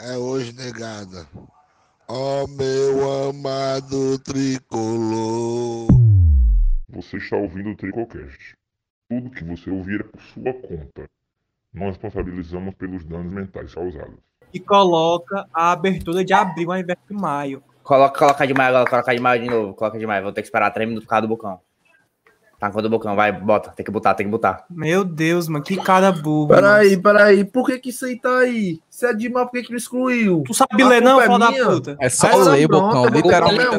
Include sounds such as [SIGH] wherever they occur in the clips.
é hoje negada. Ó meu amado tricolor. Você está ouvindo o Tricocast. Tudo que você ouvir é por sua conta. Nós responsabilizamos pelos danos mentais causados. E coloca a abertura de abril ao invés de maio. Coloca, coloca de maio agora, coloca de maio de novo. Coloca de maio. Vou ter que esperar 3 minutos por causa do bocão. Tá com do bocão, vai, bota. Tem que botar, tem que botar. Meu Deus, mano, que cara burro. mano. Peraí, peraí. Por que que isso aí tá aí? Se é de mal, por que que não excluiu? Tu sabe A ler, não, é filho da puta? É só Aí ela ler, Bocão. a Literalmente é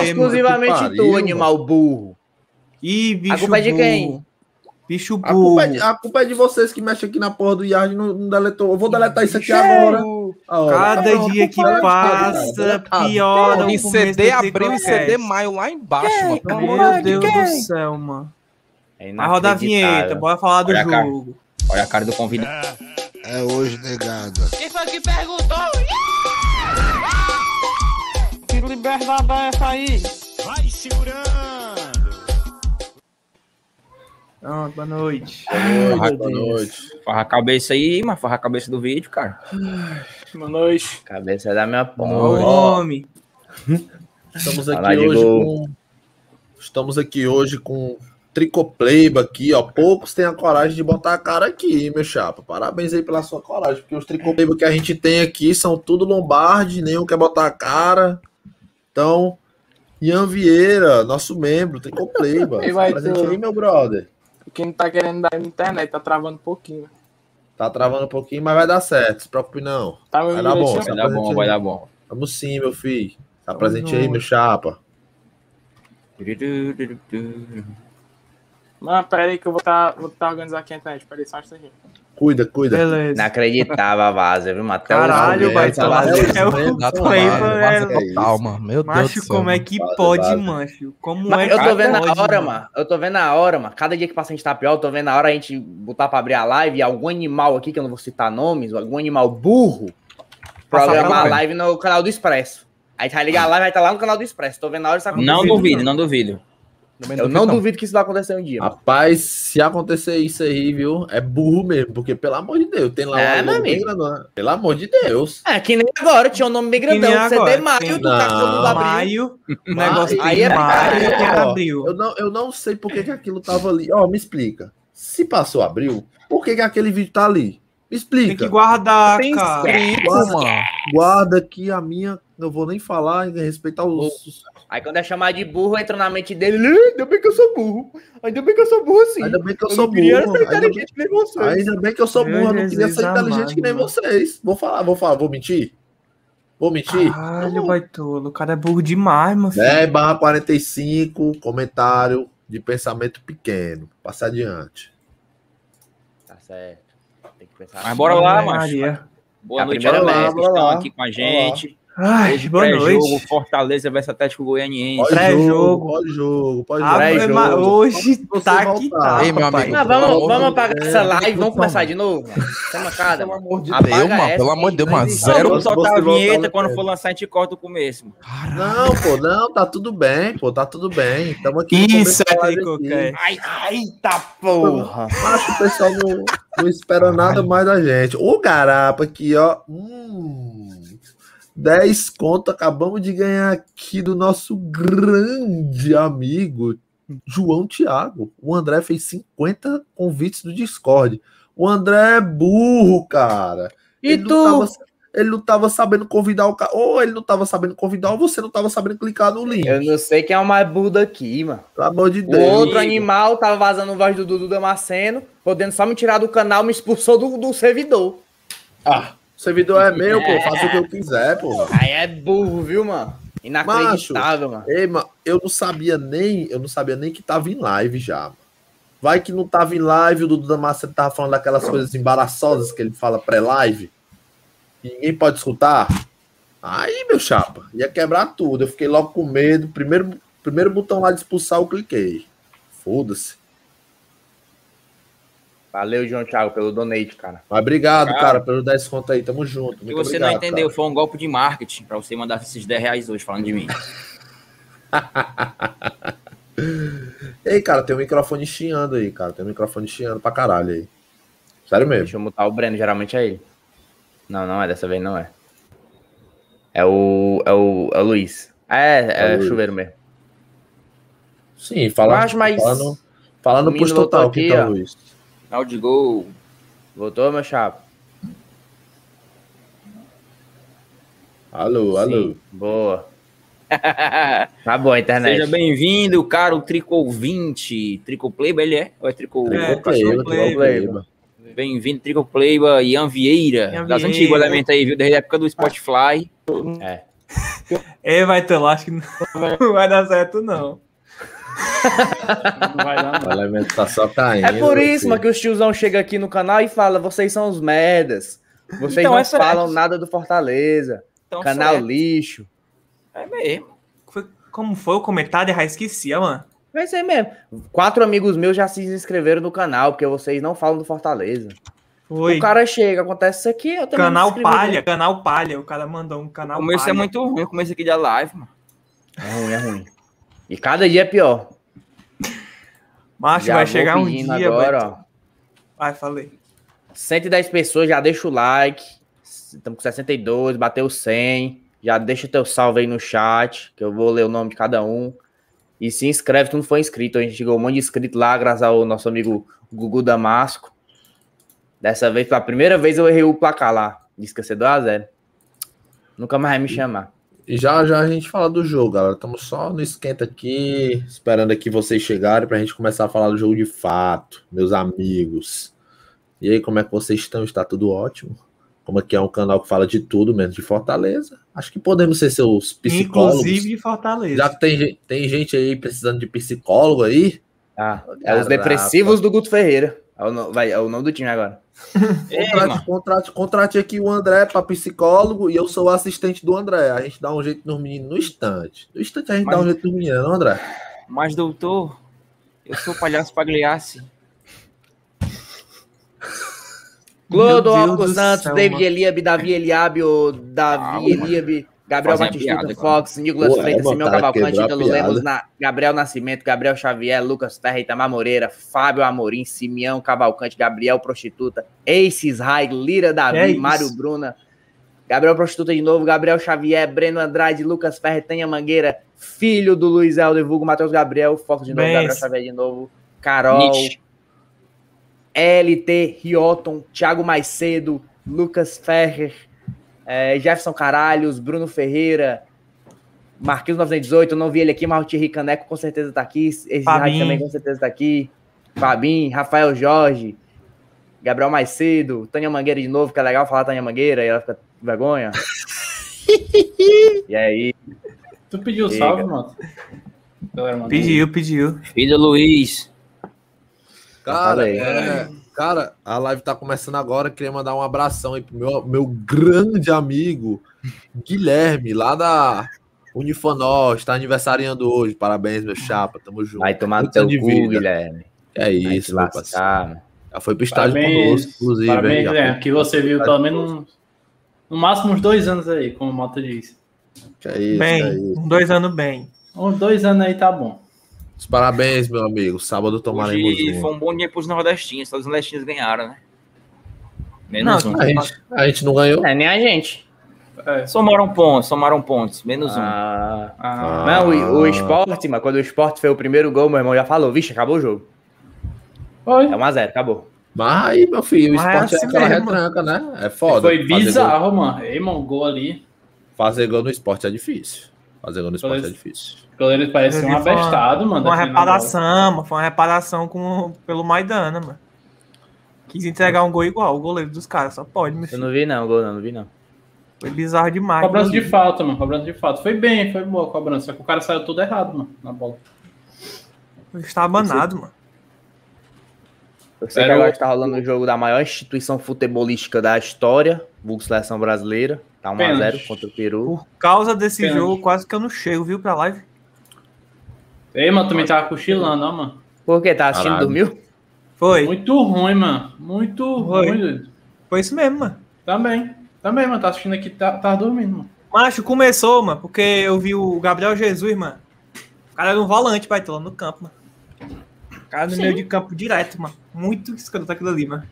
é. Exclusivamente ler. tu, mano, animal burro. Ih, bicho culpa é de quem? Bicho A burro. culpa, é de, a culpa é de vocês que mexem aqui na porra do Yard e não, não deletou. Eu vou deletar isso aqui agora. Ah, Cada pronto, dia que passa, piora o Em CD abril e. CD maio lá embaixo, mano. Pelo amor Meu de Deus. Deus do céu, mano. É Vai rodar a vinheta, bora falar do Olha a jogo. Olha a cara do convidado. É hoje negada. Quem foi que perguntou? Que liberdade é essa aí? Vai segurando! Ah, boa noite. Boa noite. Farra a cabeça aí, mano. Farra a cabeça do vídeo, cara. [SIGHS] Boa noite. Cabeça da minha Ô, porra. homem. Estamos aqui hoje com. Estamos aqui hoje com Tricopleiba aqui, ó. Poucos têm a coragem de botar a cara aqui, meu chapa. Parabéns aí pela sua coragem, porque os Tricopleiba que a gente tem aqui são tudo Lombardi, nenhum quer botar a cara. Então, Ian Vieira, nosso membro, Tricopleiba. E vai Presente tu. aí, meu brother. Quem não tá querendo dar na internet, tá travando um pouquinho. Tá travando um pouquinho, mas vai dar certo. Se preocupe não. Tá Vai dar bom, vai dar bom, vai dar bom. Vamos sim, meu filho. Tá Tamo presente aí, meu chapa. Mano, pera aí que eu vou tá, vou tá organizando aqui a internet. Pera aí, só um instantinho. Cuida, cuida. Beleza. Inacreditável a vaza, viu, os Caralho, vai essa vaza- no céu. Dá Pleiba, trabalho, vaza é- total, mano. Meu Deus do Macho, como é que pode, vaza. mancho? Como Mas é que eu tô vendo a pode, hora, mano. Eu tô vendo a hora, mano. Cada dia que passa a gente tá pior, eu tô vendo a hora a gente botar pra abrir a live e algum animal aqui, que eu não vou citar nomes, algum animal burro, programar a live no canal do Expresso. Aí vai ligar a live, vai estar lá no canal do Expresso. Tô vendo a hora isso acontecer. Não duvido, não duvido. Também Eu não duvido que isso vai acontecer um dia. mano. Rapaz, se acontecer isso aí, viu? É burro mesmo, porque pelo amor de Deus, tem lá É, uma bem grandona. Pelo amor de Deus. É, que nem agora, tinha um nome bem grandão. CD agora, Maio, do cara todo abriu. Maio, o negócio aí tem é maio e tem ó. abril. Eu não, eu não sei por que, que aquilo tava ali. Ó, me explica. Se passou abril, por que, que aquele vídeo tá ali? Me explica. Tem que guardar, Tem cara. Guarda, guarda aqui a minha. Não vou nem falar, respeitar os. Aí quando é chamar de burro, entra na mente dele. "Ah, Ainda bem que eu sou burro. Ainda bem que eu sou burro assim. Ainda bem que eu, eu sou não queria burro. ser Ainda bem, inteligente que nem vocês. ainda bem que eu sou burro. Eu não queria ser inteligente amado, que nem mano. vocês. Vou falar, vou falar, vou mentir? Vou mentir? Caralho, baitolo. O cara é burro demais, filho. 10 barra 45, comentário de pensamento pequeno. Passa adiante. Tá certo. Tem que pensar. Mas bora lá, Ave macho. Maria. Boa noite a todos que estão Bora lá, aqui com a gente. Ai, Hoje, boa noite. Fortaleza versus Atlético Goianiense. Pré-jogo. Pode jogo, pode jogo. Ave Pré-jogo. Ma- Hoje tá que tá. Ei, meu amigo. Ah, Pelo vamos, vamos apagar Deus. essa live, vamos Não, começar de novo? Sem mancada, Pelo amor de Apaga Deus, mano. essa, Pelo amor de Deus, mano. Mas- Não, Zero. vamos soltar a vinheta quando for lançar, a gente corta o começo. mano. Não, pô, não, tá tudo bem, pô, tá tudo bem. Estamos aqui. Isso é. Ai, ai, tá porra. Acho que o pessoal não, não espera nada mais da gente. O Garapa aqui, ó. Hum, 10 conto acabamos de ganhar aqui do nosso grande amigo João Thiago. O André fez 50 convites do Discord. O André é burro, cara. E ele tu? Não tava, ele não tava sabendo convidar o cara. Ou ele não tava sabendo convidar, ou você não tava sabendo clicar no link. Eu não sei quem é o mais burro daqui, mano. Pelo amor de O Deus. outro animal tava vazando o voz do Dudu Damasceno, podendo só me tirar do canal, me expulsou do, do servidor. Ah, o servidor é meu, pô. [LAUGHS] Faça o que eu quiser, pô. Aí é burro, viu, mano? Inacreditável, mano. Ei, mano, eu não sabia nem, eu não sabia nem que tava em live já. mano. Vai que não tava em live, o Dudu Damasceno tava falando daquelas coisas embaraçosas que ele fala pré-live. Ninguém pode escutar. Aí, meu chapa, ia quebrar tudo. Eu fiquei logo com medo. Primeiro, primeiro botão lá de expulsar, eu cliquei. Foda-se. Valeu, João Thiago, pelo donate, cara. Mas obrigado, Cara. cara, pelo 10 conto aí. Tamo junto. O que Muito você obrigado, não entendeu cara. foi um golpe de marketing pra você mandar esses 10 reais hoje falando de mim. [LAUGHS] Ei, cara, tem um microfone chiando aí, cara. Tem um microfone chiando pra caralho aí. Sério mesmo. Deixa eu mutar o Breno, geralmente é ele. Não, não é, dessa vez não é. É o. É o, é o Luiz. É, é, É o Luiz. chuveiro mesmo. Sim, falando, Mas- mas- falando, falando pros total, voltou que aqui, tá, ó. Luiz. Final de gol. Voltou, meu chapa? Alô, alô. Sim, Boa. [LAUGHS] Tá boa a internet. Seja bem-vindo, caro Tricol 20. Tricol Playba, ele é? Ou é Tricol? É. Bem-vindo, Tricol Playba, Ian Vieira. Ian das Vieira. antigas elementos aí, viu? Desde a época do Spotify. É, vai ter lá, acho que não vai [LAUGHS] dar certo, não. Não vai dar, O não. elemento tá só caindo. É por isso, mano, que os tiozão chegam aqui no canal e fala: vocês são os merdas. Vocês Então, não é falam nada do Fortaleza. Então, canal certo. lixo. É mesmo. Foi, como foi o comentário? Já esquecia, mano. Vai ser mesmo. Quatro amigos meus já se inscreveram no canal, porque vocês não falam do Fortaleza. Foi. O cara chega, acontece isso aqui, eu também Canal. Palha, canal Palha. O cara mandou um O canal começo Palha. é muito ruim, o começo aqui da live, mano. É ruim, é ruim. E cada dia é pior. Já vai chegar um dia, agora, Beto. ó. Vai, falei. 110 pessoas, já deixa o like. Estamos com 62, bateu 100. Já deixa teu salve aí no chat, que eu vou ler o nome de cada um. E se inscreve, tu não foi inscrito. A gente chegou um monte de inscrito lá, graças ao nosso amigo Gugu Damasco. Dessa vez, pela primeira vez, eu errei o placar lá. Disse que ia ser 2x0. Nunca mais vai me chamar. E já já a gente fala do jogo, galera. Estamos só no esquenta aqui, esperando aqui vocês chegarem pra gente começar a falar do jogo de fato, meus amigos. E aí, como é que vocês estão? Está tudo ótimo? Como aqui é um canal que fala de tudo, menos de Fortaleza. Acho que podemos ser seus psicólogos. Inclusive de Fortaleza. Já que tem, tem gente aí precisando de psicólogo aí. Ah, é os depressivos do Guto Ferreira. É vai, é o nome do time agora. [LAUGHS] Ei, Contrate, contrate, contrate aqui o André para psicólogo e eu sou o assistente do André. A gente dá um jeito nos meninos no instante. No instante a gente Mas- dá um jeito nos meninos, não, André? Mas, doutor, eu sou o palhaço Pagliassi. Clodo, Alco Santos, céu, David. Eliabe, Davi Eliabe, o Davi Calma. Eliabe, Gabriel Fazendo Batistuta, piada, Fox, Nicolas Pô, é, Freitas, Simeão cara, Cavalcante, Ítalo. Lemos, na- Gabriel Nascimento, Gabriel Xavier, Lucas Terra, Itamar Moreira, Fábio Amorim, Simeão Cavalcante, Gabriel Prostituta, Aces Rai, Lira Davi, É. Mário Bruna, Gabriel Prostituta de novo, Gabriel Xavier, Breno Andrade, Lucas Ferre, Tenha Mangueira, filho do Luiz Helder, vulgo Matheus Gabriel, Fox de novo, Benção. Gabriel Xavier de novo, Carol, Nietzsche. LT, Rioton, Thiago Maicedo, Lucas Ferrer, eh, Jefferson Caralhos, Bruno Ferreira, Marquinhos 918, eu não vi ele aqui, mas o Thierry Caneco com certeza tá aqui, esse Fabinho. rádio também com certeza tá aqui, Fabinho, Rafael Jorge, Gabriel Maicedo, Tânia Mangueira de novo, que é legal falar Tânia Mangueira, e ela fica com vergonha. [LAUGHS] e aí, Tu pediu Chega. salve, mano? Pediu, pediu. Filho Luiz. Cara, é, cara, a live tá começando agora. Queria mandar um abração aí pro meu, meu grande amigo Guilherme, lá da Unifanó, está aniversariando hoje. Parabéns, meu chapa. Tamo junto. vai tomar no teu cu, vida. Guilherme. É isso, meu parceiro. Já foi pro estádio Parabéns, conosco, inclusive. parabéns, já Guilherme, foi- que você viu pelo menos um- no máximo uns dois anos aí, como o Mota disse. Que é isso, bem, que é isso. uns dois anos bem. Uns dois anos aí tá bom. Os Parabéns, meu amigo. Sábado tomaremos Hoje junto. foi um bom dia pros nordestinos. Todos os nordestinos ganharam, né? Não, Menos um. A gente, a gente não ganhou. É, nem a gente. É. Somaram pontos, somaram pontos. Menos um. Ah, Ah, Não, o, o esporte, mas quando o esporte fez o primeiro gol, meu irmão já falou, vixe, acabou o jogo. foi. É 1x0, acabou. Mas aí, meu filho, o é esporte é assim aquela mesmo. retranca, né? É foda. Foi bizarro, mano. Ei, mano, gol ali. Fazer gol no esporte é difícil. Fazer gol no esporte Pois. é difícil. O goleiro parecia um Eu foi uma- abestado, mano. Foi uma reparação, mano. Foi uma reparação com, pelo Maidana, mano. Quis entregar um gol igual, o goleiro dos caras. Só pode, meu Eu filho. não vi não, gol não, não vi não. Foi bizarro demais. Cobrança de falta, mano. Cobrança de falta. Foi bem, foi boa a cobrança. Só que o cara saiu tudo errado, mano, na bola. Eu estava banado, mano. Eu sei que Era agora está rolando o jogo da maior instituição futebolística da história, vulgo Seleção Brasileira. Tá 1x0 Pênalti. contra o Peru. Por causa desse Pênalti. jogo, quase que eu não chego, viu, pra live. Ei, mano, também tava cochilando, ó, mano. Por quê? Tá assistindo, Caralho. dormiu? Foi. Muito ruim, mano. Muito Foi. ruim, doido. Foi isso mesmo, mano. Também. Também, mano. Tá assistindo aqui, tá, tá dormindo, mano. Macho, começou, mano, porque eu vi o Gabriel Jesus, mano. O cara era um volante, lá no campo, mano. O cara no Sim. meio de campo direto, mano. Muito escroto aquilo ali, mano.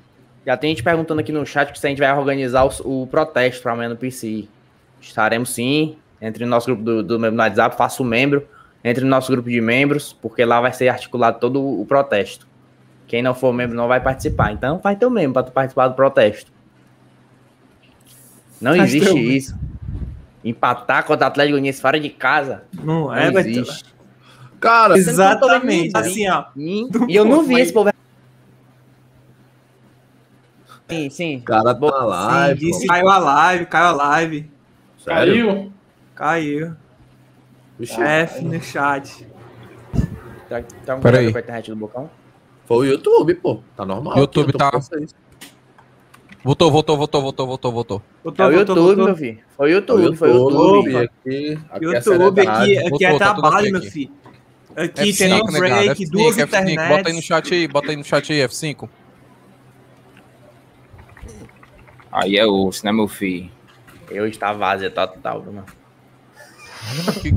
Já tem gente perguntando aqui no chat se a gente vai organizar o, o protesto para amanhã no PC. Estaremos sim. Entre no nosso grupo do, do no WhatsApp, faça o membro. Entre no nosso grupo de membros, porque lá vai ser articulado todo o protesto. Quem não for membro não vai participar. Então vai ter o membro para participar do protesto. Não Faz existe teu- isso. Empatar contra o Atlético Goianiense fora de casa. Não Não é, existe. Cara, Exatamente. Não Assim, ó. E e eu não vi esse povo. Sim, sim. o cara tá na Sim, live. pô. caiu a live, caiu a live. Sério? Caiu? Caiu. F no chat. Tá, tá um Pera cuidado aí. com a internet do Bocão? Foi o YouTube, pô. Tá normal. YouTube aqui, tô tá-. Voltou, voltou, voltou, voltou, voltou, voltou. Voltou, É o YouTube, voltou. meu filho. Foi o Foi o YouTube, foi o YouTube. YouTube. Aqui, aqui é YouTube, aqui, seriedade. aqui Voltou, é tá trabalho, ok meu aqui. filho. Aqui F5, tem um negado, break, F5, duas F5. Bota aí no chat aí, bota aí no chat aí, F5. Aí é osso, né, meu filho? Eu estava vazio total, mano. Que-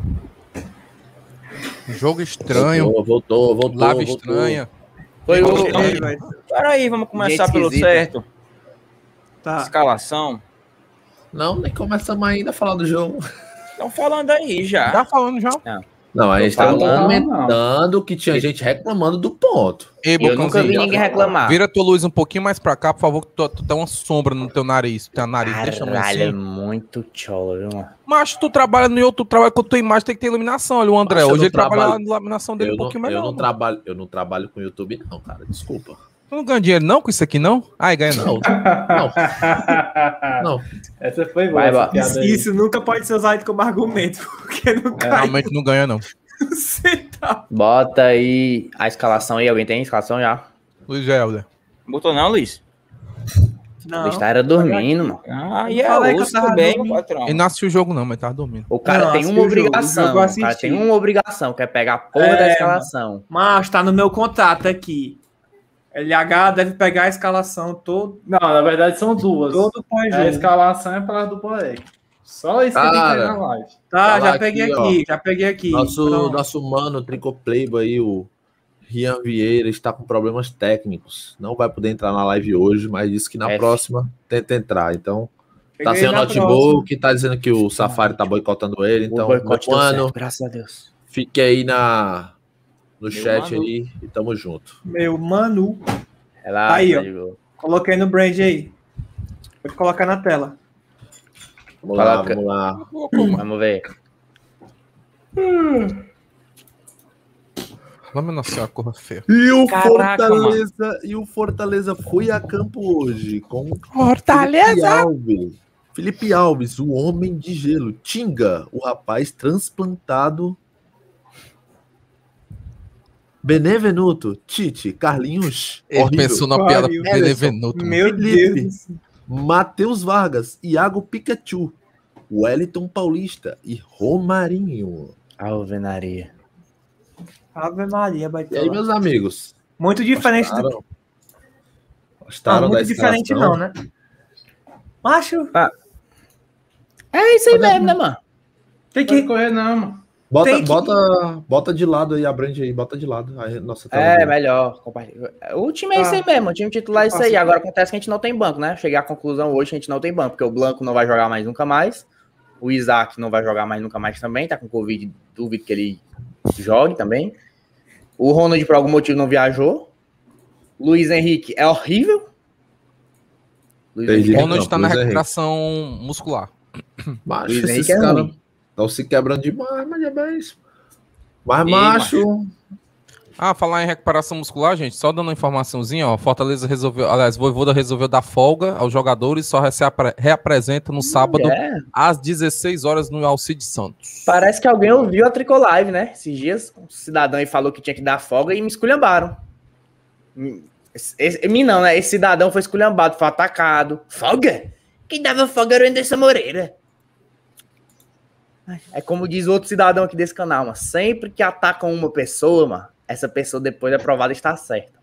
Jogo estranho, Voltou, voltou, voltou. lava voltou. estranha. Foi o. Peraí, vamos começar Gente pelo esquisita. certo. Tá. Escalação. Não, nem começamos ainda a falar do jogo. Estão falando aí já. Tá falando já? Não, a gente falando, comentando que tinha gente reclamando do ponto. Ei, Eu nunca vi ninguém reclamar. Vira tua luz um pouquinho mais pra cá, por favor, que tu, tu tem uma sombra no teu nariz. Teu nariz, deixa mais Caralho, é assim. muito cholo, viu, mano? Mas tu trabalha no YouTube, tu trabalha com tua imagem, tem que ter iluminação. Olha o André, Mas eu hoje não ele trabalha trabalho- na iluminação dele Eu um não, pouquinho eu, melhor. não mano. trabalho, eu não trabalho com YouTube, não, cara. Desculpa. Tu não ganha dinheiro não com isso aqui, não? Ai, ganha não. Não, não. [LAUGHS] Essa foi boa, Vai, essa Isso, isso nunca pode ser usado como argumento, [LAUGHS] porque não cai Realmente não ganha, não. [LAUGHS] centavo. Bota aí a escalação aí. Alguém tem a escalação já? Luiz Helder. Botou não, Luiz? Não. Ele está era dormindo, mano. Ah, e é osso tava também, patrão. Ele não assistiu o jogo, não, mas tava dormindo. O cara Não, tem uma o o obrigação. eu O cara tem uma obrigação, que é pegar a porra É, da escalação. Mas tá no meu contrato aqui. LH deve pegar a escalação todo, Não, na verdade são duas. todo A pós-jogo. escalação é para do Poek. Só isso que tem que Cara. ter na live. Tá, Falar já peguei aqui, aqui, já peguei aqui. Nosso, Pronto. nosso mano, Tricoplaybo aí, o Rian Vieira, está com problemas técnicos. Não vai poder entrar na live hoje, mas disse que na F. próxima tenta entrar. Então, tá sem o notebook, tá dizendo que o Safari tá boicotando ele. Então, mano, certo, graças a Deus. fique aí na, no chat mano. aí e tamo junto. Meu Manu. Relaxa, Aí, ó. Coloquei no brand aí. Vou colocar na tela. Vamos lá, Coloca. vamos lá. Vamos ver. Vamos nossa a cor feia. E o Caraca, Fortaleza, e o Fortaleza foi a campo hoje com Felipe Fortaleza! Alves. Felipe Alves, o homem de gelo. Tinga, o rapaz transplantado. Benevenuto, Tite, Carlinhos, Ele horrível. pensou na piada Pariu. Benevenuto. mano. Meu Felipe. Deus. Matheus Vargas, Iago Pikachu, Wellington Paulista e Romarinho. Alvenaria. Ave Maria, E aí, Baitola. meus amigos? Muito diferente do. Gostaram? Não, Gostaram da muito diferente não, né? Macho, É isso aí mesmo, né, mano? tem Não que. correr, não, mano. Bota, que- bota, bota de lado aí, abrange aí, bota de lado. Aí, nossa, tá É, melhor. O time é isso aí mesmo, o time titular é isso aí. Agora acontece que a gente não tem banco, né? Cheguei à conclusão hoje, a gente não tem banco, porque o Blanco não vai jogar mais nunca mais. O Isaac não vai jogar mais nunca mais também, tá com Covid, duvido que ele jogue também. O Ronald, por algum motivo, não viajou. Luiz Henrique é horrível. Luiz. Henrique é Ronald tá na recuperação muscular. Macho, Luiz esses Henrique é caras ruim. Estão se quebrando demais, mas é bem isso. Mas, Ei, macho, Ah, falar em recuperação muscular, gente, só dando uma informaçãozinha, ó. Fortaleza resolveu, aliás, Voivoda resolveu dar folga aos jogadores, só se apre- reapresenta no sábado É, às 16 horas no Alcide Santos. parece que alguém ouviu a Tricolive, né? Esses dias, um cidadão aí falou que tinha que dar folga e me esculhambaram. Me- Esse, esse- mim não, né? Esse cidadão foi esculhambado, foi atacado. Folga? Quem dava folga era o Anderson Moreira. É como diz o outro cidadão aqui desse canal, mano. Sempre que atacam uma pessoa, mano, essa pessoa depois é provada estar certa.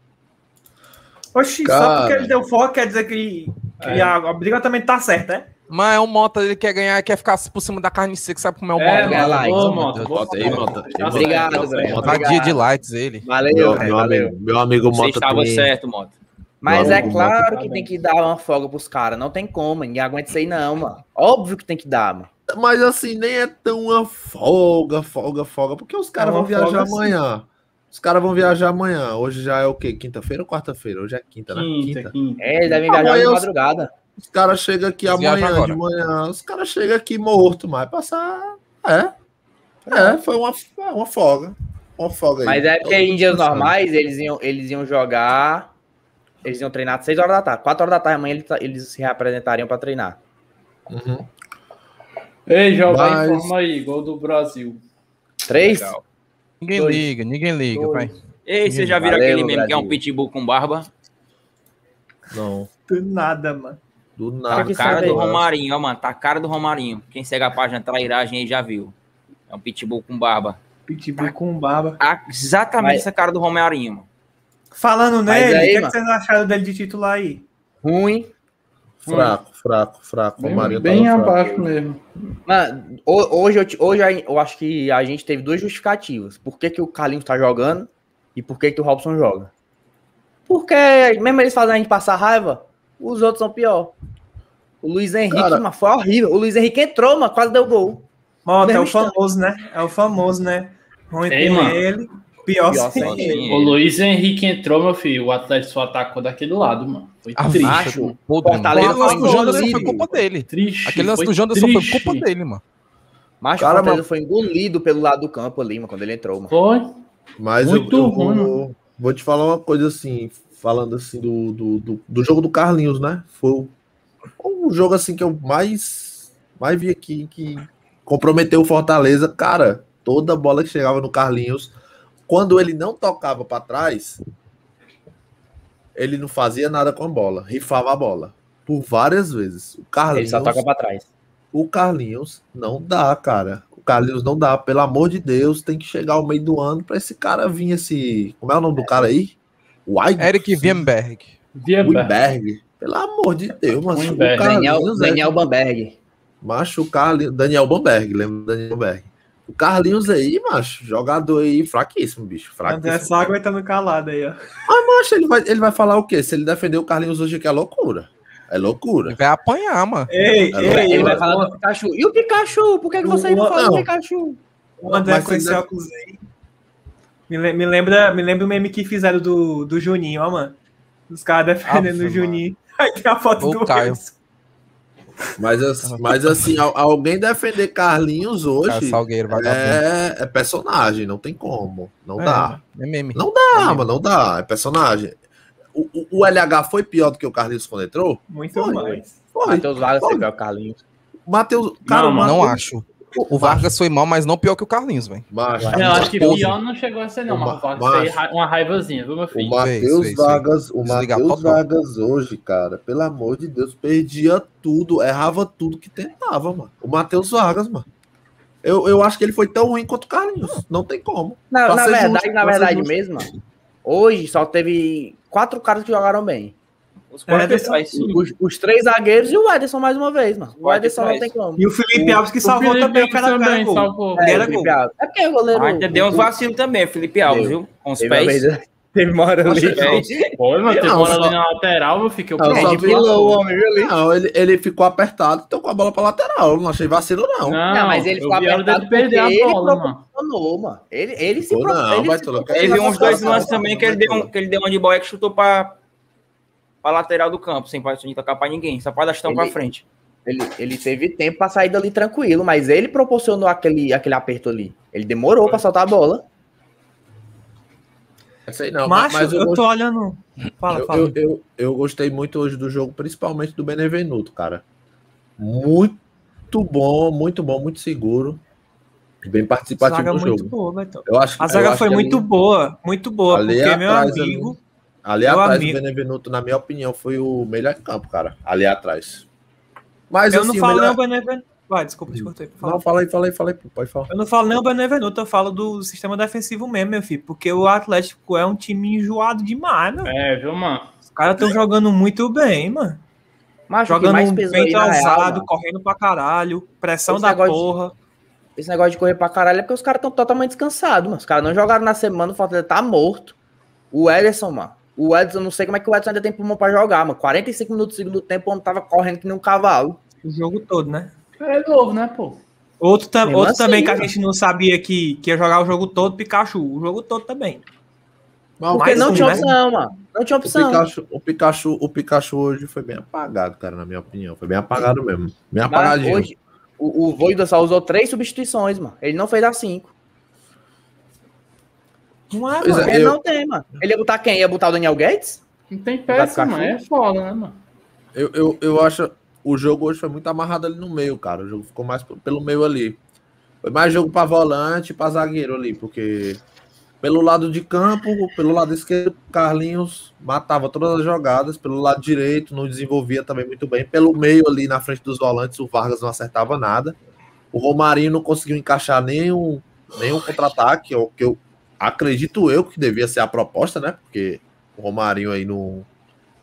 Oxi, Cara. só porque ele deu foco quer dizer que, que É. a- obrigatoriamente tá certo, é? Mas é o Mota, ele quer ganhar, quer ficar por cima da carne seca, sabe como é o É, Mota? ganhar like. boa, Meu Mota, Bota aí, Mota. Tá Obrigado, tá certo. Tá dia de likes ele. Valeu, meu, velho, meu valeu. amigo, meu amigo Você Mota estava tem, certo, Mota. Mas Não, é claro não. que tem que dar uma folga pros caras. Não tem como, ninguém aguenta isso aí não, mano. Óbvio que tem que dar, mano. Mas assim, nem é tão uma folga, folga, folga, porque os caras É vão viajar folga, sim. amanhã. Os caras vão viajar amanhã. Hoje já é o quê? Quinta-feira ou quarta-feira? Hoje é quinta, né? Quinta, quinta. É, eles devem viajar de madrugada. Os caras chegam aqui Eles amanhã de manhã. Os caras chegam aqui morto, mas passar. É. É, foi uma, uma folga. Uma folga aí. Mas é porque em dias normais eles iam, eles iam jogar. Eles iam treinar às 6 horas da tarde. 4 horas da tarde amanhã eles, eles se reapresentariam pra treinar. Uhum. Ei, João, Mas- informa aí, gol do Brasil. 3? Legal. Ninguém Dois. liga, ninguém liga, Dois. vai. Ei, vocês já viram Valeu, aquele meme que é um Brasil. pitbull com barba? Não, Do nada, mano. do Tá nada. a que cara do aí? Romarinho, ó, mano. Tá a cara do Romarinho. Quem segue a página Trairagem aí já viu. É um pitbull com barba. Pitbull com barba. Tá exatamente Mas- essa cara do Romarinho, mano. Falando nele, aí, o que, é que vocês acharam dele de titular aí? Ruim. Fraco, fraco, fraco. O Bem, Marinho bem tava fraco. abaixo mesmo. Ho- hoje, eu, hoje eu acho que a gente teve duas justificativas. Por que, que o Carlinhos tá jogando e por que, que o Robson joga. Porque, mesmo eles fazendo a gente passar raiva, os outros são pior. O Luiz Henrique, Cara- mano, foi horrível. O Luiz Henrique entrou, mano, quase deu gol. Mano, é o famoso, né? É o famoso, né? Ruim Ei, com mano. ele, pior, Pior sem sem ele. O Luiz Henrique entrou, meu filho. O Atlético só atacou daquele lado, mano. Foi A triste. Macho, mano. Fortaleza Aquele lance do foi Janderson foi culpa dele. Triste. Aquele lance foi do Janderson foi culpa dele, mano. Mas o Cara, Fortaleza mano- foi engolido pelo lado do campo ali, mano, quando ele entrou, mano. Foi. Mas Muito eu, eu ruim, vou, vou te falar uma coisa assim, falando assim do, do, do, do jogo do Carlinhos, né? Foi o, o jogo assim que eu mais, mais vi aqui que comprometeu o Fortaleza. Cara, toda bola que chegava no Carlinhos, quando ele não tocava para trás, ele não fazia nada com a bola, rifava a bola. Por várias vezes. O Ele Carlinhos, só toca pra trás. o Carlinhos não dá, cara. O Carlinhos não dá, pelo amor de Deus, tem que chegar ao meio do ano para esse cara vir esse, como é o nome do cara aí? White Eric Wienberg. Vieberg. Winberg. Pelo amor de Deus, mas o Winberg. Daniel, é- Daniel Bamberg. Macho, Carlinhos, Daniel Bamberg, lembra do Daniel Bamberg. O Carlinhos aí, macho, jogador aí fraquíssimo, bicho, André fraquíssimo. só aguentando calado aí, ó. Mas, macho, ele vai, ele vai falar o quê? Se ele defender o Carlinhos hoje que é loucura. É loucura. Ele vai apanhar, mano. Ei, Ele ei, Ele o- vai falar do Pikachu. E o Pikachu? Por que, que você não Não. fala do Pikachu? O André Mas com esse óculos aí. Me, le- me lembra, me lembra o meme que fizeram do, do Juninho, ó, mano. Os caras defendendo o Juninho. [LAUGHS] Aí tem a foto Ô, do Caio. Wilson. Mas, assim- mas assim, al- alguém defender Carlinhos Cara, hoje Salgueiro, é, é personagem, não tem como. Não É, dá. É meme. Não dá, mano, não dá. É personagem. O, o- o LH foi pior do que o Carlinhos quando entrou? Muito Foi. mais. Foi. Matheus Vargas Foi. pior que o Carlinhos. Matheus. Cara, Não, mano, Não acho. O Vargas foi mal, mas não pior que o Carlinhos, velho. Não, acho que pior não chegou a ser, não. O Mas Ma- o Vargas ra- uma raivazinha, viu, meu O filho? Matheus fez, Vargas, o Matheus. Vargas hoje, cara, pelo amor de Deus, perdia tudo, errava tudo que tentava, mano. O Matheus Vargas, mano. Eu, eu acho que ele foi tão ruim quanto o Carlinhos. Não tem como. Na, Pra na verdade, justo, na pra ser verdade mesmo, mano, hoje só teve quatro caras que jogaram bem. Os. Os, os três zagueiros e o Ederson mais uma vez, mano. O Quatro Ederson não tem como. E o Felipe Alves que O salvou Felipe também o cara também cara gol. salvou. Ele É, era o Felipe gol. Alves. É porque o goleiro. Ainda deu uns vacilos também, Felipe Alves, Deu. viu? Com os Teve uma pés. vez- [LAUGHS] Teve uma hora ali. pés. Foi, mano. Teve Não, bola só- ali na lateral, eu fiquei. Não, É, só o homem, ali? Não, ele, ele ficou apertado, então com a bola pra lateral. Eu não achei vacilo, não. Não, Não, mas ele ficou hora apertado perder a ele bola, mano. Ele, ele se Pô, não, ele vai se. Teve uns dois lances também que ele, deu que ele deu uma de bola que chutou pra, pra lateral do campo, sem sem tocar pra ninguém, só pra dar chutão pra frente. Ele, ele teve tempo pra sair dali tranquilo, mas ele proporcionou aquele, aquele aperto ali. Ele demorou pra soltar a bola. Sei não, Macho, mas eu, eu gost- tô olhando. Fala, eu, fala. eu, eu, eu gostei muito hoje do jogo, principalmente do Benevenuto, cara. Muito bom, muito bom, muito seguro. Bem participativo zaga muito jogo. boa, Beto. Eu acho, A eu zaga acho foi que muito ali, boa, muito boa, porque meu amigo. ali meu atrás amigo- do Benevenuto, na minha opinião, foi o melhor em campo, cara. Ali atrás. Mas Eu assim, não o falo melhor- nem o Benevenuto. Vai, desculpa, te cortei. Fala. Não, fala aí, fala aí, fala aí, pode falar. Eu não falo nem o Benevenuto, eu falo do sistema defensivo mesmo, meu filho. Porque o Atlético é um time enjoado demais, meu. É, viu, mano? Os caras estão jogando muito bem, mano. Mas o Jogando bem real, mano, correndo pra caralho, pressão Esse da negócio de- porra. esse negócio de correr pra caralho é porque os caras estão totalmente descansados, mano. Os caras não jogaram na semana, o Fortaleza tá morto. O Ederson, mano, O Edson, não sei como é que o Edson ainda tem pulmão pra jogar, mano. 45 minutos do segundo tempo, o homem tava correndo que nem um cavalo. O jogo todo, né? É novo, né, pô? Outro, ta- outro assim, também que a mano. gente não sabia que, que ia jogar o jogo todo, Pikachu. O jogo todo também. Mas Porque Mais não um, tinha né? opção, mano. Não tinha o opção. Pikachu, o, Pikachu, o Pikachu hoje foi bem apagado, cara, na minha opinião. Foi bem apagado mesmo. Bem Mas apagadinho. hoje, o, o Voivoda só usou três substituições, mano. Ele não fez as cinco. Não é, Pois mano. é. Ele eu- não tem, mano. Ele ia botar quem? Ia botar o Daniel Gates? Não tem peça, mano. É foda, né, mano? Eu, eu, eu acho o jogo hoje foi muito amarrado ali no meio, cara. O jogo ficou mais pelo meio ali. Foi mais jogo pra volante e pra zagueiro ali, porque pelo lado de campo, pelo lado esquerdo, Carlinhos matava todas as jogadas, pelo lado direito não desenvolvia também muito bem. Pelo meio ali na frente dos volantes, o Vargas não acertava nada. O Romarinho não conseguiu encaixar nenhum, nenhum contra-ataque, é o que eu acredito eu que devia ser a proposta, né? Porque o Romarinho aí não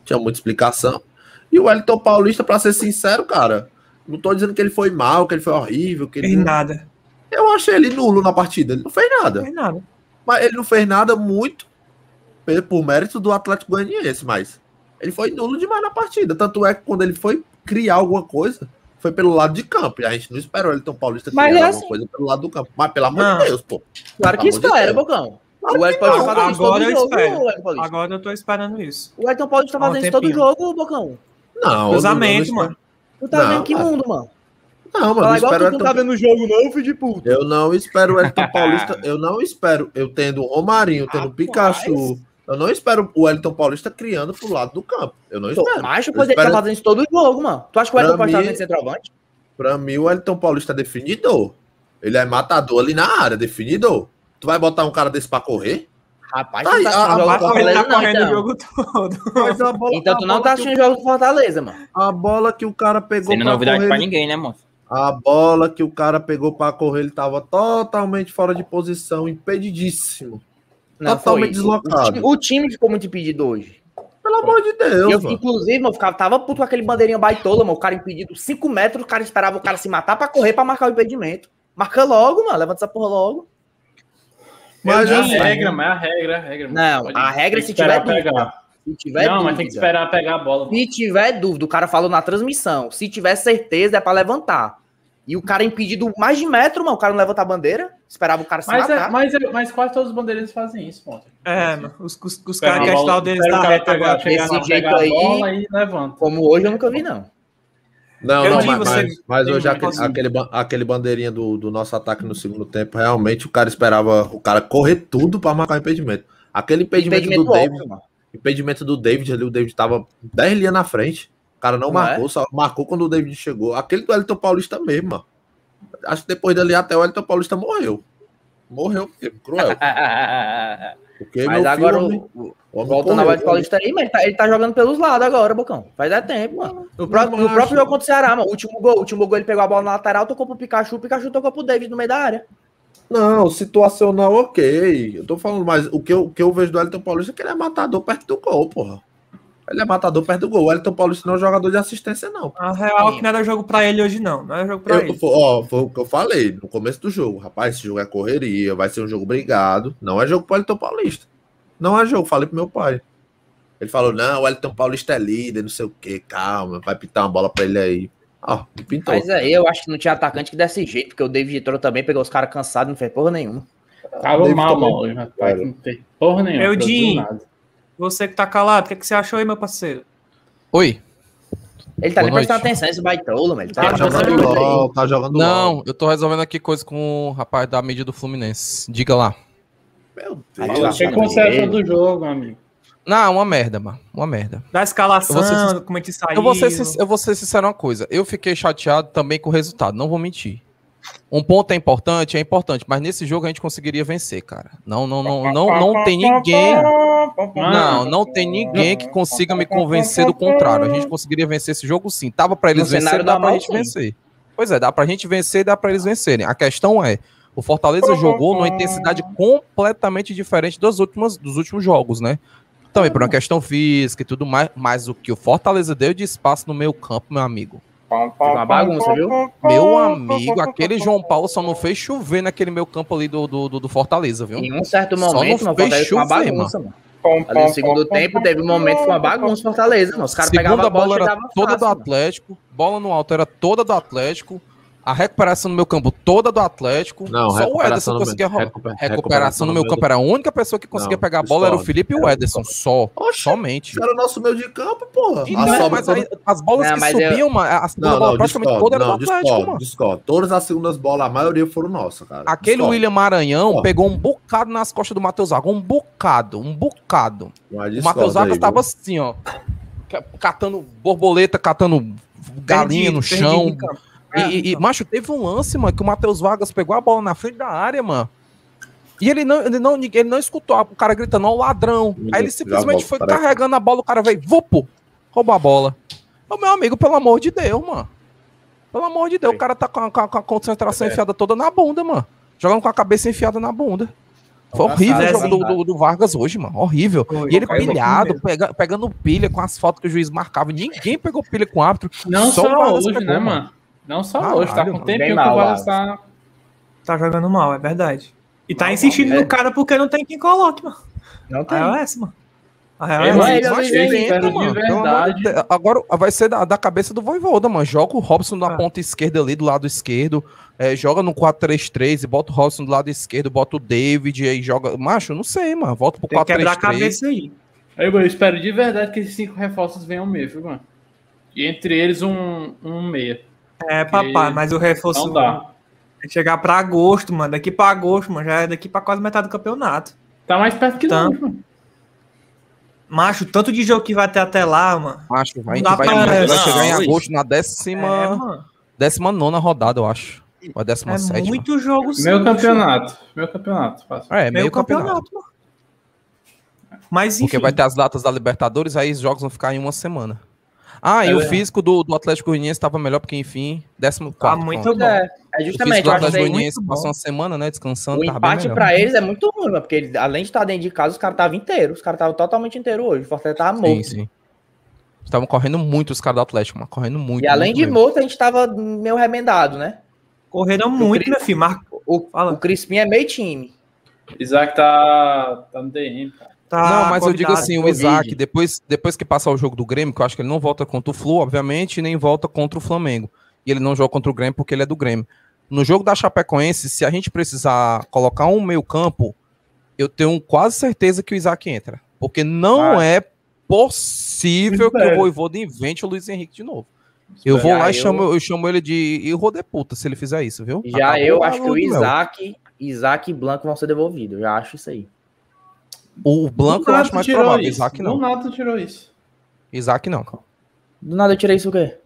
tinha muita explicação. E o Wellington Paulista, pra ser sincero, cara, não tô dizendo que ele foi mal, que ele foi horrível, que ele Fez não... nada. Eu achei ele nulo na partida, ele não fez Não nada. fez nada. Mas ele não fez nada muito por mérito do Atlético Goianiense, mas ele foi nulo demais na partida. Tanto é que quando ele foi criar alguma coisa, foi pelo lado de campo. E a gente não esperou o Wellington Paulista Mas criar é alguma assim. coisa pelo lado do campo. Mas pelo amor Não. de Deus, pô. Claro que de espera. Bocão. Claro O que Paulista não. fazendo isso todo Agora eu jogo? Agora eu tô esperando isso. O Wellington Paulista tá fazendo isso todo jogo, Bocão. Não, Cruzamento, eu não, mano. Tu tá Não, vendo que cara. mundo, mano? Não, mano, Fala eu igual tu não tá vendo o jogo, não, filho de puta. Eu não espero o Wellington Paulista. Eu não espero. Eu tendo o Romarinho, tendo o Pikachu. Eu não espero o Wellington Paulista criando pro lado do campo. Eu não espero. Macho, Eu pois ele tá espero- fazendo isso todo jogo, mano. Tu acha que o Wellington Paulista tá mim- fazendo centroavante? Pra mim, o Wellington Paulista é definidor. Ele é matador ali na área, definidor. Tu vai botar um cara desse pra correr? Rapaz, Aí, tu tá a- a- a- ele Fortaleza, tá não, correndo o então. jogo todo. Mas a bola, Então a tu não tá que assistindo o jogo do Fortaleza, mano. A bola que o cara pegou Sem pra novidade correr. pra ninguém, né, moço? A bola que o cara pegou pra correr, ele tava totalmente fora de posição, impedidíssimo. Não, Totalmente foi. deslocado. O time, o time ficou muito impedido hoje. Pelo amor de Deus, eu, mano. inclusive, eu ficava, tava puto com aquele bandeirinha baitola, mano. O cara impedido 5 metros, o cara esperava o cara se matar pra correr pra marcar o impedimento. Marca logo, mano. Levanta essa porra logo. Mas é a assim, regra, mas é a regra, é a regra. Não, a regra tem se tiver dúvida. pegar. Se tiver Não, dúvida. mas tem que esperar pegar a bola. mano. Se tiver dúvida, o cara falou na transmissão. Se tiver certeza, é pra levantar. E o cara impedido mais de metro, mano. O cara não levanta a bandeira. Esperava o cara se Mas, é, matar. mas, é- mas quase todos os bandeirinhas fazem isso, ponto. É, mano. Os, os, os caras a que bola- ajudar o deles da reta agora. chegar Desse jeito aí-. Como hoje, eu nunca vi, não. Não, Eu não, mas, você mas, hoje aquele, aquele, aquele bandeirinha do, do nosso ataque no segundo tempo, realmente o cara esperava o cara correr tudo pra marcar o impedimento. Aquele impedimento, Impedimento do David, mano. impedimento do David ali, o David tava 10 linhas na frente. O cara não, Não marcou, só marcou quando o David chegou. Aquele do Elton Paulista mesmo, mano. Acho que depois dali até o Elton Paulista morreu. Morreu mesmo, cruel. [LAUGHS] Porque Mas agora, filho, o- homem- o- homem voltando ao Paulista aí, mas ele tá, ele tá jogando pelos lados agora, Bocão. Faz é tempo, mano. No, pró- no próprio jogo contra o Ceará, mano. O último gol, o último gol ele pegou a bola na lateral, tocou pro Pikachu, o Pikachu tocou pro David no meio da área. Não, situacional, ok. Eu tô falando, mas o que eu, o que eu vejo do Elton Paulista é que ele é matador perto do gol, porra. Ele é matador perto do gol. O Elton Paulista não é jogador de assistência, não. A real é que não era jogo pra ele hoje, não. Não era jogo pra Eu, ele. ó, foi o que eu falei no começo do jogo. Rapaz, esse jogo é correria, vai ser um jogo brigado. Não é jogo pro Elton Paulista. Não é jogo, falei pro meu pai. Ele falou, não, o Elton Paulista é líder, não sei o quê, calma, vai pintar uma bola pra ele aí. Ó, pintou. Mas aí eu acho que não tinha atacante que desse jeito, porque o David entrou também, pegou os caras cansados, não fez porra nenhuma. Tava mal, mal. Rapaz, não tem porra nenhuma. Eu, produziu Dinho. Você que tá calado, o que, que você achou aí, meu parceiro? Oi. Ele tá Boa nem prestando noite. atenção, esse baitola, mano. Ele tá, Tá jogando LOL, tá jogando LOL. Não, eu tô resolvendo aqui coisa com o rapaz da mídia do Fluminense. Diga lá. Meu Deus. você achou do jogo, amigo? Não, uma merda, mano. Uma merda. Da escalação, Eu vou ser sin- como é que saiu. Eu vou, ser, eu vou ser sincero uma coisa. Eu fiquei chateado também com o resultado, não vou mentir. Um ponto é importante, é importante, mas nesse jogo a gente conseguiria vencer, cara. Não, não, não, não, não tem ninguém. Não, não tem ninguém que consiga me convencer do contrário. A gente conseguiria vencer esse jogo sim. Tava pra eles vencerem, dá pra gente sim. vencer. Pois é, dá pra gente vencer e dá pra eles vencerem. A questão é, o Fortaleza jogou numa intensidade completamente diferente dos últimos, dos últimos jogos, né? Também por uma questão física e tudo mais, mas o que o Fortaleza deu de espaço no meio campo, meu amigo. Ficou uma bagunça, viu? Meu amigo, aquele João Paulo só não fez chover naquele meio campo ali do, do, do- do Fortaleza, viu? Em um certo Só momento, não mano, fez ficou uma chover, bagunça, mano. Ali no segundo tempo, teve um momento que foi uma bagunça Fortaleza. Mano. Os caras pegavam a bola, bola era toda do fácil, mano. Atlético, bola no alto era toda do Atlético, a recuperação no meu campo toda do Atlético. Não, só o recuperação Ederson conseguia meu- recuper- recuperação no meu campo era a única pessoa que conseguia Não, pegar a bola era o discordo, Felipe e o discordo, Ederson, só, Oxe, somente. Era o nosso meio de campo, porra. E não, sobra mas aí, as bolas Não, que mas eu- subiam, mano, a segunda Não, bola não, praticamente discordo, toda era do não, Atlético, discordo, mano. discordo. Todas as segundas bolas, a maioria foram nossas, cara. Aquele Discordo. William Maranhão Ó. pegou um bocado nas costas do Matheus Vargas, um bocado, um bocado. Mas O discordo Matheus Vargas aí, tava assim, ó, ca- catando borboleta, catando galinha no chão. Campo. E, e- e, macho, teve um lance, mano, que o Matheus Vargas pegou a bola na frente da área, mano. E ele não, ele não, ele não escutou o cara gritando, ó, o ladrão. Meu Aí ele simplesmente foi carregando a bola, o cara veio, vupo, roubou a bola. Ô, meu amigo, pelo amor de Deus, mano. Pelo amor de Deus, o cara tá com a, com a- concentração enfiada toda na bunda, mano. Jogando com a cabeça enfiada na bunda. Foi horrível o Engraçado, jogo do, do- do Vargas hoje, mano. Horrível. Foi, e ele pilhado, pega- pegando pilha com as fotos que o juiz marcava. Ninguém pegou pilha com o árbitro. Não Só só, o Vargas hoje, pegou, né, mano. Não só Caralho, hoje, tá com um tempinho que mal, o Vargas. tá. Tá jogando mal, é verdade. E tá Mal, insistindo mal, no é. cara porque não tem quem coloque, mano. Não A tem. real é essa, mano. A real É, mas- Mas de de. Deus. Agora vai ser da, da cabeça do Voivoda, mano. Joga o Robson na Ah. ponta esquerda ali, do lado esquerdo. é, joga no 4-3-3 e bota o Robson do lado esquerdo, bota o David e aí joga. Macho, não sei, mano. Volta pro Tem que quebrar a 4-3-3. cabeça aí. Aí, mano, eu espero de verdade que esses cinco reforços venham mesmo, mano. E entre eles um, um meia. É, papai, mas o reforço. Não dá. Vai chegar pra agosto, mano. Daqui pra agosto, mano. Já é daqui pra quase metade do campeonato. Tá mais perto que Tá. nós, mano. Macho, tanto de jogo que vai ter até lá, mano. Macho, vai, a gente Não dá vai, pra- vai Não, chegar em agosto na É, décima, mano. décima nona rodada, eu acho. Ou a décima É sétima. muito jogo sim, Meu campeonato. Meu campeonato. Fácil. É, meio Meio campeonato. campeonato, mano. Mas enfim. Porque vai ter as datas da Libertadores, aí os jogos vão ficar em uma semana. Ah, e É o verdade. físico do, do Atlético Goianiense estava melhor, porque enfim, décimo Tá quarto. muito pronto. bom. É, é O justamente, físico do eu acho que Atlético Goianiense passou uma semana, né, descansando, o bem empate pra eles é muito ruim, porque eles, além de estar dentro de casa, os caras estavam inteiros. Os caras estavam totalmente inteiros hoje. O Fortaleza tava Sim, morto. sim. Estavam correndo muito os caras do Atlético, mano. Correndo muito. E além muito de mesmo. morto, a gente tava meio remendado, né? Correram muito, meu filho. Mar... O, o Crispim é meio time. Isaac tá, tá no DM, cara. Tá não, mas eu digo assim, o. Isaac, depois, depois que passar o jogo do Grêmio, que eu acho que ele não volta contra o Flu, obviamente, nem volta contra o Flamengo. E ele não joga contra o Grêmio porque ele é do Grêmio. No jogo da Chapecoense, se a gente precisar colocar um meio campo, eu tenho quase certeza que o Isaac entra. Porque não é possível que o. Voivoda invente o Luiz Henrique de novo. Eu vou lá e eu- chamo, eu chamo ele de puta se ele fizer isso, viu? Já Acabou eu acho que o. Isaac, Isaac e Blanco vão ser devolvidos. Eu já acho isso aí. O Blanco Do eu nada acho mais tirou provável. isso. Isaac Do não. nada tu tirou isso. Isaac não. Do nada eu tirei isso o quê?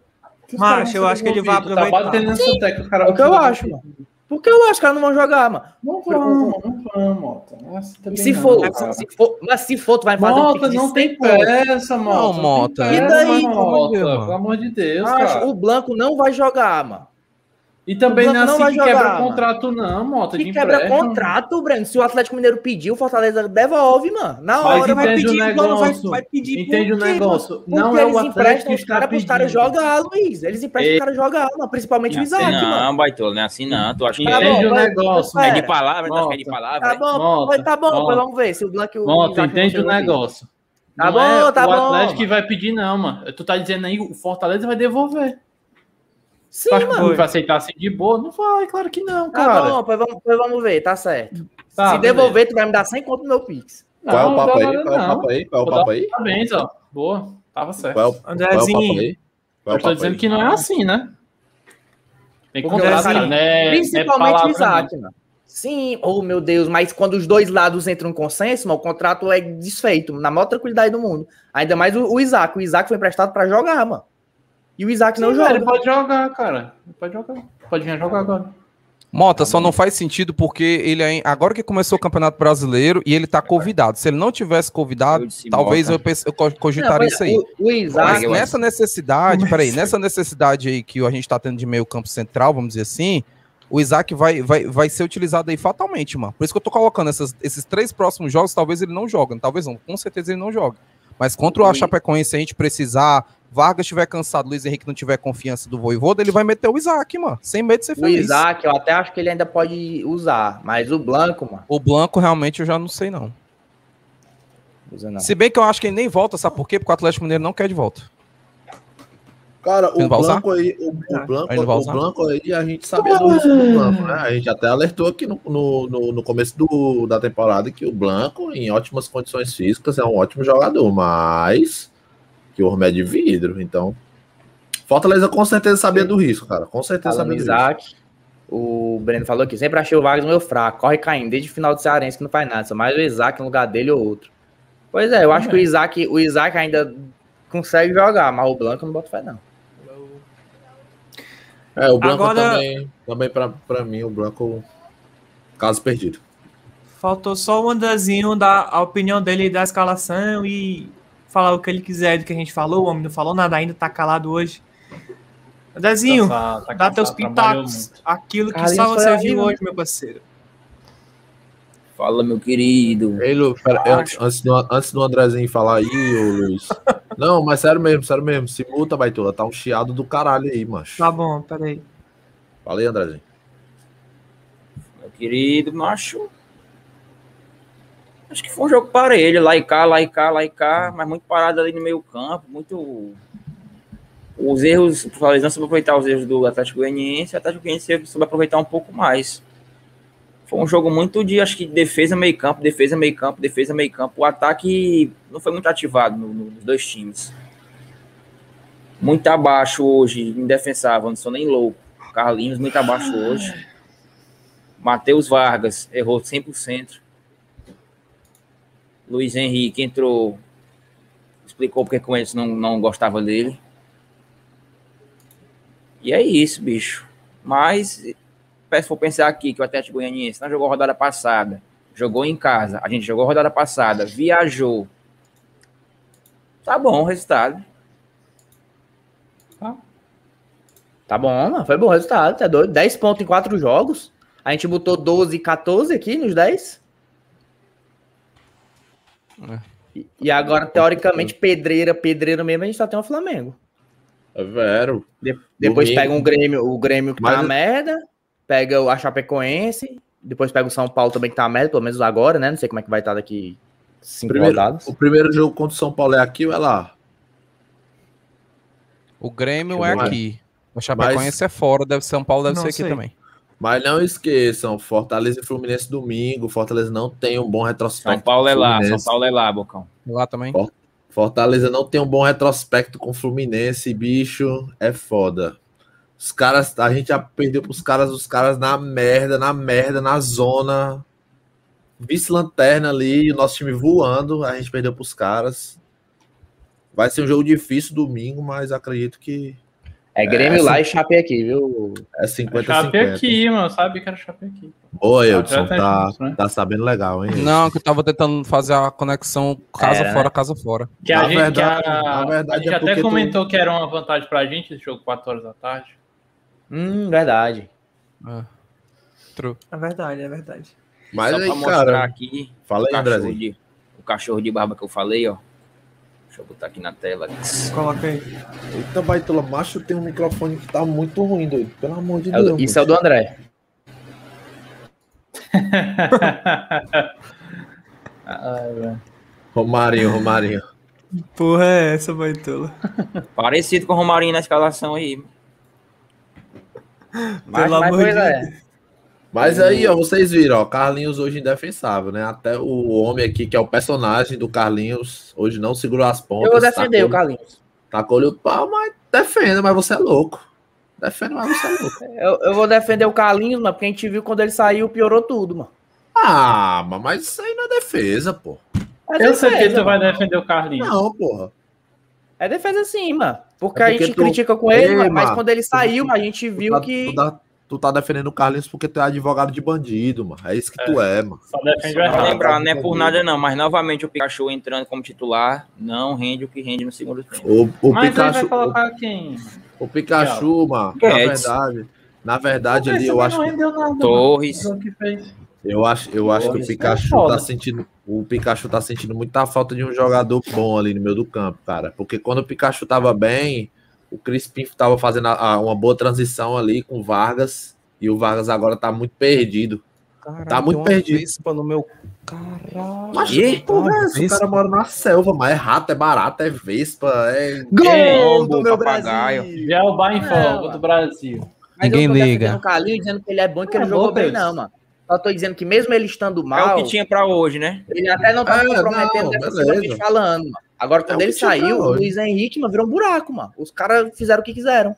Caras eu vão acho que ele vai. Tá aproveitar. batendo nessa É o que vão eu acho, mano. Porque eu acho que os caras não vão jogar, mano. Não vamos, não vamos, Mota. Se não, for, cara. se for, mas se for, tu vai fazer um Mota, pique de não tem 100 pontos. pressa, Mota. Não, Mota. tem E daí, Mota, mano. Pelo amor de Deus, Acho, cara. o Blanco não vai jogar, mano. E também o não é não assim vai que quebra jogar, contrato, não, Mota. Que de quebra empréstimo. contrato, Breno. Se o Atlético Mineiro pediu, o Fortaleza devolve, mano. Na Mas hora vai entende pedir, o o dono vai, negócio. vai pedir. Entende o quê, negócio. mano? Não Porque é o Atlético emprestam que os está caras pros caras pedindo. jogar, Luiz. Eles emprestam os caras jogar, mano. Principalmente o Não Isaac, assim mano. não, Baitola, não é assim não. Tu acha que Tá é, Entende bom, o vai- negócio. é vai- de palavra? Acha que é de palavra? Tá é? bom, Mota, vai, tá bom, Mota. vamos ver se o Blanco o Mota, entende o negócio. Tá Não bom, é tá o bom, Atlético que mano. vai pedir, não, mano. Tu tá dizendo aí, o Fortaleza vai devolver. Sim, que mano. o vai aceitar assim de boa? Não vai, claro que não, Tá cara. bom, pois vamos, pois vamos ver, tá certo. Tá, se beleza. devolver, tu vai me dar 100 conto no meu Pix. Qual é o Não, papo não aí? Qual é o papo aí? Qual é o papo aí? Parabéns, ó. Boa, tava certo. Qual é é o papo Andrezinho, aí? Qual Eu é tô dizendo aí? que não é assim, né? Tem contrato, o cara- né? Principalmente o Isaac, mano. Sim, oh meu Deus, mas quando os dois lados entram em consenso, mano, o contrato é desfeito, na maior tranquilidade do mundo. Ainda mais o, o Isaac. O Isaac foi emprestado pra jogar, mano. E o Isaac não Sim, joga. Ele pode jogar, cara. Ele pode jogar. Pode vir jogar agora. Mota, só não faz sentido porque ele é, agora que começou o Campeonato Brasileiro e ele tá convidado. Se ele não tivesse convidado, Eu talvez eu, pense- eu co- Não, cogitaria mas isso aí. O, o Mas Isaac, eu nessa necessidade, Como peraí, nessa necessidade aí que a gente tá tendo de meio campo central, vamos dizer assim, o Isaac vai, vai, vai ser utilizado aí fatalmente, mano. Por isso que eu tô colocando essas- esses três próximos jogos, talvez ele não jogue, talvez não, com certeza ele não joga. Mas contra o Chapecoense, se a gente precisar, Vargas estiver cansado, Luiz Henrique não tiver confiança do Voivoda, ele vai meter o Isaac, mano, sem medo de ser o feliz. Isaac, eu até acho que ele ainda pode usar, mas o Blanco, mano. O Blanco, realmente, eu já não sei, não. Usa não. Se bem que eu acho que ele nem volta, sabe por quê? Porque o Atlético Mineiro não quer de volta. Cara, o? Blanco aí, o, o Blanco, Ele vai o? Blanco aí, a gente sabia do risco do Blanco, né? A gente até alertou aqui no, no, no- no começo do, da temporada que o Blanco, em ótimas condições físicas, é um ótimo jogador, mas que o é de vidro, então. Fortaleza com certeza sabia do risco, cara. Com certeza Falando sabia do risco. Isaac, o Breno falou aqui, sempre achei o Vargas meio fraco, corre caindo, desde o final do Cearense que não faz nada, só mais o Isaac no lugar dele ou outro. Pois é, eu acho que o Isaac, o Isaac ainda consegue jogar, mas o Blanco não boto fé não. É, o Blanco Agora- também, também pra, pra mim, o Blanco, caso perdido. Faltou só o Andrezinho dar a opinião dele da escalação e falar o que ele quiser do que a gente falou. O homem não falou nada ainda, tá calado hoje. Andrezinho, Tá- tá dá teus pitacos. Aquilo que só você aí, viu hoje, meu parceiro. Fala, meu querido. Ei, Lu, pera, antes, antes, do, antes do Andrezinho falar aí, ô Luiz. [LAUGHS] Não, mas sério mesmo, sério mesmo. Se multa, Baitola, tá um chiado do caralho aí, macho. Tá bom, peraí. Fala aí, Andrezinho. Meu querido macho. Acho que foi um jogo parelho, lá e cá, lá e cá, lá e cá, mas muito parado ali no meio campo, muito... Os erros, o Fortaleza não soube aproveitar os erros do Atlético Goianiense, o Atlético Goianiense soube aproveitar um pouco mais. Foi um jogo muito de, acho que defesa, meio campo, defesa, meio campo, defesa, meio campo. O ataque não foi muito ativado no- no- nos dois times. Muito abaixo hoje, indefensável, não sou nem louco. Carlinhos muito abaixo hoje. Matheus Vargas errou 100%. Luiz Henrique entrou, explicou porque com eles não, não gostava dele. E é isso, bicho. Mas, se for pensar aqui que o Atlético Goianiense não jogou a rodada passada, jogou em casa, a gente jogou a rodada passada, viajou. Tá bom o resultado. Tá bom, mano, foi bom resultado, tá doido. 10 pontos em 4 jogos. A gente botou 12 e 14 aqui nos 10. É. E- E agora, teoricamente, pedreira, pedreira mesmo, a gente só tem o Flamengo. É vero. De- depois Domingo. pega um Grêmio, o Grêmio que Mas tá na merda, pega o- a Chapecoense, depois pega o São Paulo também que tá na merda, pelo menos agora, né? Não sei como é que vai estar daqui cinco Primeiro, rodadas. o primeiro jogo contra o São Paulo é aqui ou é lá? O Grêmio é ver. aqui. O Chapecoense é fora, deve São Paulo deve Não ser aqui sei. também. Mas não esqueçam, Fortaleza e Fluminense domingo. Fortaleza não tem um bom retrospecto. São Paulo é lá, São Fluminense. Paulo é lá, Bocão. Lá também. Fortaleza não tem um bom retrospecto com Fluminense, bicho. É foda. Os caras, a gente já perdeu pros caras, os caras na merda, na merda, na zona. Vice-lanterna ali, o nosso time voando, a gente perdeu pros caras. Vai ser um jogo difícil domingo, mas acredito que É Grêmio essa- lá e Chape aqui, viu? é Chape 50-50. aqui, mano. Eu sabia que era Chape aqui. Boa, Eudson, tá, né? tá sabendo legal, hein? Não, que eu tava tentando fazer a conexão casa Era, fora, né? casa fora. Que Na a gente, verdade- que a, na verdade a gente é até porque tu- comentou que era uma vantagem pra gente esse jogo 4 horas da tarde. Hum, verdade. É. True. É verdade, é verdade. Mas Só aí, pra mostrar cara, aqui fala o aí, cachorro, Andrezinho. de, o cachorro de barba que eu falei, ó. Deixa eu botar aqui na tela. Coloca aí. Eita, baitola, macho, tem um microfone que tá muito ruim, doido. Pelo amor de É Deus. isso é o do André. Ai. [LAUGHS] Romarinho, Romarinho. Porra, é essa, baitola? Parecido com o Romarinho na escalação aí. Mas, Pelo mas amor pois de é. Mas aí, ó, vocês viram, ó, Carlinhos hoje indefensável, né? Até o homem aqui, que é o personagem do Carlinhos, hoje não segurou as pontas. Eu vou defender o tacou- Carlinhos. Tacou-lhe o pau, mas defenda, mas você é louco. Defende, mas você é louco. Eu, eu vou defender o Carlinhos, mano, porque a gente viu quando ele saiu, piorou tudo, mano. Ah, mas- mas isso aí não é defesa, pô. É Eu sei que tu vai defender o Carlinhos. Não, porra. É defesa sim, mano. Porque, É a porque gente tu- critica com ele, Ei, mas mano, quando ele tu- saiu, a gente Tu viu tá, que. tu, tá, tu tá defendendo o Carlinhos porque tu é advogado de bandido, mano. É isso que tu é, mano. Só defende o lembrar, não é por nada não, mas novamente o Pikachu entrando como titular não rende o que rende no segundo tempo. O, o Mas aí vai Pikachu, colocar quem? o, o Pikachu, mano, na verdade, na verdade ali eu acho não que rendeu nada. Torres. O jogo que fez. Eu acho, eu acho que o Pikachu é tá sentindo. O Pikachu tá sentindo muita falta de um jogador bom ali no meio do campo, cara. Porque quando o Pikachu tava bem, o Crispim tava fazendo a- a- uma boa transição ali com o Vargas. E o Vargas agora tá muito perdido. Caralho, Tá muito perdido. vespa no meu. Caralho. Mas que porra é essa? O cara mora na selva, mas é rato, é barata, é vespa, é. Gol do meu Brasil. Já é o Bar em Folga mano. do Brasil. Mas Ninguém liga. o Carlinhos dizendo que ele é bom e que ele não jogou bem, não, mano. Só tô dizendo que mesmo ele estando É mal, o que tinha pra hoje, né? ele até não tá É, comprometendo não, falando, mano. Agora, quando É ele saiu, o. Luiz Henrique, mano, virou um buraco, mano. Os caras fizeram o que quiseram.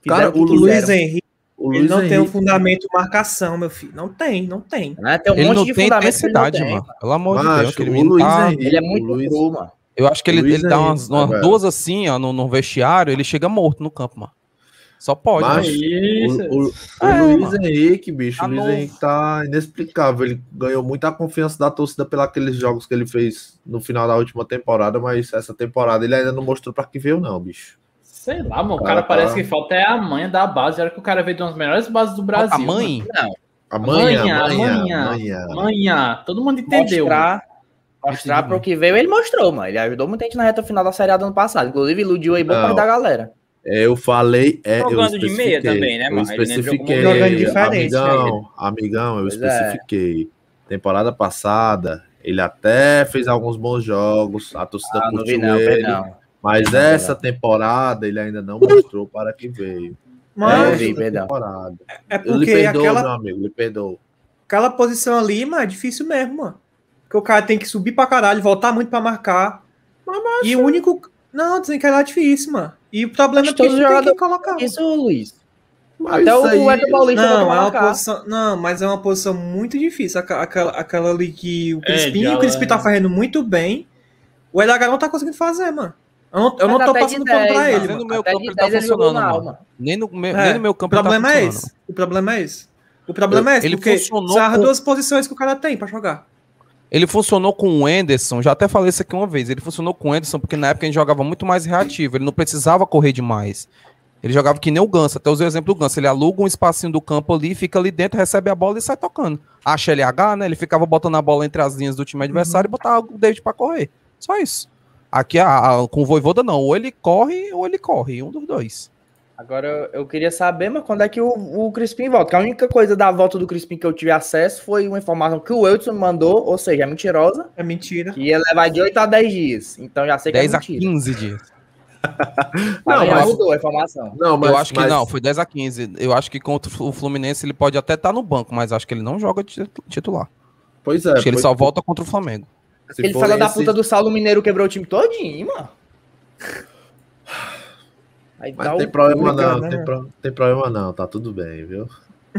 Fizeram Cara, o que o. Luiz Henrique, O ele Luiz não tem um Henrique. fundamento de marcação, meu filho. Não tem, não tem. Né? Tem um Ele monte não de tem fundamento que ele não intensidade, tem, mano. Pelo amor de Macho, Deus, aquele menino tá- Henrique. Ele é o muito Luiz- cru, mano. Eu acho que ele, Luiz ele dá Henrique, umas, umas duas assim, ó, no, no vestiário, ele chega morto no campo, mano. Só pode, Mas-. O, o- o É, Luiz mano. Henrique, bicho, Tá o Luiz novo. Henrique tá inexplicável. Ele ganhou muita confiança da torcida pelos jogos que ele fez no final da última temporada, mas essa temporada ele ainda não mostrou pra que veio, não, bicho. Sei lá, mano. O Cara, cara tá- parece que falta é a manha da base. Era que o cara veio de umas melhores bases do Brasil. a mãe? Amanhã, Amanhã, amanhã, amanhã. Todo mundo entendeu. Mostrar, mostrar pro que veio, ele mostrou, mano. Ele ajudou muita gente na reta final da Série A do ano passado. Inclusive, iludiu aí boa Não. parte da galera. É, Eu falei, é, eu Jogando de meia também, né, Eu? Ele nem especifiquei, Jogando diferente, amigão, amigão, eu Pois é. especifiquei. Temporada passada, ele até fez alguns bons jogos, a torcida Ah, curtiu não, ele, não. mas Não, essa não. temporada ele ainda não mostrou para que veio. Mas perdão. temporada. é Eu lhe porque perdoo, aquela, meu amigo, lhe perdoo. aquela posição ali, mano, é difícil mesmo, mano. Porque o cara tem que subir pra caralho, voltar muito pra marcar. E o único. Não, dizem que era difícil, mano. E o problema é que todos os tem que colocar. Isso, Luiz. Mas Até o aí- Edson Paulista Não, é uma posição. Não, mas é uma posição muito difícil. Aquela, aquela, ali que o É, Crispim, já o Crispim é. tá fazendo muito bem. O LH não tá conseguindo fazer, mano. Eu não, eu não tô passando pano 10, pra mano. ele, mano. no meu Até campo ele tá 10 ele jogou funcionando, mal, mano. Nem no, me- É, nem no meu campo o ele tá problema é esse. O problema é esse. O problema é esse, Ele porque funcionou são as com- duas posições que o cara tem pra jogar. Ele funcionou com o Enderson, já até falei isso aqui uma vez. Ele funcionou com o Enderson porque na época a gente jogava muito mais reativo. Ele não precisava correr demais. Ele jogava que nem o Ganso. Até usei o exemplo do Ganso. Ele aluga um espacinho do campo ali, fica ali dentro, recebe a bola e sai tocando. Acha LH, né? Ele ficava botando a bola entre as linhas do time adversário e botava o David pra correr. Só isso. Aqui a- a- com o Voivoda não. Ou ele corre ou ele corre. Um dos dois. Agora eu- queria saber, mas quando é que o, o Crispim volta? Porque a única coisa da volta do Crispim que eu tive acesso foi uma informação que o Wilson me mandou, ou seja, é mentirosa, É mentira. que ia levar de 8 a 10 dias. Então já sei que 10 é a mentira. 15 dias. Mas [LAUGHS] Não, mas- mudou a informação. Não, mas, eu acho que mas- não, foi 10 a 15. Eu acho que contra o Fluminense ele pode até estar no banco, mas acho que ele não joga titular. Pois é. acho que ele só volta contra o Flamengo. se Ele fala da esse- puta do Saulo Mineiro quebrou o time todinho, mano. Aí Mas dá tem o... problema Obrigado, não, né, tem, pro- tem problema não, tá tudo bem, viu? [LAUGHS]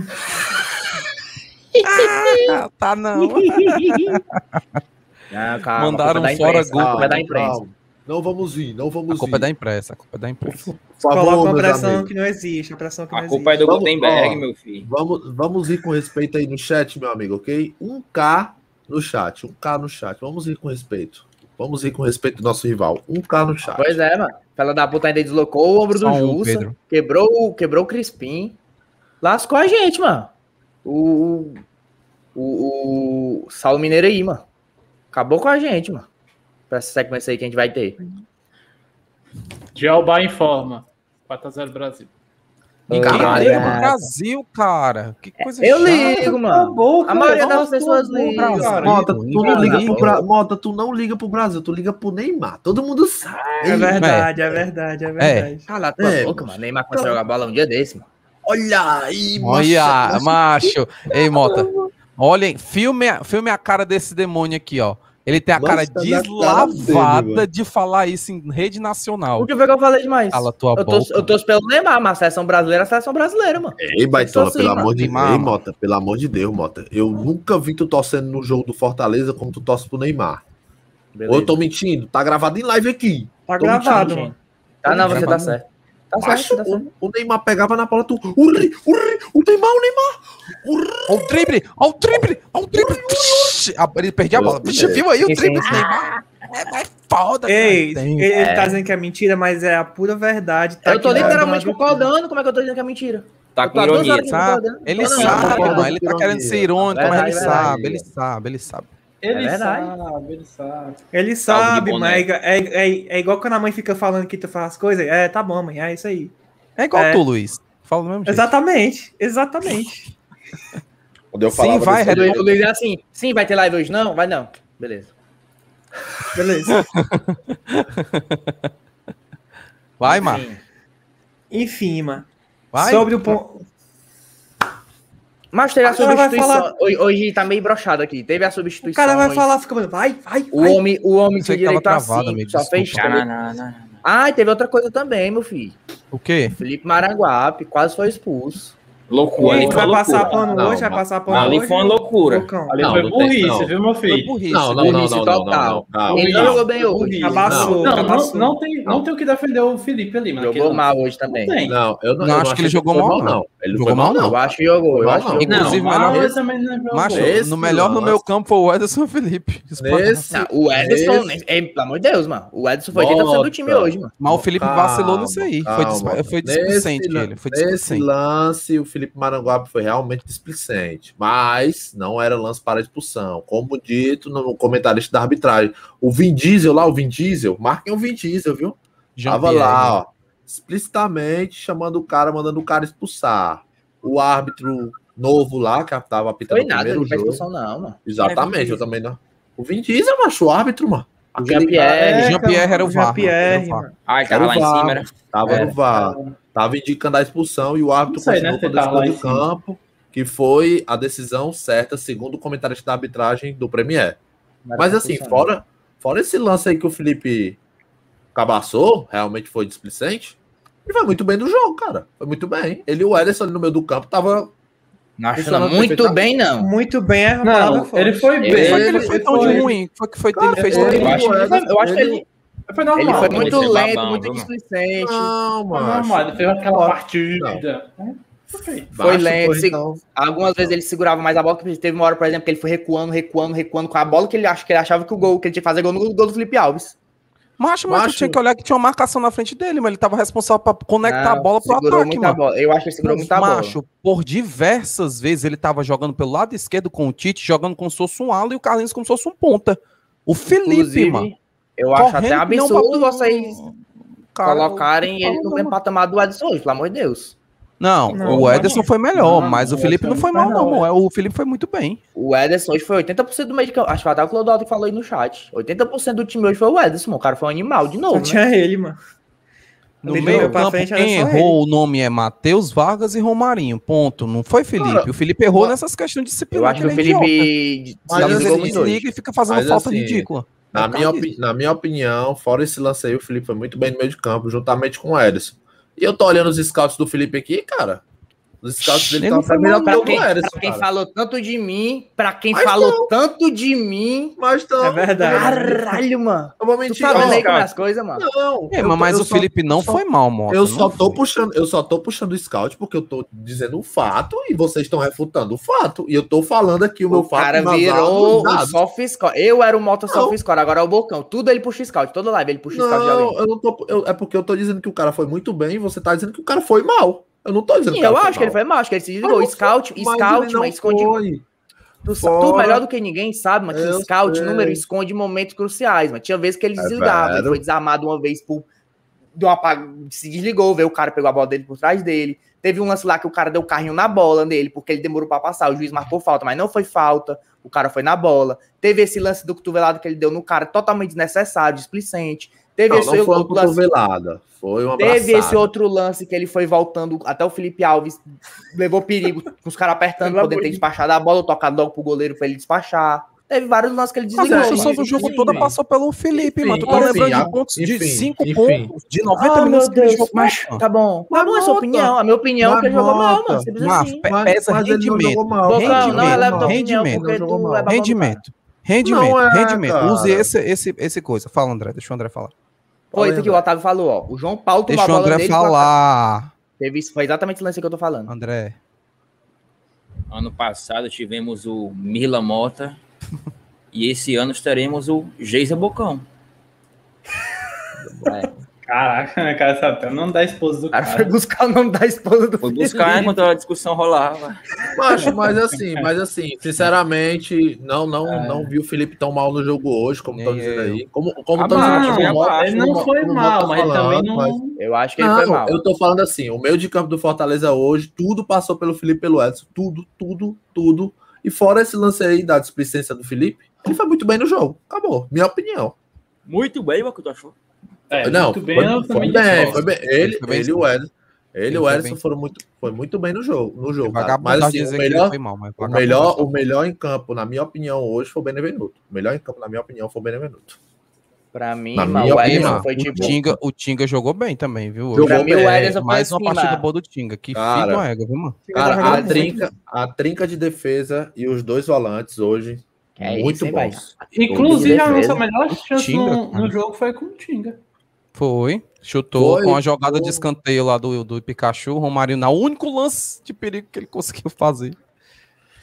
Ah, tá não. Não, [LAUGHS] calma, Mandaram a é fora imprensa, gol. a culpa é da Calma, imprensa. calma. Não vamos ir, não A vamos culpa é ir. da imprensa, a culpa é da imprensa. Por Coloca favor, uma meus pressão amigos. que não existe, a pressão que não A culpa é existe. do Vamos- Gutenberg, ó. meu filho. Vamos, vamos ir com respeito aí no chat, meu amigo, ok? 1K no chat, 1K no chat. Vamos ir com respeito. Vamos ir com respeito do nosso rival. 1K no chat. Pois é, mano. Fela da puta ainda deslocou o ombro Só do um, Jussa, Pedro. quebrou, o- quebrou o Crispim, lascou a gente, mano. O, o, o Saulo Mineiro aí, mano. Acabou com a gente, mano. Pra essa sequência aí que a gente vai ter. Gelba informa. 4x0 Brasil. Ninguém Caralho, liga é. pro Brasil, cara. Que coisa Eu chata. ligo, mano. boca, A maioria das pessoas Cala a boca, ligam. cara. Mota, tu não liga liga. pro Brasil. Mota, tu não liga pro Brasil, tu liga pro Neymar. Todo mundo sabe. É verdade, é verdade, é verdade. Cala a tua É, boca, mano. Neymar a jogar bola um dia desse, mano. Olha aí, Olha, macho. macho. Ei, Mota. [LAUGHS] Olhem, filme, a- filme a cara desse demônio aqui, ó. Ele tem a na cara dele, deslavada mano. de falar isso em rede nacional. O que foi que eu falei demais? Cala tua Eu boca. tô, eu tô pelo Neymar, mas a seleção brasileira é a seleção brasileira, mano. Ei, Baitola, assim, pelo mano. amor de Deus. Mota, pelo amor de Deus, Mota. Eu nunca vi tu torcendo no jogo do Fortaleza como tu torce pro Neymar. Beleza. Ou eu tô mentindo? Tá gravado em live aqui. Tá Tô gravado, mentindo. mano. Ah, não, você tá Gravado. certo. Tá Macho, certo, tá certo. o, o Neymar pegava na bola, tu. Urri, urri, o Neymar, o Neymar. Ó o drible, ó o drible, ó o drible. Ah, Ele perdia a bola. Psh, viu aí o drible sim, do Neymar? É mais foda, cara. Ei, Tem. ele, ele tá dizendo que é mentira, mas é a pura verdade. Tá eu tô literalmente concordando. Como é que eu tô dizendo que é mentira? Tá com ironia. Ele sabe, mano. Ele tá querendo ser irônico, mas ele sabe, ele sabe, ele sabe. Ele É sabe, ele sabe. Ele Algo sabe, mas é, é, é igual quando a mãe fica falando que tu faz as coisas. É, tá bom, mãe, é isso aí. É igual É. tu, Luiz. Fala do mesmo jeito. Exatamente, exatamente. [LAUGHS] Quando eu Sim, falava vai, desse O Luiz, Luiz é assim, sim, vai ter live hoje? Não, vai não. Beleza. [LAUGHS] Beleza. Vai. Sim. Enfim, mano. Vai. Sobre o ponto. Mas teve a O vai substituição. falar- Hoje, tá meio brochado aqui. Teve a O substituição. cara vai falar, fica vai, vai, O vai. homem, o homem tava direito a travado, cinco, amigo, só fez desculpa. três. Não, não, não, não. Ah, e teve outra coisa também, meu filho. O quê? Felipe Maranguape quase foi expulso. Loucura. E Ali tu foi vai passar pano Não, hoje, vai passar pano Ali hoje. foi uma loucura. Ali foi burrice, viu, meu Foi filho? burrice. Não, não, Burrice não, não, não, total. não. Ele Não, jogou bem hoje. Cabaçou, Não, não, não, tem, não tem o que defender o Felipe ali, mano. Jogou mal hoje também. Não tem. Não, eu não, Não, eu acho que ele jogou foi mal, não. Ele Jogou foi mal, não. Eu acho que jogou. Eu Não, acho que não. jogou. Inclusive, melhor- Esse no melhor no meu campo foi o Ederson Felipe. Nesse, o Ederson, nesse- é, pelo amor de Deus, mano. O Ederson foi 80% do time hoje, mano. Mas o Felipe vacilou nisso aí. Foi, foi Nesse displicente ele. Foi Nesse displicente. lance, o Felipe Maranguape foi realmente displicente, mas não era lance para expulsão. Como dito no comentarista da arbitragem, o Vin Diesel lá, o Vin Diesel, marquem o Vin Diesel, viu? Tava lá, ó, explicitamente chamando o cara, mandando o cara expulsar. O árbitro novo lá, que tava apitando Foi o nada, primeiro não jogo. expulsão, não, mano. Exatamente, eu também não. O Vin Diesel, macho, o árbitro, mano. O Jean-Pierre. cara Jean-Pierre era o VAR, Jean-Pierre, o. Ah, tava o lá em cima, era. Tava É. no VAR. Tava indicando a expulsão e o árbitro sei, né, continuou se com a lá decisão do campo, que foi a decisão certa, segundo o comentarista da arbitragem do Premier. Mas assim, fora, fora esse lance aí que o Felipe cabaçou, realmente foi displicente, ele foi muito bem no jogo, cara. Foi muito bem. Ele e o Ederson ali no meio do campo tava. Não não, muito bem, não. Muito bem, é Não, ele foi bem. Ele Ele foi tão de ruim. Foi que foi Cara, ele fez ele- tão Eu acho, eu acho que ele- ele, Foi normal. ele foi ele muito foi lento, babando, muito mano. displicente. Não, Foi mano. normal, ele fez aquela partida. né? Ok. Foi Baixo, lento, se- então. Algumas vezes ele segurava mais a bola, que teve uma hora, por exemplo, que ele foi recuando, recuando, recuando com a bola que ele, acha, que ele achava que o gol, que ele tinha que fazer gol no gol do Felipe Alves. Macho, mas tu Macho. tinha que olhar que tinha uma marcação na frente dele, mas ele tava responsável pra conectar a Não, bola pro ataque, mano. bola. Eu acho que ele segurou muita bola. Macho, por diversas vezes ele tava jogando pelo lado esquerdo com o Tite, jogando como se fosse um ala e o Carlinhos como se fosse um ponta. O Felipe, Inclusive, mano. Eu acho até absurdo vocês Cara, colocarem eu- ele no mesmo patamar do Edson hoje, pelo amor de Deus. Não, Não, o Ederson foi melhor, Não, mas o Felipe não foi não mal, não. não, é, O Felipe foi muito bem. O Ederson hoje foi 80% do meio de campo. Acho que até o Clodoaldo que falou aí no chat. 80% do time hoje foi o Ederson, mano. o cara foi um animal de Só novo, né? tinha ele, mano. No meio campo, frente quem errou o nome é Matheus Vargas e Romarinho. Ponto. Não foi Felipe. Cara, o Felipe errou eu- nessas questões de Eu disciplina. acho que o ele é. Felipe assim, ele desliga e fica fazendo Mas falta assim, ridícula. Na É minha, na minha opinião, fora esse lance aí, o Felipe foi muito bem no meio de campo, juntamente com o Ederson. E eu tô olhando os scouts do Felipe aqui, cara. Os scouts dele não mal, que Pra o quem, Ederson, pra quem cara. falou tanto de mim, pra quem Mas falou não. tanto de mim. Mas então, É verdade. Caralho, mano. eu vou Tu mentir. tá vendo aí como é as coisas, mano? Não, É, tô- mas o só- Felipe não só- foi mal, Mota. Eu não só tô foi. puxando, eu só tô puxando o scout porque eu tô dizendo o fato e vocês estão refutando o fato. E eu tô falando aqui o meu O fato. cara embasado virou o soft score. Eu era o moto Não. soft score, agora é o Bocão. Tudo ele puxa scout. Toda live ele puxa scout de Não, alguém. eu não tô. eu- é porque eu tô dizendo que o cara foi muito bem e você tá dizendo que o cara foi mal. Eu não tô dizendo Sim, que o eu acho que ele mal. foi mal, acho que ele se desligou. Scout, Mas scout, ele mas esconde. foi. Tu, tu melhor do que ninguém sabe, mas que scout, sei. número, esconde momentos cruciais, mas tinha vezes que ele É desligava. Ele vero. foi desarmado uma vez por. De uma, pa- se desligou, veio o cara pegou a bola dele por trás dele. Teve um lance lá que o cara deu carrinho na bola nele, porque ele demorou pra passar. O juiz marcou falta, mas não foi falta. O cara foi na bola. Teve esse lance do cotovelado que ele deu no cara, totalmente desnecessário, displicente. Teve Não, esse não foi uma outro lance cotovelada. Foi uma Teve esse abraçada. outro lance que ele foi voltando, até o Felipe Alves levou perigo, com os caras apertando, podendo amor ter de- despachado a bola, tocado logo pro goleiro pra ele despachar. Teve vários lances que ele Mas desligou. a é, construção do jogo toda passou pelo Felipe, Enfim, mano. Tu tá enfim, lembrando a- de pontos de enfim, 5 enfim. pontos de 90 Ah, minutos que ele jogou. mas tá bom. Mas bom a sua opinião. A minha opinião é que ele Mas jogou mal, mano. Simples Mas assim. pe- Mas- mas não rendimento. jogou mal, cara. não releva tua opinião, rendimento, não é do Rendimento. Rendimento, Não é, rendimento. Use esse, esse, esse coisa. Fala, André. Deixa o André falar. Foi isso que o. Otávio falou, ó. O João Paulo tomou Deixa a o bola André dele. falar. Teve isso, foi exatamente o lance que eu tô falando. André. Ano passado tivemos o Mila Mota [LAUGHS] e esse ano teremos o Geisa Bocão. É. Caraca, [LAUGHS] né, cara, sabe até não dá esposa do O cara foi cara. buscar o nome da esposa do Foi buscar enquanto a discussão rolava. Macho, mas assim, mas assim, sinceramente, não, não, É. não vi o Felipe tão mal no jogo hoje, como estão dizendo aí. Como, como Ah, estão mas dizendo o abaixo, Ele não o foi Mota mal, mas ele falando, também não. mas- Eu acho que ele Não, foi mal. eu tô falando assim, o meio de campo do Fortaleza hoje, tudo passou pelo Felipe pelo Edson. Tudo, tudo, tudo. E fora esse lance aí da displicência do Felipe, ele foi muito bem no jogo. Acabou. Minha opinião. Muito bem, o que tu achou? É, não, muito bem, foi, foi também bem, foi bem. Ele, Foi bem ele e sim. o Ederson. Ele e Ele o foi Ederson foram muito, foi muito bem no jogo. No jogo cara. Mas assim, o ele melhor, foi mal, mas o, melhor, o melhor em campo, na minha opinião, hoje foi o Benevenuto. O melhor em campo, na minha opinião, foi o Benevenuto. Pra mim, Na minha o Ederson foi o, tipo. Tinga, o Tinga jogou bem também, viu? Jogou Pra mim, bem. o Ederson foi Mais uma acima. partida boa do Tinga. Que Cara, filho uma égua, viu, mano? Cara, tá a jogando muito. trinca, a trinca de defesa e os dois volantes hoje, É muito isso, bons. Inclusive, a nossa melhor chance Tinga, no, cara. no jogo foi com o Tinga. Foi. Chutou Foi, com a jogada foi. de escanteio lá do, do Pikachu. O Romário, na único lance de perigo que ele conseguiu fazer.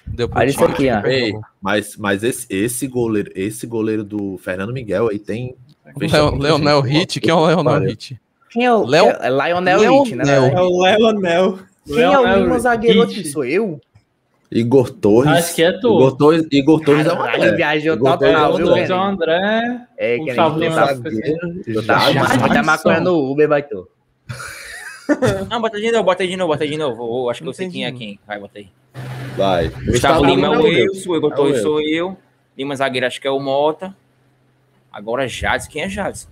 Deu Olha isso aqui, ó. Ei, mas, mas esse, esse goleiro, esse goleiro do Fernando Miguel aí tem. Leo- Leonel. Hit, quem é o Leonel. Hit? Quem é o. Léo- é Lionel Rich, né? Leonel. É o Leonel. Quem é o Leonel zagueiro aqui? Sou eu? Igor Torres. Acho que é tu. Igor Torres, Igor Torres é uma Caralho, viajou Igor total, Torres viu? João André. É, que Lima. tá zagueiro. Tá, Já, mas muita maconha no Uber, baitou. Não, bota de novo, bota de novo, bota de novo. Ô, acho que eu sei quem é quem. Vai, bota aí. Vai. Gustavo Lima é o Wilson, Igor É o Torres sou eu. Lima zagueiro acho que é o Mota. Agora Jades, quem é Jades?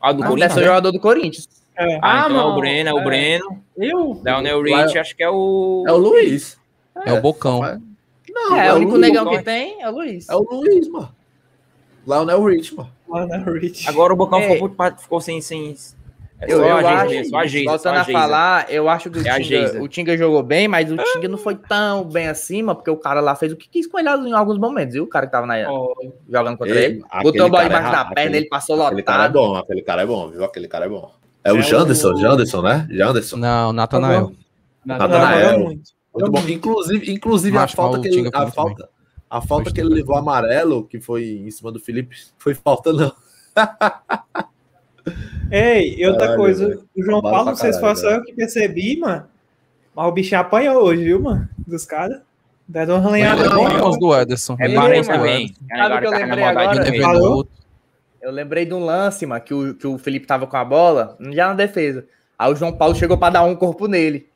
Ah, do Ah, Corinthians. deve né? jogador do Corinthians. É. Ah, Ah, então é o Breno, é o é. Breno. Eu? Leonel Rich, acho que é o. É o Luiz. É o Bocão. Não, é, o único Luiz. negão que tem é o Luiz. É o Luiz, mano. Leonel Rich, mano. Leonel Rich. Agora o Bocão Ei. ficou, ficou sem. sem... É Eu, só eu a Geisa acho, mesmo, a Geisa. voltando a Geisa. falar, eu acho que o É a Tinga, o Tinga jogou bem, mas o Tinga não foi tão bem acima, porque o cara lá fez o que quis com ele em alguns momentos, viu? O cara que tava na, Ó, jogando contra Ele- ele. Botou a bola cara é embaixo da perna, aquele- ele passou Aquele cara é lotado. bom, aquele cara é bom, viu? Aquele cara é bom. É o É Janderson, o- Janderson, né? Janderson. Não, Natanael. Natanael. Muito. Bom. Inclusive, inclusive a falta que ele, a falta, a falta que ele levou amarelo, que foi em cima do Felipe, foi falta não. [LAUGHS] Ei, e outra Caralho, coisa, o João Paulo, não sei se foi só eu que percebi, mano. Mas o bichinho apanhou hoje, viu, mano? Dos caras. Deram uma ranhada Não, boa. não, os do Ederson. É Ele, parente também. sabe o que eu lembrei agora? Eu lembrei de um lance, mano, que o, que o Felipe tava com a bola, já na defesa. Aí o João Paulo chegou pra dar um corpo nele.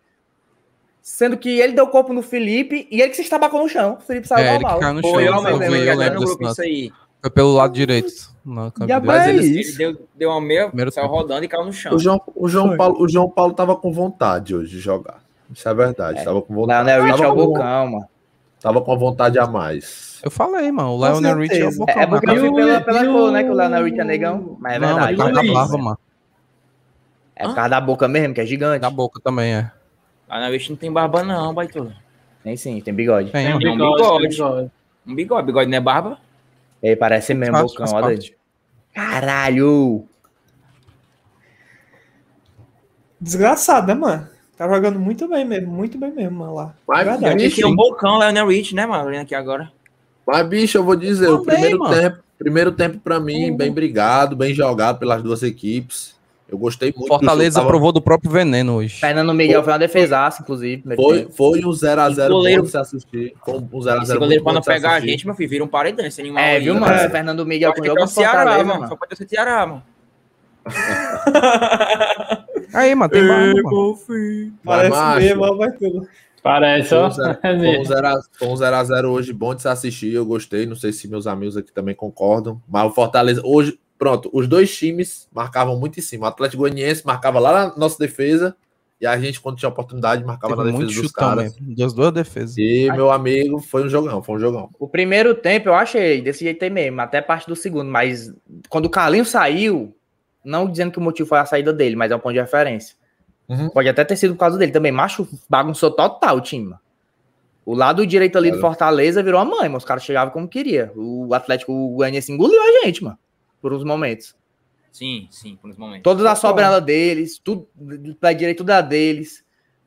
Sendo que ele deu corpo no Felipe e ele que se estabacou no chão. O Felipe saiu É, ele normal. caiu no Foi, chão. Eu meu, vi, eu, eu eu lembro no desse grupo lance. isso aí. Foi pelo lado direito. Cabine. vai. Mas É ele, isso. ele deu, deu uma meia, Primeiro saiu tempo. rodando e caiu no chão. O João, o João, Foi. Paulo, o João Paulo tava com vontade hoje de jogar. Isso é verdade. É. Tava com vontade. Leonel Rich é o bocão, mano. tava com vontade a mais. Eu falei, mano. O Leonel Rich é o bocão. É, é porque eu né? fui o- pela, pela e o- cor, né? Que o Leonel Rich é negão. Mas é Não, verdade. mas o cara da Luiz. barba, mano. É por causa da boca mesmo, que é gigante. Da boca também é. Na vez não tem barba, não, baitola. Nem sim, tem bigode. Tem, Tem um mano. um bigode, bigode. tem bigode. Um bigode. Bigode não é barba? Ele parece mesmo Faz- bocão, faz olha aí. parte. Caralho! Desgraçado, né, mano? Tá jogando muito bem mesmo, muito bem mesmo, mano, lá. Mas, Verdade. Aqui bicho, tem um bocão, Leonel Rich, né, mano? Olhando aqui agora. mas, bicho, eu vou dizer, o Também, primeiro tempo, primeiro tempo para mim, bem brigado, bem jogado pelas duas equipes. Eu gostei muito. do Fortaleza tava- provou do próprio veneno hoje. Fernando Miguel foi uma defesaça, inclusive. Foi, foi um 0x0 bom goleiro- de se assistir. Foi um 0x0 Esse goleiro, pra não pegar a gente, meu filho, vira um paredão esse animal É, aí. viu, mano? É. Fernando Miguel é o com Ceará, Fortaleza, mano. Só pode ser Ceará, mano. [LAUGHS] Aí, mano, tem barba, mano. Parece macho. mesmo, vai tudo. Parece, ó. zero- [LAUGHS] foi 0 a- foi um 0x0 hoje, bom de se assistir. Eu gostei. Não sei se meus amigos aqui também concordam. Mas o Fortaleza, hoje, pronto, os dois times marcavam muito em cima. O Atlético Goianiense marcava lá na nossa defesa. E a gente, quando tinha oportunidade, marcava Teve na muito defesa dos chutão caras. mesmo. Das duas defesas. E, meu amigo, foi um jogão, foi um jogão. O primeiro tempo eu achei desse jeito aí mesmo, até parte do segundo, mas quando o Carlinho saiu, não dizendo que o motivo foi a saída dele, mas é um ponto de referência. Uhum. Pode até ter sido por causa dele também. Macho bagunçou total o time. O lado direito ali do Cara. Fortaleza virou a mãe, mas os caras chegavam como queria. O Atlético Goianiense engoliu a gente, mano, por uns momentos. Sim, sim, por uns momentos. Todas as sobradas deles, tudo pé direito, tudo é deles.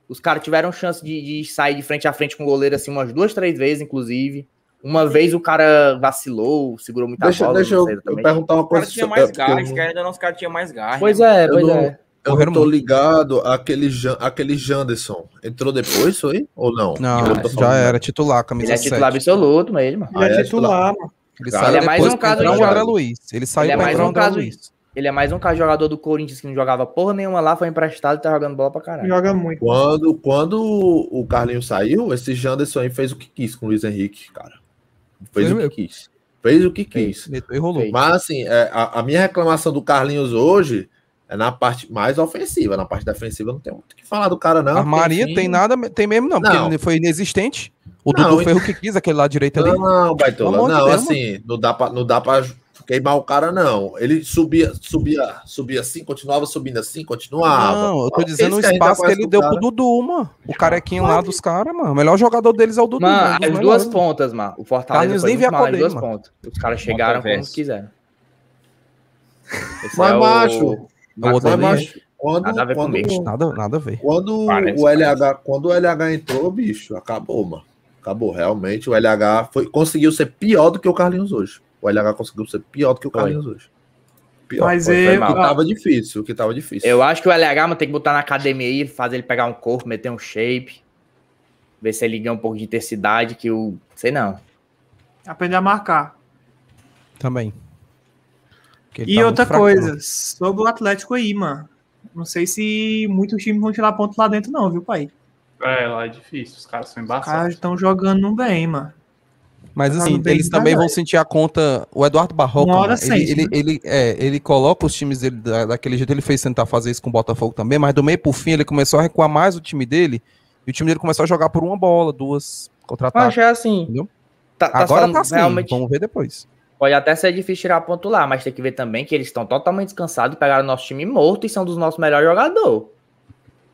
Os caras tiveram chance de, de sair de frente a frente com o goleiro assim umas duas, três vezes, inclusive. Uma vez o cara vacilou, segurou muita Deixa, bola. deixa eu, eu perguntar uma O cara coisa. tinha eu- mais eu gás, não- que ainda não, os caras tinham mais gás. Pois né? é, Eu pois não- é. Eu não tô ligado, aquele, Jan- aquele Janderson entrou depois, foi? Ou não? Não, Eu já falando- era titular, camisa Ele é 7. titular absoluto, mas ele, mano. Ele Ah, é é titular, mano. Ele saiu ele é mais um caso de jogo. Luiz. Ele saiu Ele é mais um André caso Luiz. Ele é mais um cara jogador do Corinthians que não jogava porra nenhuma lá, foi emprestado e tá jogando bola pra caralho. Joga muito. Quando, quando o Carlinhos saiu, esse Janderson aí fez o que quis com o Luiz Henrique, cara. Fez Foi o que quis. Fez o que quis. Meteu e rolou. Fez. Mas assim, é, a, a minha reclamação do Carlinhos hoje é na parte mais ofensiva. Na parte defensiva não tem muito o que falar do cara, não. a Maria porque, tem nada, tem mesmo não, porque Não. ele foi inexistente. O Não, Dudu e- fez o que quis, aquele lá direito ali. Não, Baitola, amor de não, Deus, assim, não dá, pra, não dá pra queimar o cara, não. Ele subia, subia, subia assim, continuava subindo assim, continuava. Não, eu tô dizendo o que espaço que conhece ele deu cara. pro Dudu, mano. O carequinho lá dos caras, mano. O melhor jogador deles é o Dudu. Mano, as melhores, duas pontas, mano. O Fortaleza Carlinhos foi nem via mal dele, duas mano. pontas. Os caras chegaram como quiseram. Esse Mas, é o- macho, O Mas, macho, quando, Nada a ver quando, comigo. Nada, nada a ver. quando Parece, o LH, quando o LH entrou, bicho, acabou, mano. Acabou, realmente. O LH foi, conseguiu ser pior do que o Carlinhos hoje. O LH conseguiu ser pior do que o Foi. Carlinhos hoje. Pior. Mas eu- mal. O que tava difícil, o que tava difícil. Eu acho que o LH mano, tem que botar na academia aí, fazer ele pegar um corpo, meter um shape. Ver se ele ganha um pouco de intensidade, que o. Sei não. Aprender a marcar. Também. E tá outra coisa, sobre o Atlético aí, mano. Não sei se muitos times vão tirar ponto lá dentro, não, viu, pai? É, lá é difícil, os caras são Os caras embaçados. estão jogando bem, mano. Mas assim, eles também vão sentir a conta. O Eduardo Barroca, Uma hora mano, ele, sente, ele, né? ele, é, ele coloca os times dele da- daquele jeito. Ele fez tentar fazer isso com o Botafogo também, mas do meio pro fim ele começou a recuar mais o time dele. E o time dele começou a jogar por uma bola, duas Mas contra-ataques. é assim. Tá, tá Agora falando tá assim, realmente. vamos ver depois. Pode até ser difícil tirar ponto lá, mas tem que ver também que eles estão totalmente descansados, pegaram o nosso time morto e são dos nossos melhores jogadores.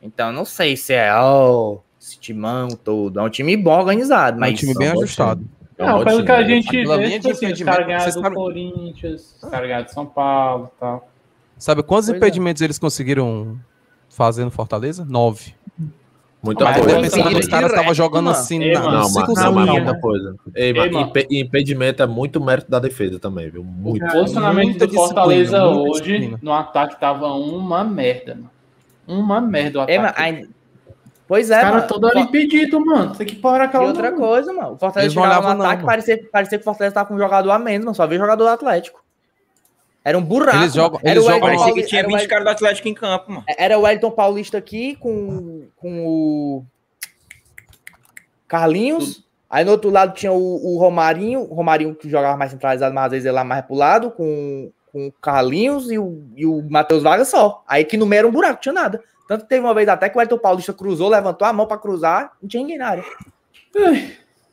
Então não sei se é oh, esse timão todo. É um time bom organizado, É mas um time bem ajustado. É um Não, pelo time, que a né? gente vê, tipo de assim, os caras ganharam do sabem- Corinthians, os caras ganharam São Paulo e tal. Sabe quantos Pois é. impedimentos eles conseguiram fazer no Fortaleza? Nove. Muita Mas coisa. eu pensando que os caras estavam jogando mano. assim Ei, na, Não, mas, não, mas muita coisa. Ei, Ei, impedimento é muito mérito da defesa também, viu? Muito. O posicionamento do Fortaleza hoje no ataque tava uma merda, mano. Uma merda o É, ataque. mas ainda- Pois Os é, caras mano. toda hora impedido, mano. Tem que parar E aquela outra mano. coisa, mano. O Fortaleza olhavam, não, ataque, mano. parecia, parecia que o Fortaleza tava com um jogador a menos, mano. Só veio jogador do Atlético. Era um buraco. Eles jogam-. Era eles o jogam- Wellington Parecia que tinha era o 20 Wellington- caras do Atlético em campo, mano. Era o Wellington Paulista aqui com, com o Carlinhos. Aí no outro lado tinha o, o Romarinho, o Romarinho que jogava mais centralizado, mas às vezes ele lá mais pro lado, com, com o Carlinhos e o, e o Matheus Vargas só. Aí que no meio era um buraco, tinha nada. Tanto que teve uma vez até que o Wellington Paulista cruzou, levantou a mão pra cruzar, não tinha ninguém na área.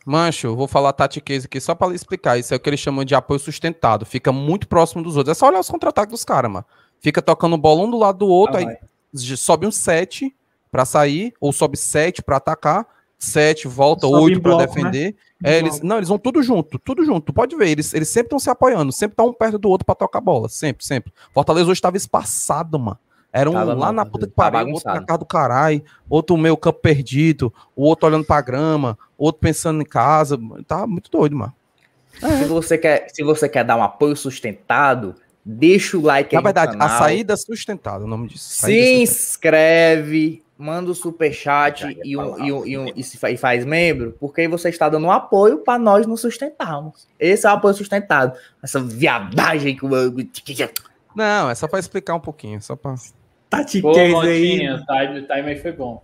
Mancho, vou falar Tati Case aqui só pra lhe explicar. Isso é o que eles chamam de apoio sustentado. Fica muito próximo dos outros. É só olhar os contra-ataques dos caras, mano. Fica tocando bola um do lado do outro, Ah, aí vai. sobe um 7 pra sair, ou sobe 7 pra atacar, 7 volta, Sobe 8 em pra bloco, defender. né? É, eles, não, eles vão tudo junto, tudo junto. Pode ver, eles, eles sempre estão se apoiando, sempre tá um perto do outro pra tocar bola. Sempre, sempre. Fortaleza hoje tava espaçado, mano. Era um Tava, lá na puta que tava pariu, outro na casa do caralho, outro meio campo perdido, o outro olhando pra grama, outro pensando em casa. Tá muito doido, mano. Se, você quer, se você quer dar um apoio sustentado, deixa o like Na aí verdade, no a saída sustentada, o nome disso. Se sustentada. inscreve, manda o superchat Já e, um, e, um, e, um, e, e faz membro, porque aí você está dando um apoio para nós nos sustentarmos. Esse é o apoio sustentado. Essa viadagem que o. Não, é só pra explicar um pouquinho, só pra... Tati Pô, Case aí. O time, o time aí foi bom.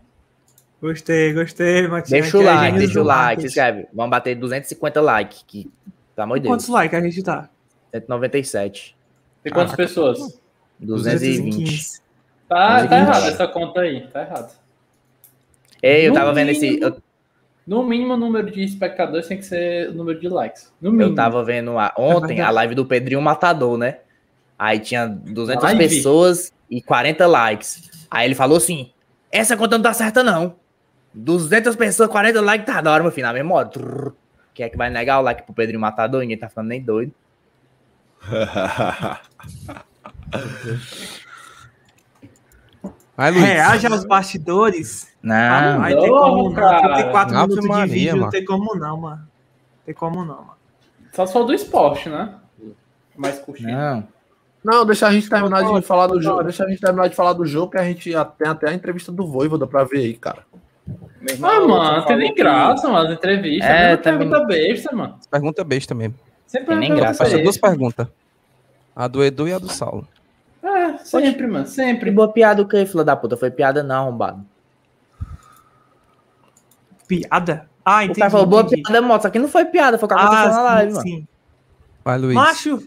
Gostei, gostei, Matinho. Deixa o like, deixa o like, se inscreve. Vamos bater 250 likes, que, pelo amor de Deus, Quantos likes a gente tá? 197. Tem quantas Ah, pessoas? 220. Tá, tá 220. errado essa conta aí, tá errado. Ei, eu No tava vendo esse. mínimo- Eu, No mínimo, o número de espectadores tem que ser o número de likes. No mínimo. eu tava vendo a- ontem a live do Pedrinho Matador, né? Aí tinha 200 Live? pessoas e 40 likes. Aí ele falou assim: essa conta não tá certa, não. 200 pessoas, 40 likes, tá da hora, meu filho. Na mesma hora. Trrr. Quem é que vai negar o like pro Pedrinho Matador? Ninguém tá falando nem doido. [LAUGHS] Vai, Luiz. Reage aos bastidores. Ah, Não. vai ter não, como não. cara. 34 Ave minutos de Maria, vídeo, não mano. tem como não, mano. Tem como não, mano. Só se for do esporte, né? Mais curtido. Não. Não, deixa a gente terminar de falar do jogo. Deixa a gente terminar de falar do jogo, que a gente tem até a entrevista do Voivoda pra ver aí, cara. Irmão, Ah, mano, tem nem graça, mano, as entrevistas. É, também- pergunta besta, mano. Pergunta besta mesmo. Sempre Tem nem graça. Faz besta. duas perguntas. A do Edu e a do Saulo. Sempre, mano, Que sempre. boa piada o que, filha da puta? Foi piada não, arrombado. Piada? Ah, O entendi. cara falou boa entendi. piada, moto. Isso aqui não foi piada, foi o que aconteceu na Ah, live, sim, mano. sim. Vai, Luiz. Macho,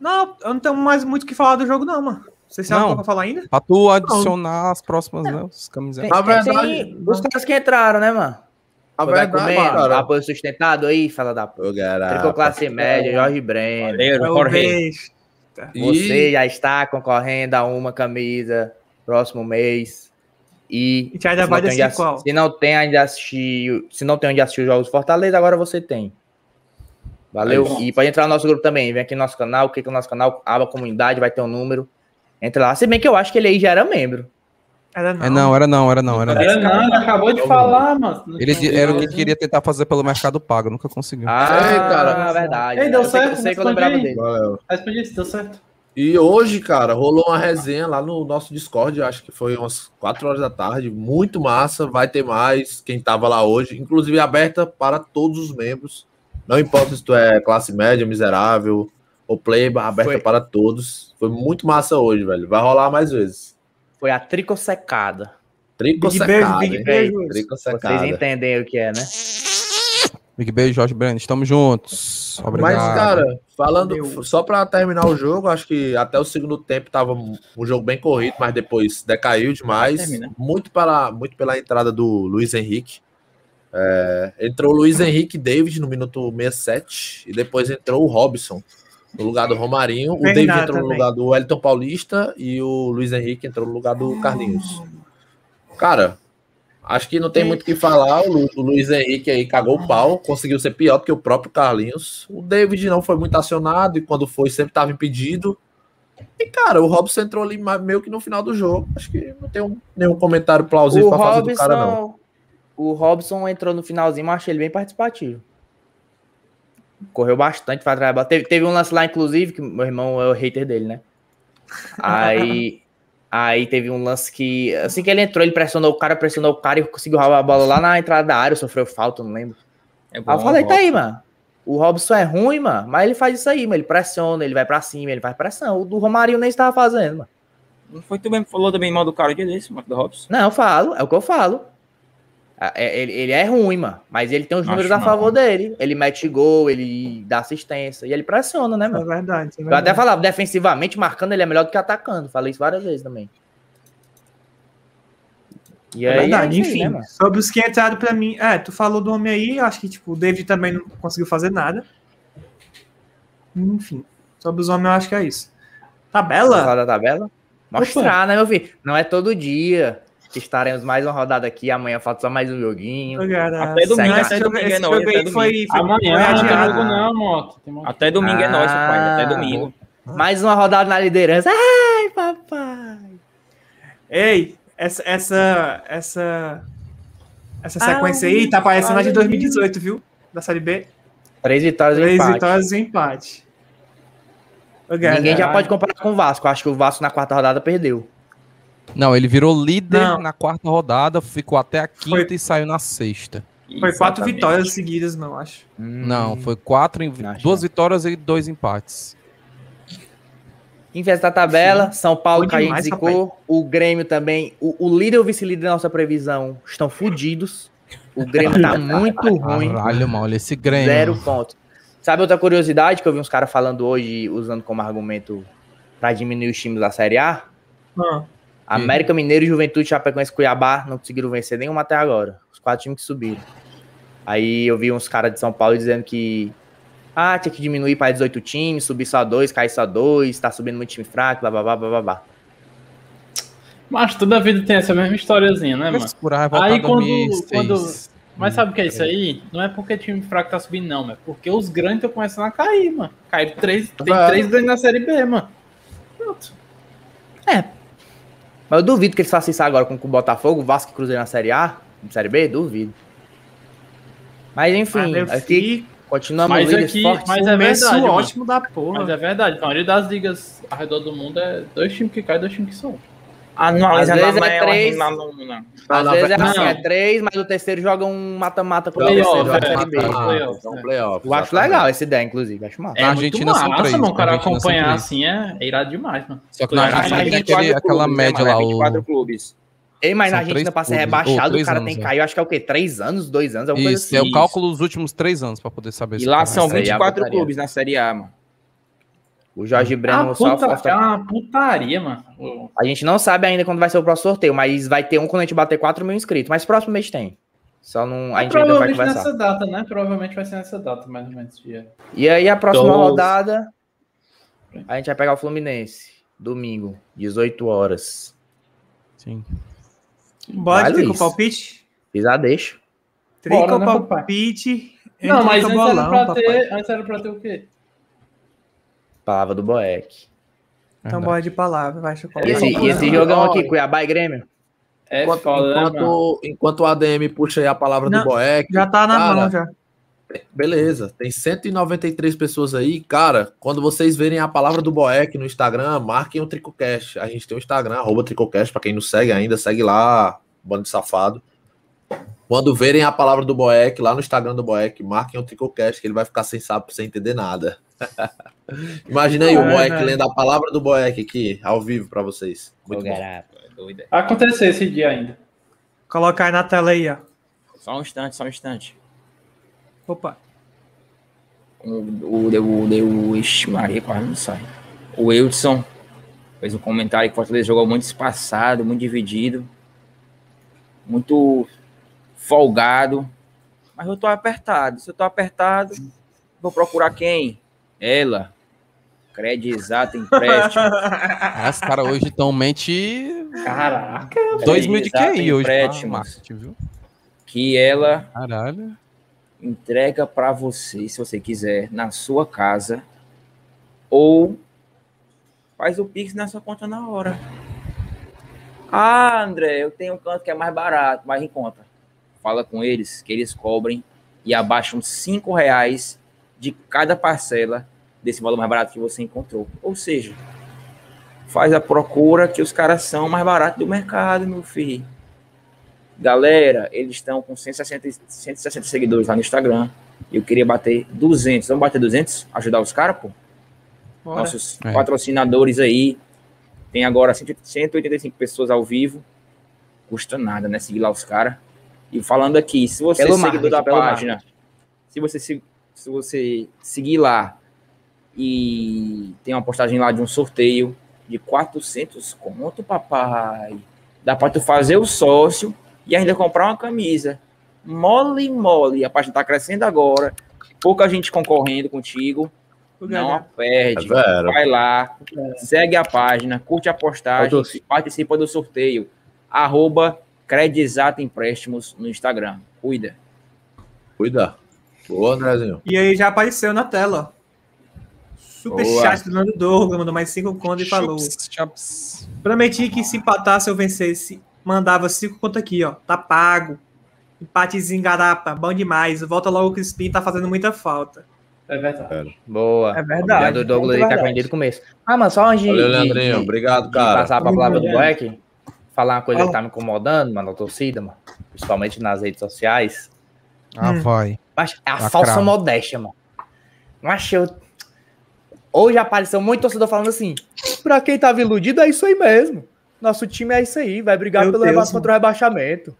não, eu não tenho mais muito o que falar do jogo, não, mano. Vocês têm Não. algo pra falar ainda? Pra tu adicionar as próximas, né? Os camisetas. Tem, tem- verdade, tem os caras que entraram, né, mano? A Vai verdade, comendo, cara. apoio sustentado aí, fala da puta. Tricô classe média, Jorge Breno. Valeu, Eu Jorge. Você já está concorrendo a uma camisa próximo mês. E E ainda se vai não, tem decidir onde, qual. ass- se não tem onde assistir, se não tem onde assistir os jogos do Fortaleza, agora você tem. Valeu? Aí, e pode entrar no nosso grupo também. Vem aqui no nosso canal, clica no nosso canal, aba comunidade, vai ter um número. Entra lá. Se bem que eu acho que ele aí já era membro. Era não. É, não, era não, era não, era não. Era não, acabou de falar, mano. Ele era o que queria tentar fazer pelo Mercado Pago, nunca conseguiu. Ah, Ei, cara. verdade. Ei, deu eu sei, certo, eu sei que eu lembrava aí. dele. Valeu. Respondi isso, deu certo. E hoje, cara, rolou uma resenha lá no nosso Discord, acho que foi umas 4 horas da tarde, muito massa, vai ter mais, quem tava lá hoje, inclusive aberta para todos os membros, não importa se tu é classe média, miserável ou playba, aberta Foi. para todos, foi muito massa hoje, velho, vai rolar mais vezes. Foi a tricocecada. Trico Big beijo, big beijo. Vocês entendem o que é, né? Big beijo, Jorge Breno. Estamos juntos. Obrigado. Mas, cara, falando, Valeu. só para terminar o jogo, acho que até o segundo tempo tava um um jogo bem corrido, mas depois decaiu demais. Termina. Muito pela, muito pela entrada do Luiz Henrique. É, entrou o Luiz Henrique David no minuto 67 e depois entrou o Robson no lugar do Romarinho. O Bernardo David entrou no também. lugar do Wellington Paulista e o Luiz Henrique entrou no lugar do Carlinhos. Cara, acho que não tem muito o que falar. O, Lu- o Luiz Henrique aí cagou o pau, conseguiu ser pior do que o próprio Carlinhos. O David não foi muito acionado e quando foi sempre estava impedido. E, cara, o Robson entrou ali meio que no final do jogo. Acho que não tem um- nenhum comentário plausível O para fazer do cara, não. Robson, o Robson entrou no finalzinho, mas achei ele bem participativo. Correu bastante para trás. Teve, teve um lance lá, inclusive, que meu irmão é o hater dele, né? Aí, [LAUGHS] aí teve um lance que, assim que ele entrou, ele pressionou o cara, pressionou o cara e conseguiu roubar a bola lá na entrada da área, sofreu falta, não lembro. É bom, Aí eu falei, tá aí, mano. O Robson é ruim, mano, mas ele faz isso aí, mano. Ele pressiona, ele vai pra cima, ele faz pressão. O do Romarinho nem estava fazendo, mano. Não foi tu mesmo que falou também mal do cara dia desse, Marco do Robson? Não, eu falo, é o que eu falo. É- Ele, ele é ruim, mano, mas ele tem os Acho números a não. favor dele. Ele mete gol, ele dá assistência e ele pressiona, né, É mano? verdade. é Eu verdade. até falava, defensivamente, marcando, ele é melhor do que atacando. Falei isso várias vezes também. E É aí, verdade, é isso aí, enfim. né, sobre os que entraram pra mim. É, tu falou do homem aí, acho que tipo, o David também não conseguiu fazer nada. Enfim. Sobre os homens, eu acho que é isso. Tabela? Falar da tabela? Mostrar, né, meu filho? Não é todo dia estaremos mais uma rodada aqui. Amanhã falta só mais um joguinho. Até domingo, até esse jogo, domingo é nóis, até aí foi, foi, Amanhã não tem jogo não, moto. Até domingo é nosso, pai. Até Ah, domingo. Mais uma rodada na liderança. Ai, papai. Ei, essa, essa, essa, essa sequência aí tá parecendo a de ai, 2018, viu? Da Série B. Três vitórias e Três empate. vitórias e empate. Ninguém já pode comparar com o Vasco. Acho que o Vasco na quarta rodada perdeu. Não, ele virou líder Não. na quarta rodada, ficou até a quinta Foi- e saiu na sexta. Foi quatro Exatamente. vitórias seguidas, não acho. Não, foi quatro, em- Acho duas não. vitórias e dois empates. Em vez da tabela, São Paulo gente demais, zicou. O Grêmio também. O, o líder e o vice-líder da nossa previsão estão fodidos. O Grêmio tá [LAUGHS] muito ruim. Caralho, mano, olha esse Grêmio. Zero pontos. Sabe outra curiosidade que eu vi uns caras falando hoje, usando como argumento pra diminuir os times da Série A? Ah, América Mineiro, Juventude, Chapecoense Cuiabá não conseguiram vencer nenhuma até agora. Os quatro times que subiram. Aí eu vi uns caras de São Paulo dizendo que ah, tinha que diminuir para 18 times, subir só dois, cair só dois, tá subindo muito time fraco, blá blá blá blá blá, blá. Mas toda vida tem essa mesma historiazinha, né, mano? Voltar Aí quando- 2006. quando- Mas sabe o que é isso aí? Não é porque time fraco tá subindo, não, é porque os grandes estão começando a cair, mano. Caíram três, tem três grandes na Série B, mano. Pronto. Mas eu duvido que eles façam isso agora com o Botafogo, Vasco e Cruzeiro na Série A, na Série B, duvido. Mas enfim, mas, aqui continuamos Mas aqui- fortes. mas é verdade, ótimo da porra. Mas é verdade, a maioria das ligas ao redor do mundo é dois times que caem, dois times que sobem. Ah, não, Às Aliança vezes é é três. Às vezes é não. assim, é três, mas o terceiro joga um mata-mata com o Playoff, terceiro da é. Série B. Playoff, Então, é. playoff. Eu acho legal essa ideia, inclusive. Acho massa. É Na Argentina são massa, três, mano. O cara são acompanhar assim é, é irado demais, mano. Só que na Argentina tem 24 aquele, aquela clubes, né, média? É lá. 24 O... clubes. Ei, mas na São Argentina, pra ser rebaixado, o cara anos, tem que é. cair, eu acho que é o quê? Três anos, dois anos? Alguma coisa Isso, é assim. o cálculo dos últimos três anos pra poder saber E se lá são Isso aí é 24 putaria. clubes na Série A, mano. O Jorge É Breno só puta, falta- é uma putaria, mano. O- A gente não sabe ainda quando vai ser o próximo sorteio, mas vai ter um quando a gente bater 4 mil inscritos. Mas próximo mês tem. Só não. A gente ainda vai Provavelmente conversar. nessa data, né? Provavelmente vai ser nessa data, mais ou menos. Dia. E aí a próxima Doze. rodada. A gente vai pegar o Fluminense. Domingo, 18 horas. Sim. Bora trico Luiz. palpite? Fiz a deixa. Trico Bora, né, palpite. Não, mas antes era, bolão, pra papai. ter, antes era pra ter o quê? Palavra do Boeck. Então bora de palavra, vai chocolate. E esse, e esse jogão aqui, Cuiabá e Grêmio. É Enquanto, foda, né, enquanto, enquanto o ADM puxa aí a palavra Não, do Boeck. Já tá na cara, mão, já. Beleza, tem 193 pessoas aí. Cara, quando vocês verem a palavra do Boeck no Instagram, marquem o Tricocast. A gente tem o Instagram, arroba Tricocast, pra quem não segue ainda, segue lá, bando de safado. Quando verem a palavra do Boeck lá no Instagram do Boeck, marquem o Tricocast, que ele vai ficar sem sapo, sem entender nada. [LAUGHS] Imagina aí o É, Boeck lendo a palavra do Boeck aqui, ao vivo pra vocês. Muito bom. É. Vai acontecer esse dia ainda. Colocar aí na tela aí, ó. Só um instante, só um instante. Opa. O, o, o, o, o ixi, Maria, quase não sai. O Wilson fez um comentário que o Fortaleza jogou muito espaçado, muito dividido, muito folgado. Mas eu tô apertado. Se eu tô apertado, vou procurar quem? Ela. Crédito exato, empréstimo. [LAUGHS] Os caras hoje estão mente Caraca. 2 mil de QI hoje. empréstimos. marketing, viu? que ela Caralho. entrega para você, se você quiser, na sua casa, ou faz o Pix na sua conta na hora. Ah, André, eu tenho um canto que é mais barato, mais em conta. Fala com eles que eles cobrem e abaixam cinco reais de cada parcela desse valor mais barato que você encontrou. Ou seja, faz a procura que os caras são mais baratos do mercado, meu filho. Galera, eles estão com 160, 160 seguidores lá no Instagram. Eu queria bater 200. Vamos bater 200? Ajudar os caras, pô? Bora. Nossos É. patrocinadores aí. Tem agora 100 185 pessoas ao vivo. Custa nada, né? Seguir lá os caras. E falando aqui, se você é seguidor da marketing, página, se você, se, se você seguir lá e tem uma postagem lá de um sorteio de 400 conto, papai. Dá pra tu fazer o sócio e ainda comprar uma camisa. Mole, mole. A página tá crescendo agora. Pouca gente concorrendo contigo. Não a perde. É. Vai lá, segue a página, curte a postagem, participa do sorteio. Arroba Credizato Empréstimos no Instagram. Cuida. Cuida. Boa, Andrezinho. E aí já apareceu na tela, ó. Super Boa. chat do Nando Douglas, mandou mais 5 contas e falou. Chups, chups. Prometi que se empatasse eu vencesse, mandava 5 contas aqui, ó. Tá pago. Empatezinho garapa, bom demais. Volta logo o Crispim, tá fazendo muita falta. É verdade. Boa. É verdade, O Douglas é aí tá verdade. com a desde o começo. Ah, mas só antes de, Valeu, Leandrinho. de- Obrigado, de cara. passar pra palavra do Obrigado. Black, falar uma coisa Fala. que tá me incomodando, mano, a torcida, mano, principalmente nas redes sociais. Ah, Hum. vai. Mas é a falsa modéstia, mano. Não achei. eu- Hoje apareceu muito torcedor falando assim: pra quem tava iludido, é isso aí mesmo. Nosso time é isso aí, vai brigar Meu pelo Deus, contra o rebaixamento.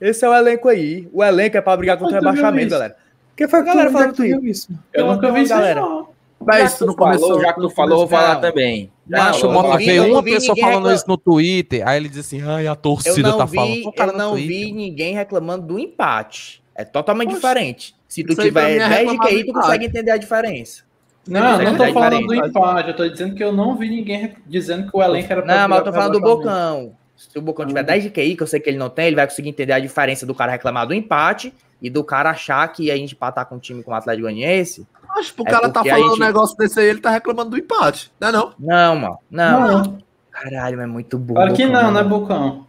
Esse é o elenco aí. O elenco é pra brigar contra o tu rebaixamento, galera. Que foi a galera falando que tu isso? Eu nunca vi isso, galera. não. Mas já isso que não tu falou, começou. já que tu não falou, vou começou- falar também. Não, Macho, falou, o eu Mota vi- vê eu uma pessoa ninguém falando reclam- isso no Twitter, aí ele diz assim, ai, a Eu torcida não tá falando. vi, cara, eu não Twitter. vi ninguém reclamando do empate. É totalmente Poxa, diferente. Se tu tiver mim é 10 de QI, tu consegue entender a diferença. Não, eu não tô É falando diferente. do empate. Eu tô dizendo que eu não vi ninguém dizendo que o elenco era Não, mas eu tô falando do. Bocão. Se o Bocão tiver 10 de QI, que eu sei que ele não tem, ele vai conseguir entender a diferença do cara reclamar do empate e do cara achar que a gente empatar com um time como o Atlético Goianiense. Acho que o É cara tá falando gente- um negócio desse aí, ele tá reclamando do empate. Não é não? Não, mano. Não. Não, Caralho, é muito burro. claro que não, né. Bocão?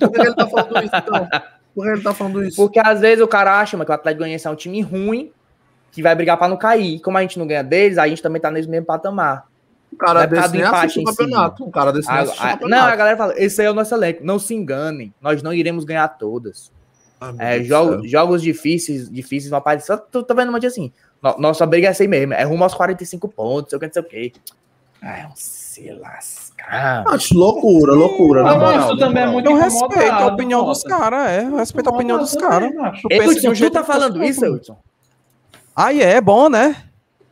Por que ele tá falando isso, então? Por que ele tá falando isso? Porque às vezes o cara acha mano, que o Atlético Goianiense é um time ruim que vai brigar pra não cair. E como a gente não ganha deles, a gente também tá nesse mesmo patamar. Um cara Não é desse nem empate assiste o campeonato. Um cara desse A- assiste o a- campeonato. não, a galera fala, esse aí é o nosso elenco. Não se enganem, nós não iremos ganhar todas. Meu É, jogo- jogos difíceis, difíceis vão aparecer. Tô, tô vendo uma dia assim. no- nossa briga é assim mesmo. É rumo aos 45 pontos, sei o que, não sei o que. Ai, um se lascar. Acho loucura, loucura. Eu moral, acho na também é muito Eu respeito a opinião dos caras, é. Eu respeito a opinião dos caras. Tu jeito tá falando eu isso, sou. Aí é bom, né?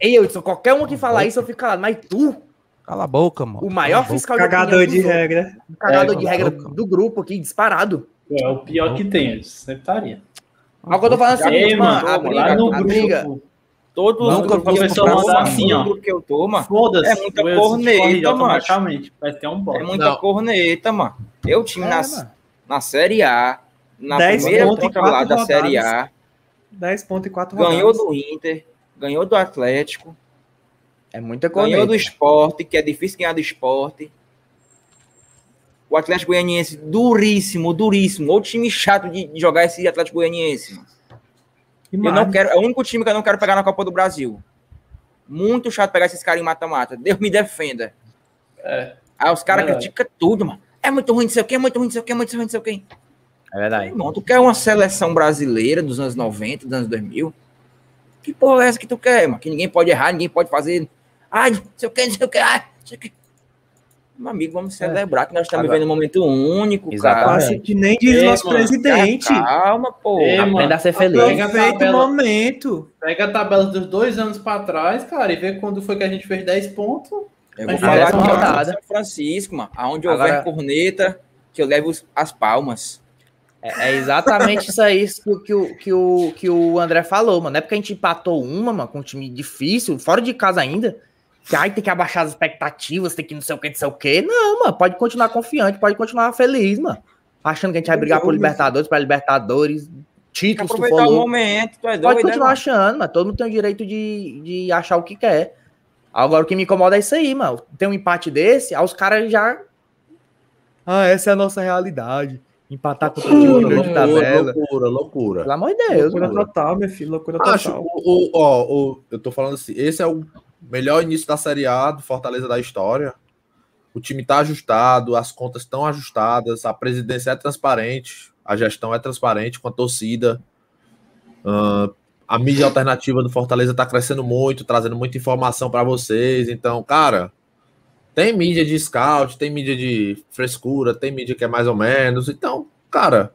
Ei, Hudson, qualquer um que falar isso, eu fico calado. Mas tu, Cala a boca, mano. o maior Cala a fiscal Cagador de dos outros, regra. cagador É, de regra boca. do grupo aqui, disparado. É o pior que tem, eu sempre estaria. Que eu tô falando assim, Ei, mano, a lá briga, no a briga, grupo, Todos Nunca os grupos vou que eu comprar tô, mano, assim, todo ó. que eu tô, mano, Foda-se. É muita corneta, mano. automaticamente. Vai ter um é muita Não. corneta, mano. Eu time É, na, mano. na Série A, na 10 primeira temporada da Série rodadas. A, 10 pontos e 4 ganhou rodadas. do Inter, ganhou do Atlético, É muita ganhou corneta. do Esporte, que é difícil ganhar do Esporte. O Atlético Goianiense, duríssimo, duríssimo. Outro time chato de jogar esse Atlético Goianiense. mano. E Eu não quero, é o único time que eu não quero pegar na Copa do Brasil. Muito chato pegar esses caras em mata-mata. Deus me defenda. É. Aí os caras criticam tudo, mano. É muito ruim, não sei o quê, é muito ruim, não sei o quê, é muito ruim, não sei o quê. É verdade. Irmão, tu quer uma seleção brasileira dos anos 90, dos anos 2000? Que porra é essa que tu quer, mano? Que ninguém pode errar, ninguém pode fazer. Ai, não sei o que, não sei o que, ai, não sei o que. Meu amigo, vamos celebrar que nós estamos Agora- vivendo um momento único, Exatamente. cara. Que nem diz Ei, nosso mano, presidente. Calma, pô. Ei, Aprenda mano, a ser feliz. Pega a Aproveita o tabela. momento. Pega a tabela dos dois anos pra trás, cara, e vê quando foi que a gente fez 10 pontos. Eu vou falar essa aqui. São Francisco, mano. Aonde Agora- houver corneta, que eu levo as palmas. É, é exatamente isso aí que, o- que, o, que, o, André falou, mano. Não é porque a gente empatou uma, mano, com um time difícil, fora de casa ainda, que ai, tem que abaixar as expectativas, tem que não sei o que, não sei o que. Não, mano, pode continuar confiante, pode continuar feliz, mano. Achando que a gente vai brigar por Libertadores, para Libertadores, títulos, tu aproveitar o momento, tu é doido, Pode né, continuar mano? achando, mas todo mundo tem o direito de, de achar o que quer. Agora, o que me incomoda é isso aí, mano. Tem um empate desse, aí os caras já. Ah, essa é a nossa realidade. Empatar contra o time de meio de Loucura, tabela. loucura, loucura. Pelo amor de Deus, Loucura mano. total, meu filho. Loucura Acho, total. o, o- ó, o- eu tô falando assim, esse é o melhor início da Série A do Fortaleza da história. O time tá ajustado, as contas estão ajustadas, a presidência é transparente, a gestão é transparente com a torcida. Ah, a mídia alternativa do Fortaleza tá crescendo muito, trazendo muita informação para vocês. Então, cara, tem mídia de scout, tem mídia de frescura, tem mídia que é mais ou menos. Então, cara,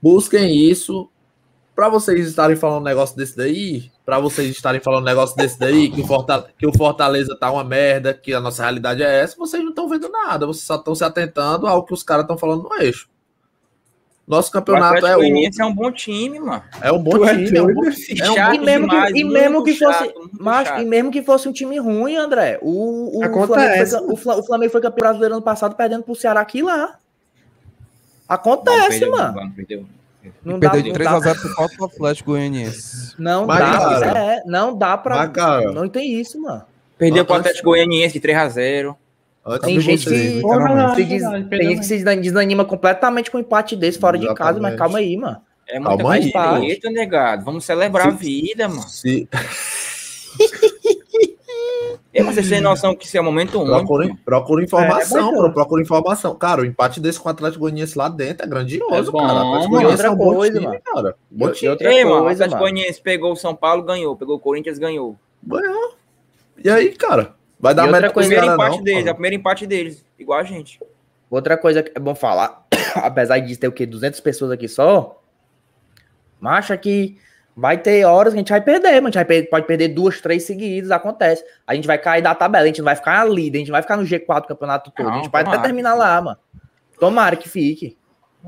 busquem isso para vocês estarem falando um negócio desse daí, para vocês estarem falando um negócio desse daí, que o, que o Fortaleza tá uma merda, que a nossa realidade é essa, vocês não estão vendo nada, vocês só estão se atentando ao que os caras estão falando no eixo. Nosso O campeonato é, o, é um bom time, mano. é um bom Tu é time, é um bom doido, time. É um E mesmo, demais, que, e mesmo muito que fosse. chato, Mas, e mesmo que fosse um time ruim, André, o, o, Acontece. Flamengo, foi, o, Fla- o Flamengo foi campeão brasileiro ano passado perdendo pro Ceará aqui lá. Acontece, Não, perdeu, mano. não, perdeu. Não dá, Perdeu de não 3x0 dá, por falta do Atlético Goianiense. não Mas, dá, cara, é, não dá pra. Mas, Não tem isso, mano. Perdeu pro Atlético Goianiense de 3x0. Antes Tem gente vocês, que-. Se tem que se desanima completamente com um empate desse fora de casa, mas Exatamente. calma aí, mano. É muita Calma aí, negado. Vamos celebrar a Sim. vida, mano. se, [LAUGHS] E vocês têm noção que isso é um momento único. procura, informação, É, é procura informação. Cara, o empate desse com o Atlético Goianiense lá dentro é grandioso, É bom, cara. Atlético é um Outra bom coisa, time, mano. cara. Bom E time. outra Ei, mano, o coisa, Atlético. Goianiense pegou o São Paulo, ganhou. Pegou o Corinthians, ganhou. Ganhou. E aí, cara? Vai dar O pros primeiro empate não, deles, é o primeiro empate deles. Igual a gente. Outra coisa que é bom falar, [COUGHS] apesar de ter o quê? 200 pessoas aqui só, mas acha que vai ter horas que a gente vai perder, mano. A gente vai pode perder duas, três seguidas, acontece. A gente vai cair da tabela, a gente não vai ficar na líder, a gente não vai ficar no G4 do campeonato todo. a gente Não, vai até terminar lá, mano. Tomara que fique.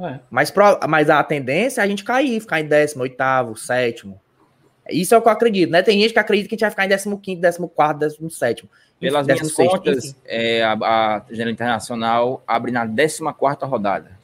É. Mas, pro- mas a tendência é a gente cair, ficar em décimo, oitavo, sétimo. Isso é o que eu acredito, né? Tem gente que acredita que a gente vai ficar em décimo quinto, décimo quarto, décimo sétimo. Pelas décimo minhas sexto, contas, é, a, a Internacional abre na 14 rodada.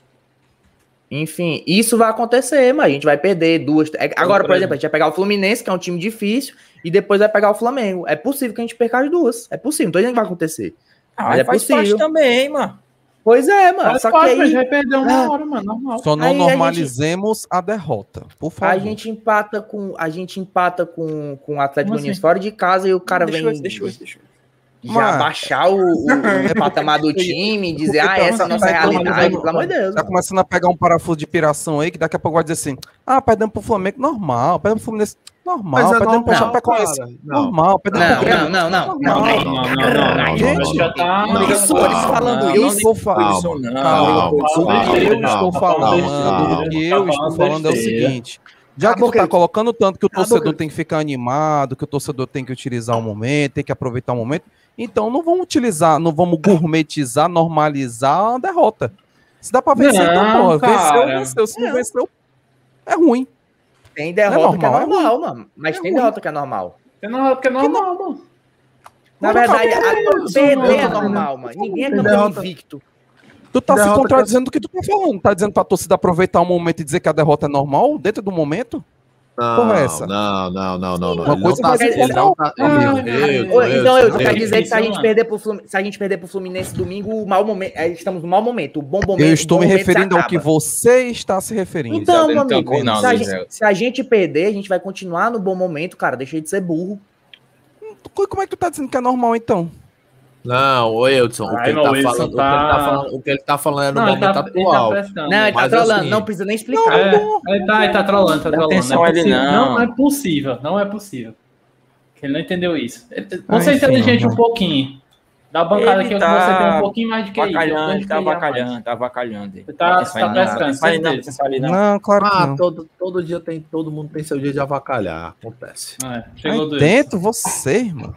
Enfim, isso vai acontecer, mas a gente vai perder duas. é, Agora, por por exemplo, a gente vai pegar o Fluminense, que é um time difícil, e depois vai pegar o Flamengo. É possível que a gente perca as duas. É possível, não tô dizendo que vai acontecer. Ah, Mas é faz possível. parte também, mano. Pois é, mano. Mas só pode, que aí vai perder uma Ah. hora, mano, normal. Só não Aí a gente- normalizemos a, derrota, por favor. a gente empata com a gente empata com, com o Atlético Goianiense assim? fora de casa e o cara deixa vem. eu, deixa eu, deixa eu. Já baixar o, o, o patamar do time e dizer, ah, essa é a nossa realidade, pelo amor de Deus. Tá começando a pegar um parafuso de piração aí, que daqui a pouco vai dizer assim: ah, perdemos pro Flamengo, normal, perdemos pro Fluminense, normal, Mas é perdemos pro normal, Chapecoense, perdemos Não, pro Grêmio. não, não, não. Normal. Não, não, não, não. Gente, tá. Isso, eles falando não, Eu isso. estou falando. O que eu estou falando, o que eu Tá estou falando é o seguinte. Já que tá colocando tanto que o torcedor tem que ficar animado, que o torcedor tem que utilizar o momento, tem que aproveitar o momento, então não vamos utilizar, não vamos gourmetizar, normalizar a derrota. Se dá pra vencer, então, Não, porra, venceu, cara. venceu. Se não Não. venceu, é ruim. Tem derrota que é normal, é normal, mano. Mas É tem ruim. derrota que é normal. É normal, porque é normal, mano. Na verdade, a- perder é não, normal, mano. Ninguém é Tem campeão derrota. invicto. Tu tá se Derrota contradizendo do que tu tá falando. Tá dizendo pra torcida aproveitar o momento e dizer que a derrota é normal dentro do momento? Não, Porra, é essa? não, não, não, não, não. Uma Ele coisa não tá, vai ele não tá, Então, eu quero dizer que se a gente perder pro Fluminense, se a gente perder pro Fluminense domingo, o mau momento, estamos no mau momento. O bom momento. Eu estou me referindo ao que você está se referindo. Então, meu Então, amigo, não, se, a gente, se a gente perder, a gente vai continuar no bom momento, cara. Deixa de ser burro. Co- Como é que tu tá dizendo que é normal, então? Não, o Edson, o que Ai, ele não, tá o Edson falando, o que ele tá- tá falando, o que ele tá falando é no Não, momento tá, ele tá atual. Não, ele tá trolando. assim- Não precisa nem explicar. É, ele tá, ele tá trolando, tá trolando. atenção Não é, possível, não. não é possível, não é possível. Que Ele não entendeu isso. Você é inteligente um pouquinho. Da bancada Ele aqui, tá você tem um pouquinho mais de que isso. Tá que é avacalhando, tá avacalhando. Você tá- você tá prestando, não não, claro que Ah, não. todo, todo dia tem, todo mundo tem seu dia de avacalhar, acontece. É, chegou Aí dentro, você, irmão.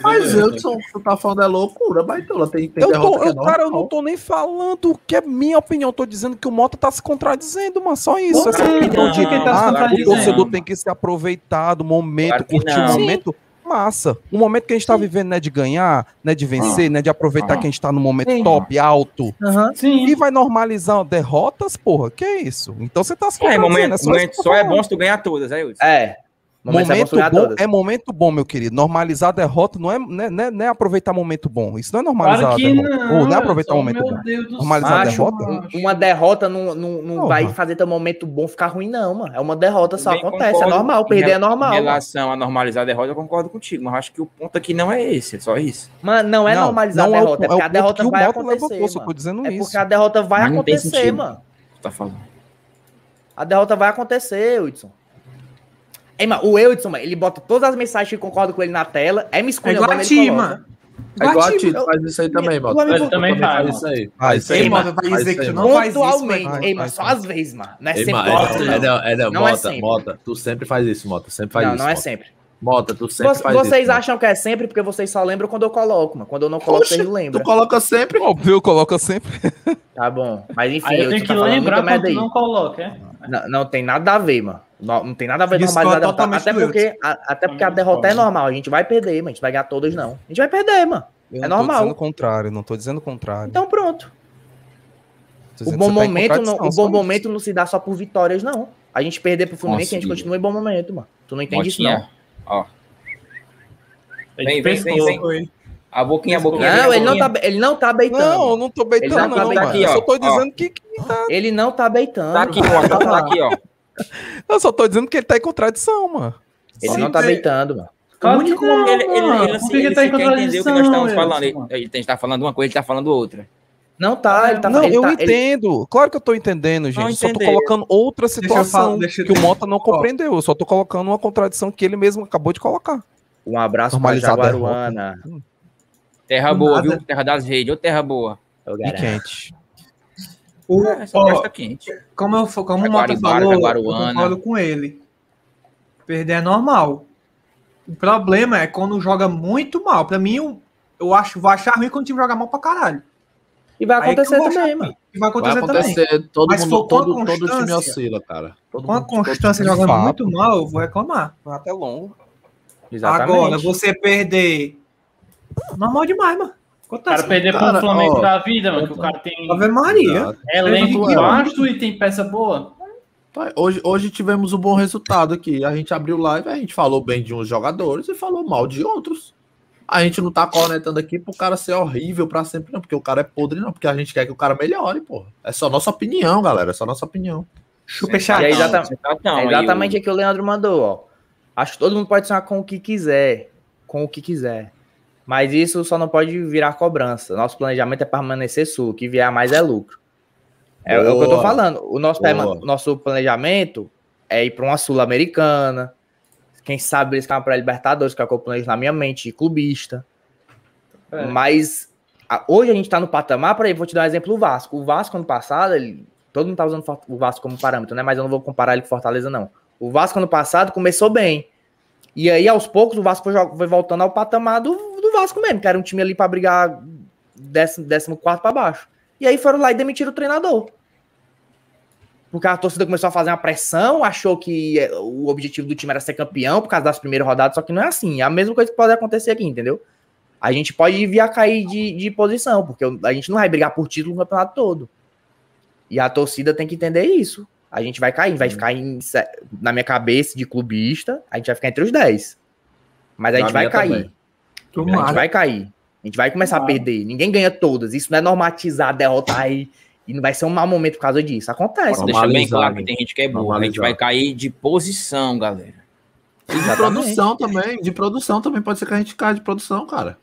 Mas Edson, tu tá falando é loucura, mas então, tem, tem Eu derrota tô, que é eu, cara, eu não tô nem falando o que é minha opinião. Eu tô dizendo que o Mota tá se contradizendo, mano. Só isso. Essa Não, opinião de não, ah, tá se o contradizendo. torcedor tem que se aproveitar do momento, Claro que curtir o momento. Massa. O momento que a gente tá vivendo não é de ganhar, não é de vencer, não é de aproveitar Ah. que a gente tá no momento Sim. top, alto. Sim. E vai normalizar derrotas, porra? Que isso? Então você tá se É, contradizendo. momento, é só momento isso que eu tô só é bom se tu ganhar todas, aí, Hudson. É. Momento, Momento é bom todas. é momento bom, meu querido. Normalizar a derrota não é, não é, não é- não é aproveitar momento bom. Isso não é normalizar Claro a que derrota. não. Ou não é aproveitar o Edson, momento meu bom. Deus do Normalizar a Macho, derrota? um- uma derrota não, não, não Porra. vai fazer teu momento bom ficar ruim, não, mano. É uma derrota só. Acontece, é concordo normal. em Perder é normal. Em mano. relação a normalizar a derrota, eu concordo contigo, mas eu acho que o ponto aqui não é esse, é só isso. Mano, não é normalizar não a é o- derrota, é, é o porque a ponto derrota que o vai acontecer, levantou, só tô mano. dizendo É isso. porque a derrota vai não acontecer, mano. Tá falando. A derrota vai acontecer, Hudson. Ei, mano, o Hudson, mano, ele bota todas as mensagens que concordam com ele na tela, é me É igual a ti, mano. É igual a Tito, faz isso aí também, mano. Ele também faz, isso aí. Faz isso aí, vai Faz dizer isso que aí, tu mano. não faz isso, Pontualmente. mas- Ei, mas- só às vezes, mano. Não é sempre. é, é, não. não, é, não, Não é Mota, sempre. Mota, tu sempre faz isso, Mota, sempre faz Não, isso. não é Mota. sempre. Mota, tu sempre Vo- faz Vocês isso. Mota. acham que é sempre porque vocês só lembram quando eu coloco, mano. Quando eu não coloco, Oxe, vocês não Tu lembram. coloca sempre. Óbvio, coloca sempre. Tá bom. Mas enfim, Aí eu tenho que falando lembrar quando tu não coloca, é? Não, não tem nada a ver, mano. Não, não tem nada a ver Discordo normalizar totalmente Até porque, a- até porque a derrota é normal. A gente vai perder, mas a gente vai ganhar todas, não. A gente vai perder, mano. Eu É não tô normal. dizendo o contrário, não tô dizendo o contrário. Então pronto. Tô O bom tá momento, não, o bom momento não se dá só por vitórias, não. A gente perder pro Fluminense, Nossa, a gente Igor. continua em bom momento, mano. Tu não entende isso, não. Ó. Vem, vem, vem, vem. A boquinha, a boquinha. Não, a ele não, tá, ele não tá beitando. Não, eu não tô beitando, Ele não, não tá mano. aqui, eu ó, só tô ó. dizendo que, que- Ele não tá beitando. Tá aqui, ó. Tá aqui, ó. [LAUGHS] Eu só tô dizendo que ele tá em contradição, mano. Ele Sim, não tá tem- beitando, mano. Claro O que único não, Ele, ele, ele, assim, que ele, tá em quer entender o que nós estamos falando. Ele, ele tá falando uma coisa, ele tá falando outra. Não tá, ele tá Não, ele eu tá, ele- entendo. Claro que eu tô entendendo, gente. Não só tô colocando outra eu situação falar- deixa eu- que o Mota não compreendeu. Eu só tô colocando uma contradição que ele mesmo acabou de colocar. Um abraço pra Jaguaruana. Terra boa, nada. viu? Terra das redes, ô terra boa. E quente. O, É, essa ó, festa quente. como eu, como o Mota falou, eu concordo com ele. Perder é normal. O problema é quando joga muito mal. Pra mim, eu, eu acho, vou achar ruim quando o time joga mal pra caralho. E vai acontecer também, mano. E vai acontecer, Vai acontecer, também. todo Mas mundo, for com a todo, todo time constância. oscila, cara. Todo Com a constância jogando fato. muito mal, eu vou reclamar. Até longo. Exatamente. Agora, você perder. Normal demais, mano. O Acontece. cara perder pro Cara, Flamengo ó, da vida, mano, que o cara tem Ave Maria. Elenco é. baixo e tem peça boa. Tá, Hoje, hoje tivemos um bom resultado aqui. A gente abriu live, a gente falou bem de uns jogadores e falou mal de outros. A gente não tá cornetando aqui pro cara ser horrível pra sempre, não, porque o cara é podre, não, porque a gente quer que o cara melhore, pô. É só nossa opinião, galera. É só nossa opinião. Super E chato. aí, exata- Sentatão, é exatamente o- o que o Leandro mandou, ó. Acho que todo mundo pode sonhar com o que quiser. Com o que quiser. Mas isso só não pode virar cobrança. Nosso planejamento é permanecer sul. O que vier a mais é lucro. É, é o que eu tô Boa. falando. O nosso, Boa. nosso planejamento é ir para uma Sul-Americana. Quem sabe eles para Libertadores, que é o que eu planejo na minha mente, de clubista. É. Mas a- hoje a gente tá no patamar, por aí, vou te dar um exemplo do Vasco. O Vasco, ano passado, ele- todo mundo tá usando o Vasco como parâmetro, né? Mas eu não vou comparar ele com Fortaleza, não. O Vasco, ano passado, começou bem. E aí, aos poucos, o Vasco foi, foi voltando ao patamar do Vasco mesmo, que era um time ali pra brigar décimo, décimo quarto pra baixo. E aí foram lá e demitiram o treinador. Porque a torcida começou a fazer uma pressão, achou que eh, o objetivo do time era ser campeão por causa das primeiras rodadas, só que não é assim. É a mesma coisa que pode acontecer aqui, entendeu? A gente pode vir a cair de, de posição, porque a gente não vai brigar por título no campeonato todo. E a torcida tem que entender isso. A gente vai cair, vai ficar em, na minha cabeça de clubista, a gente vai ficar entre os 10. Mas a Na gente vai minha cair. também. A gente Tomara. vai cair. A gente vai começar a Tomara. perder. Ninguém ganha todas. Isso não é normatizar, derrotar aí. E não vai ser um mau momento por causa disso. Acontece. Deixar bem claro que tem gente que é burra. A gente vai cair de posição, galera. E de produção também. De produção também. Pode ser que a gente caia de produção, cara.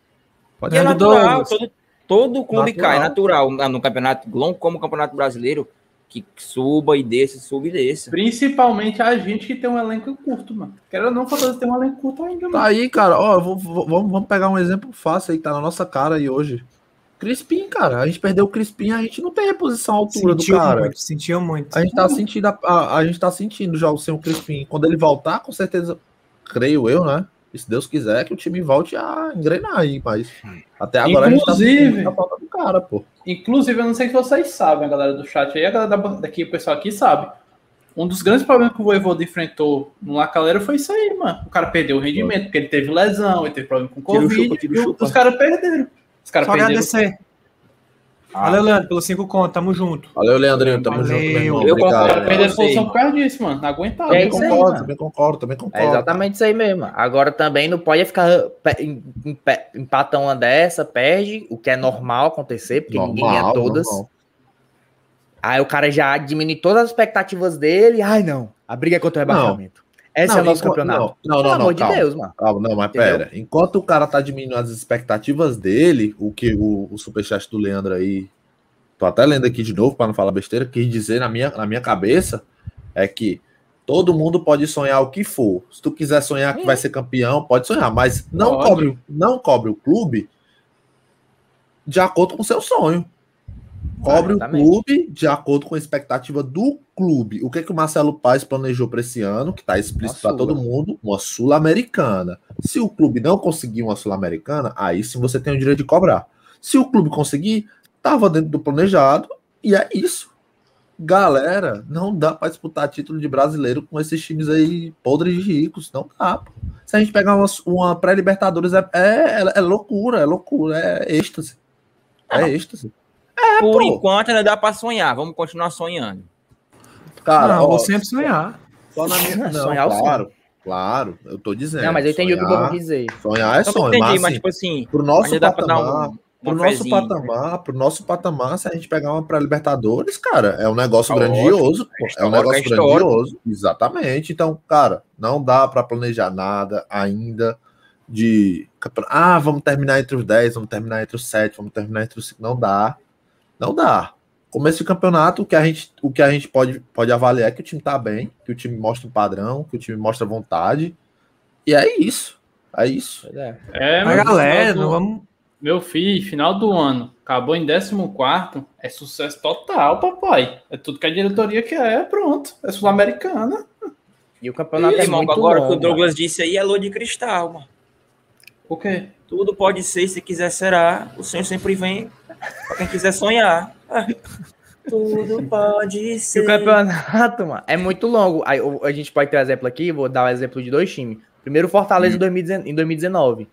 Pode E é natural, todo, todo clube Natural. cai, natural. Na- No campeonato longo, como o campeonato brasileiro, que suba e desça, suba e desça. Principalmente a gente que tem um elenco curto, mano. Quero ou não, Fortaleza tem um elenco curto ainda, Tá mano. aí, cara. Ó, vou- vou- vamos, vamos pegar um exemplo fácil aí que tá na nossa cara aí hoje. Crispim, cara. A gente perdeu o Crispim, a gente não tem reposição à altura Sentiu do cara. muito, sentiu muito. A gente tá sentindo a, a, a gente tá sentindo já o sem o Crispim. Quando ele voltar, com certeza, creio eu, né? E se Deus quiser, que o time volte a engrenar aí, mas até agora a gente tá Cara, pô. Inclusive, eu não sei se vocês sabem, a galera do chat aí, a galera da- daqui, o pessoal aqui sabe. Um dos grandes problemas que o Voivoda enfrentou no Lacaleira foi isso aí, mano. O cara perdeu o rendimento, porque ele teve lesão, ele teve problema com Covid, chupa, e os caras perderam. Os caras Só perderam. agradecer. Ah. Valeu, Leandro, pelos cinco contos, tamo junto. Valeu, Leandrinho. Tamo Valeu. junto, meu irmão. Eu Obrigado. concordo. Sei. posição por causa disso, mano. Não aguentava. É Também isso aí, concordo, mano. também concordo, também É concordo. exatamente isso aí mesmo. Agora também não pode ficar pe- em- em- pe- empata uma dessa, perde, o que é normal acontecer, porque ninguém ganha Normal, todas. normal. Aí o cara já diminui todas as expectativas dele. Ai, não. A briga é contra o Não. rebaixamento. Esse Não, é o nosso enquanto- campeonato. Não, não, Pelo não, amor de calma. Deus, mano. Calma, não, mas Entendeu? pera. Enquanto o cara tá diminuindo as expectativas dele, o que o, o superchat do Leandro aí, tô até lendo aqui de novo para não falar besteira, quis dizer na minha, na minha cabeça é que todo mundo pode sonhar o que for. Se tu quiser sonhar que vai ser campeão, pode sonhar, mas não Pode. cobre, não cobre o clube de acordo com o seu sonho. Cobre Exatamente. o clube de acordo com a expectativa do clube. O que, que o Marcelo Paes planejou para esse ano, que está explícito para todo mundo, uma Sul-Americana. Se o clube não conseguir uma Sul-Americana, aí sim você tem o direito de cobrar. Se o clube conseguir, estava dentro do planejado e é isso. Galera, não dá para disputar título de brasileiro com esses times aí podres de ricos. Não dá. pô. Se a gente pegar uma, uma pré-Libertadores, é, é, é loucura, é loucura, é êxtase. É êxtase. Por pô. enquanto ainda dá pra sonhar. Vamos continuar sonhando. Cara, não, ó, vou sempre sonhar. Só na minha... [LAUGHS] Não, Sonhar o claro, claro, eu tô dizendo. Não, mas eu entendi o que o sonhar, Bobo quis dizer. Sonhar é eu sonho, entendi, mas, mas assim, tipo assim, pro nosso ainda dá pra dar patamar, pro nosso fezinha. patamar, pro nosso patamar, se a gente pegar uma pré-libertadores, cara, é um negócio Tá grandioso, pô, é um negócio é grandioso, exatamente. Então, cara, não dá pra planejar nada ainda de ah, vamos terminar entre os 10, vamos terminar entre os 7, vamos terminar entre os 5, não dá. Não dá. Começo de campeonato, o que a gente, o que a gente pode, pode avaliar é que o time tá bem, que o time mostra um padrão, que o time mostra vontade. E é isso. É isso. É. É, galera, final do- vamos. Meu filho, final do ano, acabou em 14, é sucesso total, papai. É tudo que a diretoria quer, pronto. É sul-americana. E o campeonato é Irmão, muito agora o que o Douglas disse aí é lua de cristal, mano. O quê? Tudo pode ser, se quiser será. O sonho sempre vem pra quem quiser sonhar. Tudo pode E ser. o campeonato, mano, é muito longo. Aí, a gente pode ter um exemplo aqui, vou dar o exemplo de dois times. Primeiro, o Fortaleza em 2019 em 2019,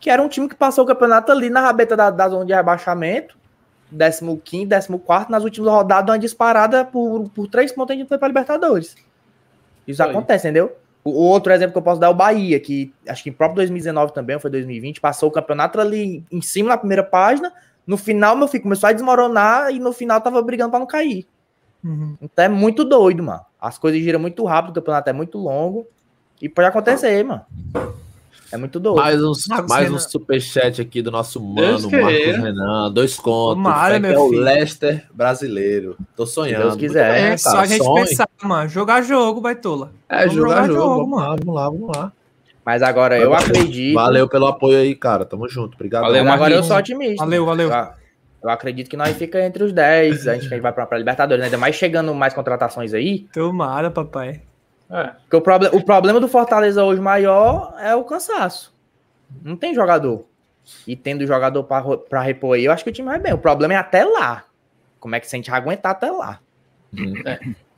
que era um time que passou o campeonato ali na rabeta da, da zona de rebaixamento, 15, 14, nas últimas rodadas, uma disparada por, por três pontos a gente foi para Libertadores. Isso Foi. acontece, entendeu? O o outro exemplo que eu posso dar é o Bahia, que acho que em próprio 2019 também, ou foi 2020, passou o campeonato ali em cima na primeira página, no final, meu filho, começou a desmoronar e no final tava brigando para não cair. Uhum. Então é muito doido, mano. As coisas giram muito rápido, o campeonato é muito longo. E pode acontecer, mano. É muito doido. Mais, uns, Marcos mais Renan. um superchat aqui do nosso mano, queira. Marcos Renan. Dois contos. É o. Leicester brasileiro. Tô sonhando. Deus quiser. É bem, só a gente Sonhe. pensar, mano. Jogar jogo, baitola. É, Vamos jogar jogar jogo. jogo, vamos mano. lá, vamos lá, vamos lá. Mas agora eu acredito. Valeu pelo apoio aí, cara. Tamo junto. Obrigado. Valeu, Mas agora eu sou otimista. Valeu, valeu. Eu, acredito que nós fica entre os 10. A gente vai pra, pra Libertadores. né? Ainda mais chegando mais contratações aí. Tomara, papai. É. Porque o, proble o problema do Fortaleza hoje maior é o cansaço. Não tem jogador. E tendo jogador pra repor aí, eu acho que o time vai bem. O problema é até lá. Como é que a gente vai aguentar até lá?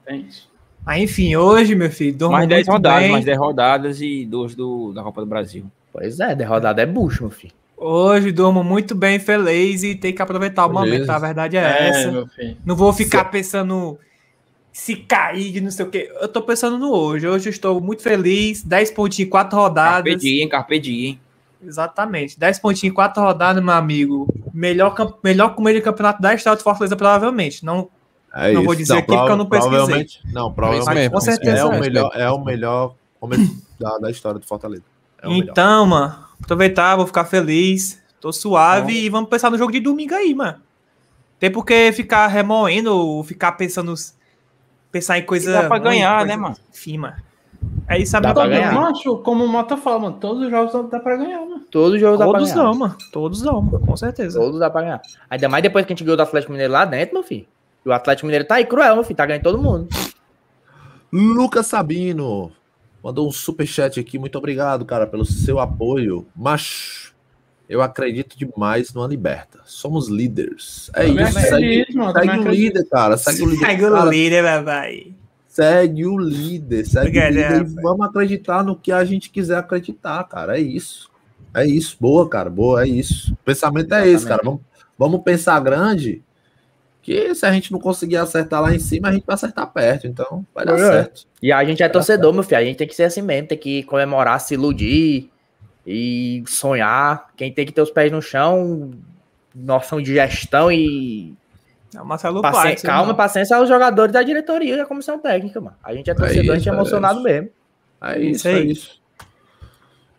Tem isso. Aí, enfim, hoje, meu filho, Mais 10 muito rodadas, bem. mais 10 rodadas e duas do, da Copa do Brasil. Pois é, derrodada é bucho, meu filho. Hoje durmo muito bem, feliz e tem que aproveitar o momento. Beleza. A verdade é, É, essa. meu filho. Não vou ficar pensando se cair, de não sei o quê. Eu tô pensando no hoje. Hoje eu estou muito feliz. 10 pontinhos, 4 Carpe rodadas. diem, carpe diem. Exatamente. 10 pontinhos, 4 rodadas, meu amigo. Melhor, melhor começo de campeonato da história do Fortaleza, provavelmente. Não, É Não vou dizer aqui porque eu não pesquisei. Provavelmente, não, provavelmente mesmo, com certeza é o é. melhor, é o melhor começo da, da história do Fortaleza. É o melhor. então, mano, aproveitar, vou ficar feliz. Tô suave e vamos pensar no jogo de domingo aí, mano. Tem por que ficar remoendo ou ficar pensando. Pensar em coisa. Dá pra ganhar, coisa- né, mano? Enfim, mano. É isso, sabe? Dá pra ganhar. macho, como o Mota fala, mano, todos os jogos dá pra ganhar, mano. Todos os jogos dá pra Todos ganhar. dão, mano. Todos dão, mano. Com certeza. Todos dá pra ganhar. Ainda mais depois que a gente ganhou do Atlético Mineiro lá dentro, meu filho. E o Atlético Mineiro tá aí cruel, meu filho. Tá ganhando todo mundo. Lucas Sabino mandou um superchat aqui. Muito obrigado, cara, pelo seu apoio. Mas eu acredito demais no Liberta. Somos líderes. É Também isso. acredito, Segue, mano, segue o acredito. líder, cara. Segue o líder. Segue o líder, papai. Segue o líder. Segue o líder e vamos acreditar no que a gente quiser acreditar, cara. É isso. É isso. Boa, cara. Boa, é isso. O pensamento é esse, cara. Vamos, vamos pensar grande. Que se a gente não conseguir acertar lá em cima, a gente vai acertar perto. Então, vai dar É. certo. E a gente é torcedor, meu filho. A gente tem que ser assim mesmo. Tem que comemorar, se iludir e sonhar. Quem tem que ter os pés no chão, noção de gestão e É o Marcelo Paci- Paes, calma, irmão. paciência aos jogadores da diretoria e da comissão técnica, mano. A gente é torcedor, a gente isso, é é emocionado isso. mesmo. É Isso isso, é aí. isso.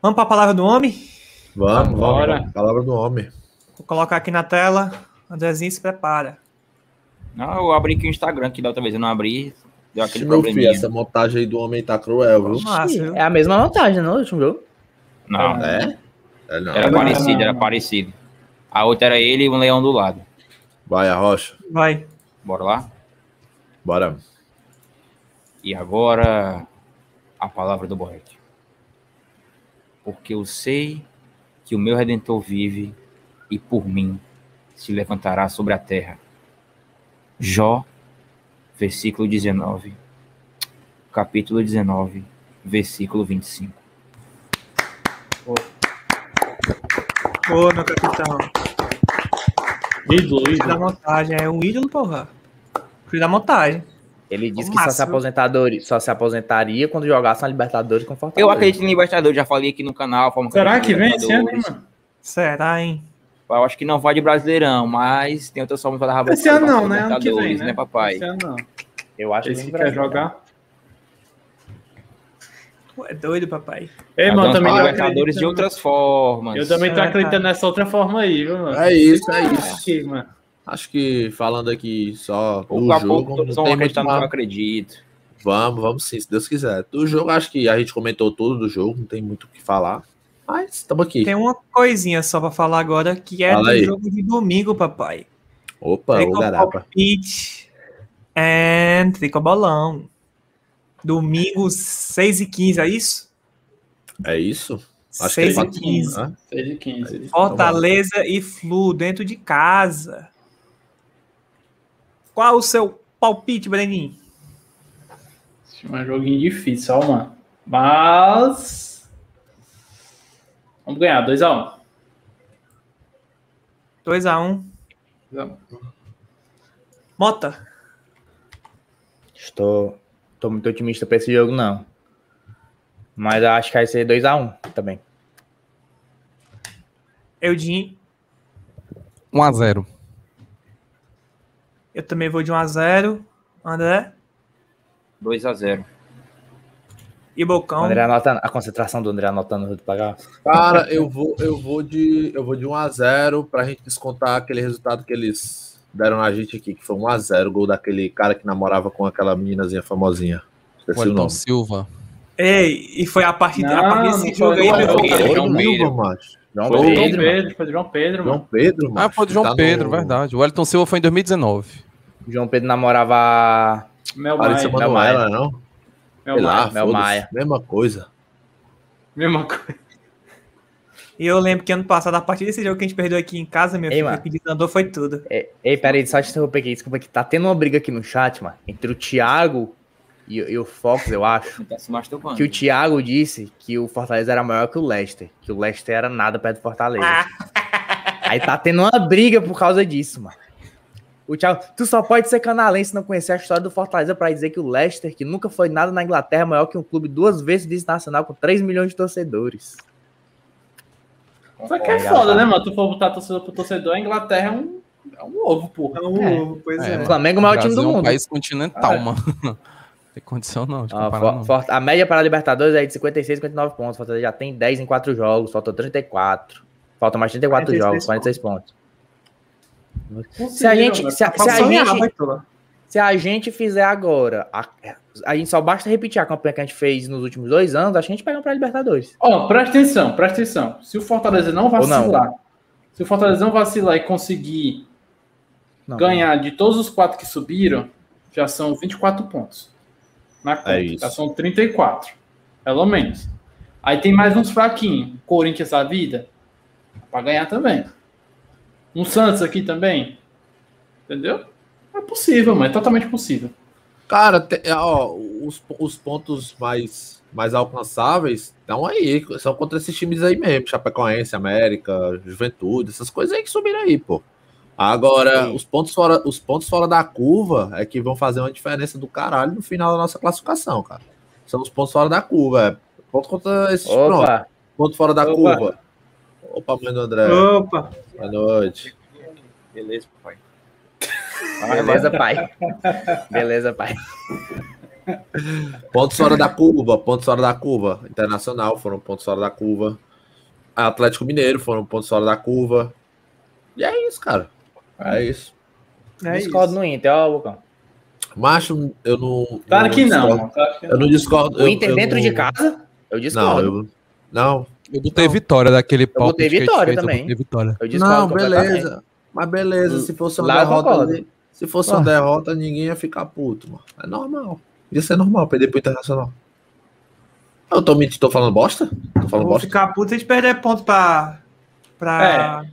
Vamos pra palavra do homem? Vamos, vamos. Palavra do homem. Vou colocar aqui na tela. Andrezinho se prepara. Não, eu abri aqui o Instagram, que da outra vez eu não abri. Deu aquele Meu filho, essa montagem aí do homem tá cruel, viu? Viu? É a mesma vantagem, não, último jogo? Não, É? É não. era Não, parecido, não, era parecido. A outra era ele e um leão do lado. Vai, a rocha. Vai. Bora lá? Bora. E agora, a palavra do Boeck. Porque eu sei que o meu Redentor vive e por mim se levantará sobre a terra. Jó, versículo 19, capítulo 19, versículo 25. Ô, meu capitão. Ídolo, Filho da ídolo. montagem. É um ídolo, porra. Filho da montagem. Ele disse que só se, aposentadoria, só se aposentaria quando jogasse na Libertadores com Fortaleza. Eu acredito em Libertadores, já falei aqui no canal. a Será que em vem esse ano, mano? Será, hein? Eu acho que não vai de Brasileirão, mas tem outras formas para dar Esse ano não, né? Ano que vem, né? né, papai? Esse ano não. Eu acho Esse que quer Brasil. jogar. Pô, é doido, papai. Ei, mano, também Libertadores de outras formas. Eu também tô É, acreditando nessa outra forma aí, viu, mano? É isso, é isso. Aqui, mano. Acho que falando aqui só Pouco do a jogo, pouco todos não vão acreditar no que eu acredito. Vamos, vamos sim, se Deus quiser. Do jogo, acho que a gente comentou tudo do jogo, não tem muito o que falar. Mas estamos aqui. Tem uma coisinha só pra falar agora, que é Fala do aí. jogo de domingo, papai. Opa, o garapa. Pitch and Tricobolão. Domingo, 6 e 15, é isso? É isso? Acho 6 que é e 15. Hã? 6 e 15. Fortaleza e Flu dentro de casa. Qual o seu palpite, Breninho? É um joguinho difícil, ó, mano. Mas. Vamos ganhar, 2x1. 2x1. Mota. Estou, tô muito otimista pra esse jogo, não. Mas acho que vai ser 2x1 também. Eudinho. 1x0. Eu também vou de 1x0. André. 2x0. E Bocão. André anotando, a concentração do André anotando o placar. Cara, eu vou, eu vou de. Eu vou de 1x0 pra gente descontar aquele resultado que eles deram na gente aqui, que foi 1x0, gol daquele cara que namorava com aquela meninazinha famosinha. Esqueci o Wellington nome. Silva. Ei, e foi a partir, a desse jogo aí, meu foi. filho. João Foi Pedro. Macho. João Foi Foi o João Pedro, Pedro, foi do João Pedro, João mano. Pedro, Ah, macho. foi do João Tá no- Pedro, verdade. O Wellington Silva foi em 2019. João Pedro namorava. Mel Maia. Não? Mel Sei lá, Maia. Mel foda-se, Maia. Mesma coisa. Mesma coisa. E eu lembro que ano passado, a partir desse jogo que a gente perdeu aqui em casa, meu Ei, filho, que desandou foi tudo. Ei, ei, peraí, só te interromper aqui. Desculpa aqui. Tá tendo uma briga aqui no chat, mano, entre o Thiago e, e o Fox, eu acho. [LAUGHS] Tá se masturbando. Que o Thiago disse que o Fortaleza era maior que o Leicester. Que o Leicester era nada perto do Fortaleza. Aí tá tendo uma briga por causa disso, mano. O Thiago, tu só pode ser canalense e não conhecer a história do Fortaleza pra dizer que o Leicester, que nunca foi nada na Inglaterra, é maior que um clube duas vezes vice-nacional com 3 milhões de torcedores. Só que é foda, né, mano? Tu for botar torcedor pro torcedor, a Inglaterra é um, é um ovo, porra. É um ovo, pois É, é. O Flamengo é o maior time do Brasil é um mundo. país continental, É. mano. Tem condição não de Ó, comparar, For- não. For- a média para a Libertadores é de 56, 59 pontos. Fortaleza já tem 10 em 4 jogos, faltam 34. Faltam mais 34 46 jogos, 46 pontos. Possível, Se a gente- velho. se a- se a gente- tudo. Se a gente fizer agora, a, a gente só basta repetir a campanha que a gente fez nos últimos dois anos, a gente pega para a Libertadores. Ó, presta atenção, presta atenção. Se o Fortaleza não Ou não. vacilar, se o Fortaleza não vacilar e conseguir Não, ganhar de todos os quatro que subiram, já são 24 pontos. Na conta, isso. já são 34. Pelo menos. Aí tem mais uns fraquinhos. Corinthians a vida. Pra ganhar também. Um Santos aqui também. Entendeu? É possível, mano. É totalmente possível. Cara, te- é, ó, os, os pontos mais, mais alcançáveis estão aí. São contra esses times aí mesmo. Chapecoense, América, Juventude, essas coisas aí que subiram aí, pô. Agora, os pontos, fora, os pontos fora da curva é que vão fazer uma diferença do caralho no final da nossa classificação, cara. São os pontos fora da curva. É. Ponto contra esses pronto. Ponto fora da Opa. curva. Opa, mãe do André. Opa, Boa noite. Beleza, papai. [LAUGHS] beleza, pai. Beleza, pai. Pontos fora da curva, pontos fora da curva. Internacional foram pontos fora da curva. Atlético Mineiro foram pontos fora da curva. E é isso, cara. É isso. é Discordo isso. no Inter, ó, Bocão. Macho, eu não. Claro eu que não. Claro que Eu não discordo. O eu- Inter eu dentro não- de casa, eu Não, discordo. eu. Não, Eu botei vitória daquele botei que a gente vitória fez, eu também. botei vitória. Eu não beleza. Mas beleza, se fosse uma Lá eu derrota. Se fosse uma derrota, ninguém ia ficar puto, mano. É normal. Isso é normal, perder pro Internacional. Eu tô mentindo, tô falando bosta? Tô Eu falando vou bosta? ficar puto de perder ponto pra. pra...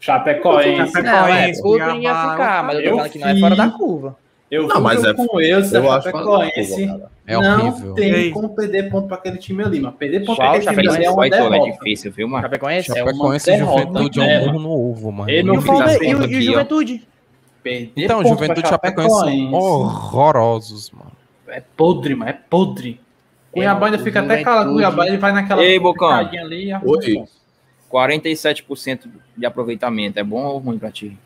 Chapecoense. Chapecoense. Não, é, ninguém ia ficar, mas eu tô eu falando que não é fora da curva. Eu Não, mas é- com eles, Eu a acho Chapecoense. É não horrível. tem Ei. como perder ponto pra aquele time ali, mas perder ponto pra aquele time ali é uma Tola, é derrota. difícil, viu, mano? Chapecoense? É Chapecoense uma e Juventude é derrota, um burro no ovo, mano. E meu o, filho, Palme- tá e e. Juventude? Perder Então, Juventude e Chapecoense são horrorosos, mano. É podre, mano, é podre. Cuiabá ainda fica até calado. Cuiabá ele vai naquela Ei, Bocão. ali e Oi. os pontos. 47% de aproveitamento. É bom ou ruim pra ti?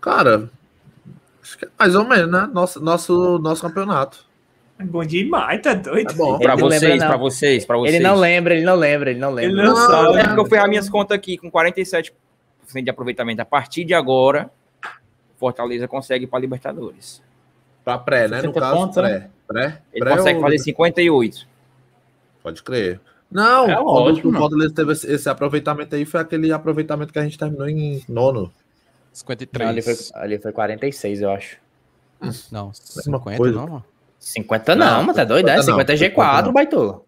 Cara, acho que é mais ou menos, né? Nosso, nosso, nosso campeonato. É bom demais, tá doido? É bom. Ele Pra não lembra, vocês, não. pra vocês, pra vocês. Ele não lembra, ele não lembra, ele não Ele lembra. não sabe. É porque eu fui as minhas contas aqui com 47% de aproveitamento. A partir de agora, Fortaleza consegue ir pra Libertadores. Pra pré, né? No 60 caso, pontos, pré. Pré? Ele pré consegue ou- fazer 58. Pode crer. Não, É quando ótimo, o não. Fortaleza teve esse, esse aproveitamento aí, foi aquele aproveitamento que a gente terminou em nono. 53. Não, ali, foi, ali foi 46, eu acho. Não, Mesma 50 coisa. não, mano. 50 não, Não, mano, tá doido? É 50 não, 50 é 50 G4, não. baitola. Foi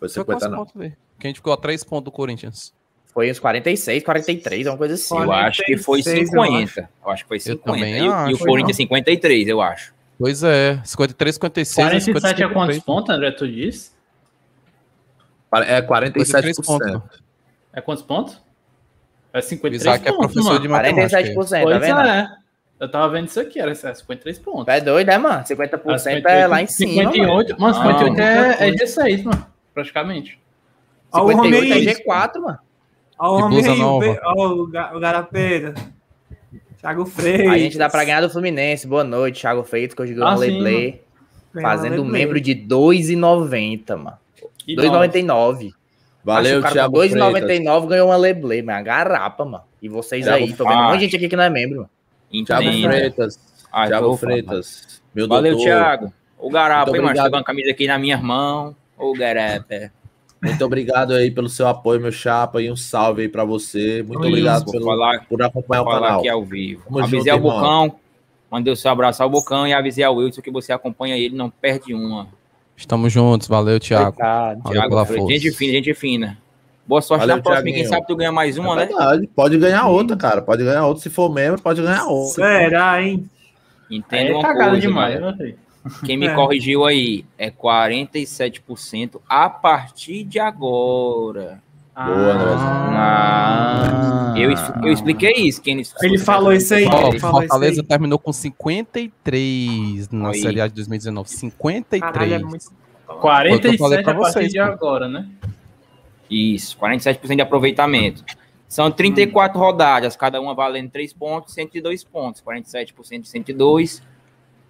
Foi 50 quantos não. Que a gente ficou a 3 pontos do Corinthians. Foi uns 46, 43, uma coisa assim. Eu acho que foi 46, eu 50. Eu acho que foi 50. também E, o- e acho. o Corinthians 53, eu acho. Pois é, 53, 56. 47 é 53. quantos pontos, André? Tu disse? É 53 47%. pontos. É quantos pontos? É O 53 Isaac é pontos, professor mano. de matemática. 47%, tá Pois vendo? é. Eu tava vendo isso aqui, era 53 pontos. É doido, é, mano? 50% é lá em cima. mano. 58, mano, 58 Não, é, muita é coisa. G6, mano, praticamente. Ó o 58 é homem aí. G4, mano. Ó o blusa aí, o o o Garapeira. Thiago Freitas. A gente dá pra ganhar do Fluminense. Boa noite, Thiago Feito, que hoje ganhou Ah, no. Fazendo Valeu, membro de 2,90, mano. E 2,99. Valeu, Thiago com Freitas. 2,99 ganhou uma Leblé, é uma garrapa, mano. E vocês Thiago aí, tô vendo um monte de gente aqui que não é membro, mano. Thiago. Freitas. Ah, Thiago falar. Freitas. Meu Valeu, doutor. Thiago. O Garapa, hein, mano? obrigado. Tá com a camisa aqui na minha mão. O Garapa. Muito obrigado aí pelo seu apoio, meu chapa, e um salve aí pra você. Muito Isso, obrigado pelo, falar, por acompanhar o canal. aqui ao vivo. Tamo avisei junto, ao. Bocão. Mandei o seu abraço ao Bocão e avisei ao Wilson que você acompanha ele, não perde uma. Estamos juntos, valeu, Thiago. Valeu Thiago pela força. gente fina, gente fina. Boa sorte Valeu, na próxima. Quem sabe tu ganha mais uma, é né? verdade. Pode ganhar outra, cara. Pode ganhar outra. Se for membro, pode ganhar outra. Será, hein? Entenda É uma cagada coisa, demais, né? Quem me [LAUGHS] É. corrigiu aí é 47% a partir de agora. Boa, Ah, eu, es- eu expliquei isso. Quem Ele falou isso aí. Ó, ele Fortaleza aí. terminou com 53 na Aí. Série A de 2019. 53. Caralho, é muito... Foi o que eu 47 falei pra a partir vocês, de agora, né? Isso, 47% de aproveitamento. São 34 rodadas, cada uma valendo 3 pontos, 102 pontos. 47% de 102,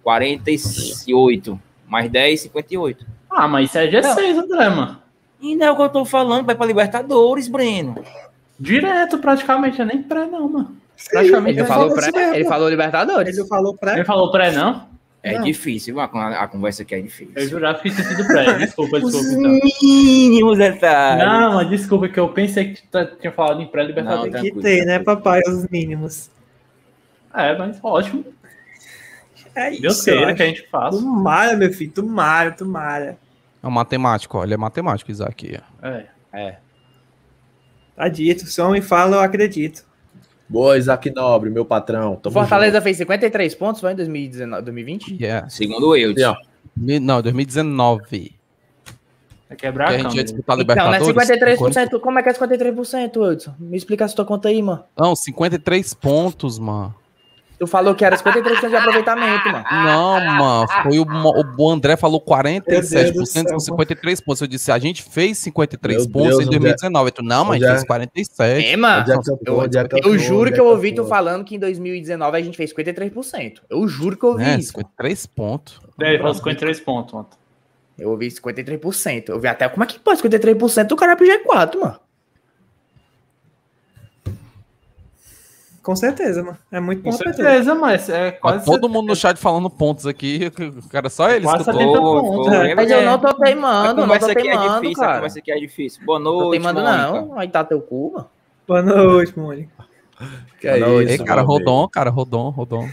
48. Mais 10, 58. Ah, mas isso é G6, André, mano. E não é o que eu tô falando, vai pra Libertadores, Breno. Direto, praticamente. É nem pré, não, mano. Praticamente. Ele falou, pré, ele falou Libertadores. Ele falou pra... Ele falou pré, não? É Não. difícil, a, a conversa aqui é difícil. Eu jurava que tinha sido pré. Desculpa, desculpa, então. mínimos detalhes. Não, mas desculpa que eu pensei que tu tinha falado em pré-libertadores. Tem que ter, né, papai? Os mínimos. É, mas ótimo. É isso, Deus eu queira que a gente faça. Tomara, meu filho. Tomara, tomara. É um matemático, ó. Ele é matemático, Isaac. É. É. Tá dito. Se o homem fala, eu acredito. Boa, Isaac Nobre, meu patrão. O Tamo Fortaleza fez 53 pontos, foi em 2019, 2020? Yeah. Segundo eu. junto. Ó, Mi- Não, 2019. Vai quebrar Que a a gente ia disputar Então, não é Libertadores. 53%. Como é que é 53%, Hudson? Me explica essa tua conta aí, mano. Não, 53 pontos, mano. Tu falou que era 53% de aproveitamento, mano. Não, mano. Foi o, o André falou Meu Deus do 47% céu, com 53 pontos. Eu disse, a gente fez 53 Meu pontos Deus, em onde é- 2019. Tu, não, mas onde é- fez 47. É, mano. É eu? Eu, é eu eu juro que é eu que eu ouvi tu falando que em 2019 a gente fez 53%. Eu juro que eu ouvi É, isso. 53 pontos. É, Ele falou 53 pontos ontem. Eu ouvi 53%. Eu vi até como é que pode 53% o cara é pro G4, mano. Com certeza, mano. É muito Com ter. certeza, mas é Mas quase. todo mundo no chat falando pontos aqui. Cara, só eles Quase escutou. 70 Foi, pontos. é. Mas eu não tô A teimando, não tô conversa aqui é difícil, a cara. conversa aqui é difícil. Boa Não noite, teimando, Mônica. não. Aí tá teu cu, mano. Boa noite, Mônica. Que é Não, isso, Ei, cara. Rodon, cara, Rodon, Rodon.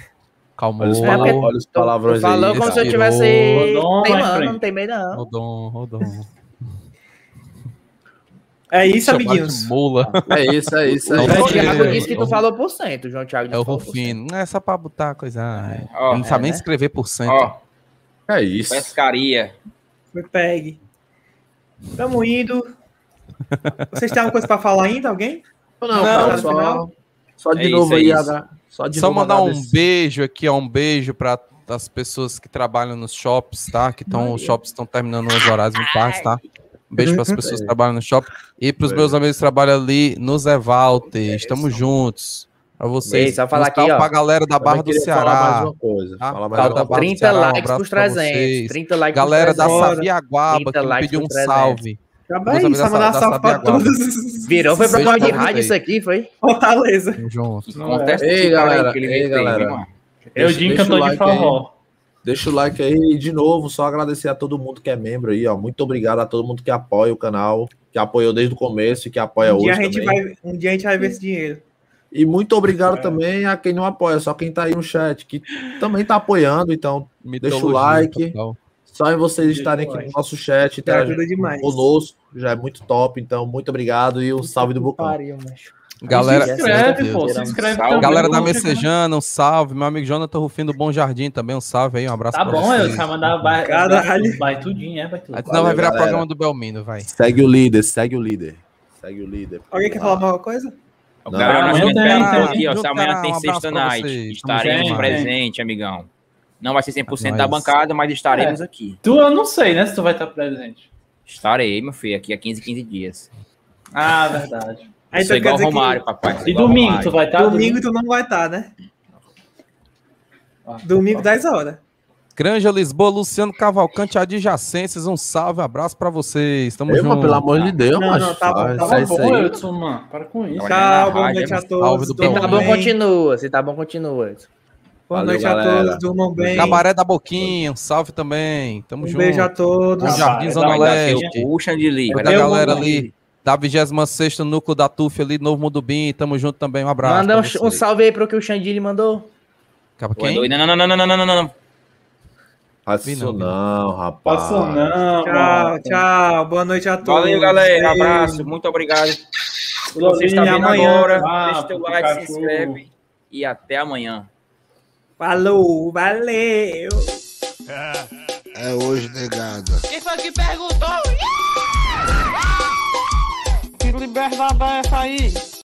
Calmou. Olha os, É, palavrões Tu aí. falou como se eu tivesse Rodon, teimando, friend. não teimei não. Rodon, Rodon. [LAUGHS] É isso, amiguinhos. Mula. É isso, é isso. É Não, O João isso. porque- Thiago disse que tu falou por cento. João Thiago É o. Rufino. É só pra botar coisa. Ó, Ele não sabe é, nem né? escrever por cento. Ó, É isso. pescaria. Foi pegue. Tamo indo. Vocês têm alguma coisa pra falar ainda? Alguém? Não, Não, só, só de É novo isso, é aí. H- Só de Só novo mandar um agradecer. beijo aqui, ó, um beijo para as pessoas que trabalham nos shops, tá? Que estão, os shops estão terminando os horários muito tarde, tá? Um beijo para as [LAUGHS] pessoas que trabalham no shopping e para os meus amigos que trabalham ali no Zé Walter. Estamos juntos. Para vocês. Só falar salve aqui, ó. pra galera da Barra do queria falar mais Ceará. uma coisa. tá? Falar mais Galera uma da Barra do 30 Ceará, um likes pros pra 300. vocês. 30 likes Galera da 300. Sabiaguaba, 30 que me pediu um por 300. salve. Acaba aí, só da- mandar da salve pra Sabiaguaba. todos. Virou, foi Beijo programa de rádio isso aqui, foi? Fortaleza. Tamo junto. Contesta Ei, galera, que ei, meteu, galera. mano. Eu Jim cantor de forró. Deixa o like aí e de novo, só agradecer a todo mundo que é membro aí, ó. Muito obrigado a todo mundo que apoia o canal, que apoiou desde o começo e que apoia Um dia, a hoje gente também. vai, um dia a gente vai ver esse dinheiro. E muito obrigado também a quem não apoia, só quem tá aí no chat, que também tá apoiando, então Deixa o like. total. só em vocês estarem aqui no nosso chat, interagindo ajuda demais. conosco, já é muito top, então muito obrigado e um salve do Bucão. Pariu, macho. Galera, se inscreve, pô. Se inscreve Salve. Galera da Não Messejana, um salve. Meu amigo Jonathan Rufino do Bom Jardim também, um salve aí, um abraço Tá pra bom, eu vocês. vai mandar vai, Caralho. vai tudinho, é, vai tudo. Senão vai virar galera. programa do Belmino, vai. Segue o líder, segue o líder. Segue o líder. Alguém quer falar alguma coisa? O Não. Nascimento tem, perguntou tem. aqui, ó, se amanhã cara, tem um sexta night. Estaremos presentes, amigão. Não vai ser 100% da bancada, mas estaremos aqui. Tu, eu não sei, né, se tu vai estar presente. Estarei, meu filho, aqui a 15, 15 dias. Ah, verdade. Aí Sou tu quer igual Romário, que papai. E domingo, Romário. tu vai estar? domingo tu não vai estar, né? Ah, Domingo 10 horas. Granja Lisboa, Luciano Cavalcante, adjacências, um salve, abraço pra vocês. Tamo Ei, junto. mano, pelo amor de Deus, Não, macho. não, tá bom, faz tava isso bom, aí. Edson, mano. Para com isso. Tchau, boa noite a é todos. Se tá bom, bem. continua. Se tá bom, continua. Boa Valeu, noite a galera. todos, durmam bem. Cabaré da Boquinha, um salve também. Tamo Um junto. beijo a todos. Bom Jardim Zona Leste. cu, Xandili. Vai Vai da galera ali da 26 núcleo da TUF ali, Novo Mundo Bim. Tamo junto também, um abraço. Manda um, um salve aí pro que o Xandili mandou. Acaba quem? Não, não, não, não, não, não, não, não. Não, vi não, rapaz. Passou não, Tchau, mano. tchau. Boa noite a todos. Valeu, galera. Abraço. Muito obrigado. Se você está vendo amanhã. agora, Ah, deixa teu like, se Pikachu. inscreve. E até amanhã. Falou, valeu. É hoje, negada. Quem foi que perguntou? Liberdade é essa aí?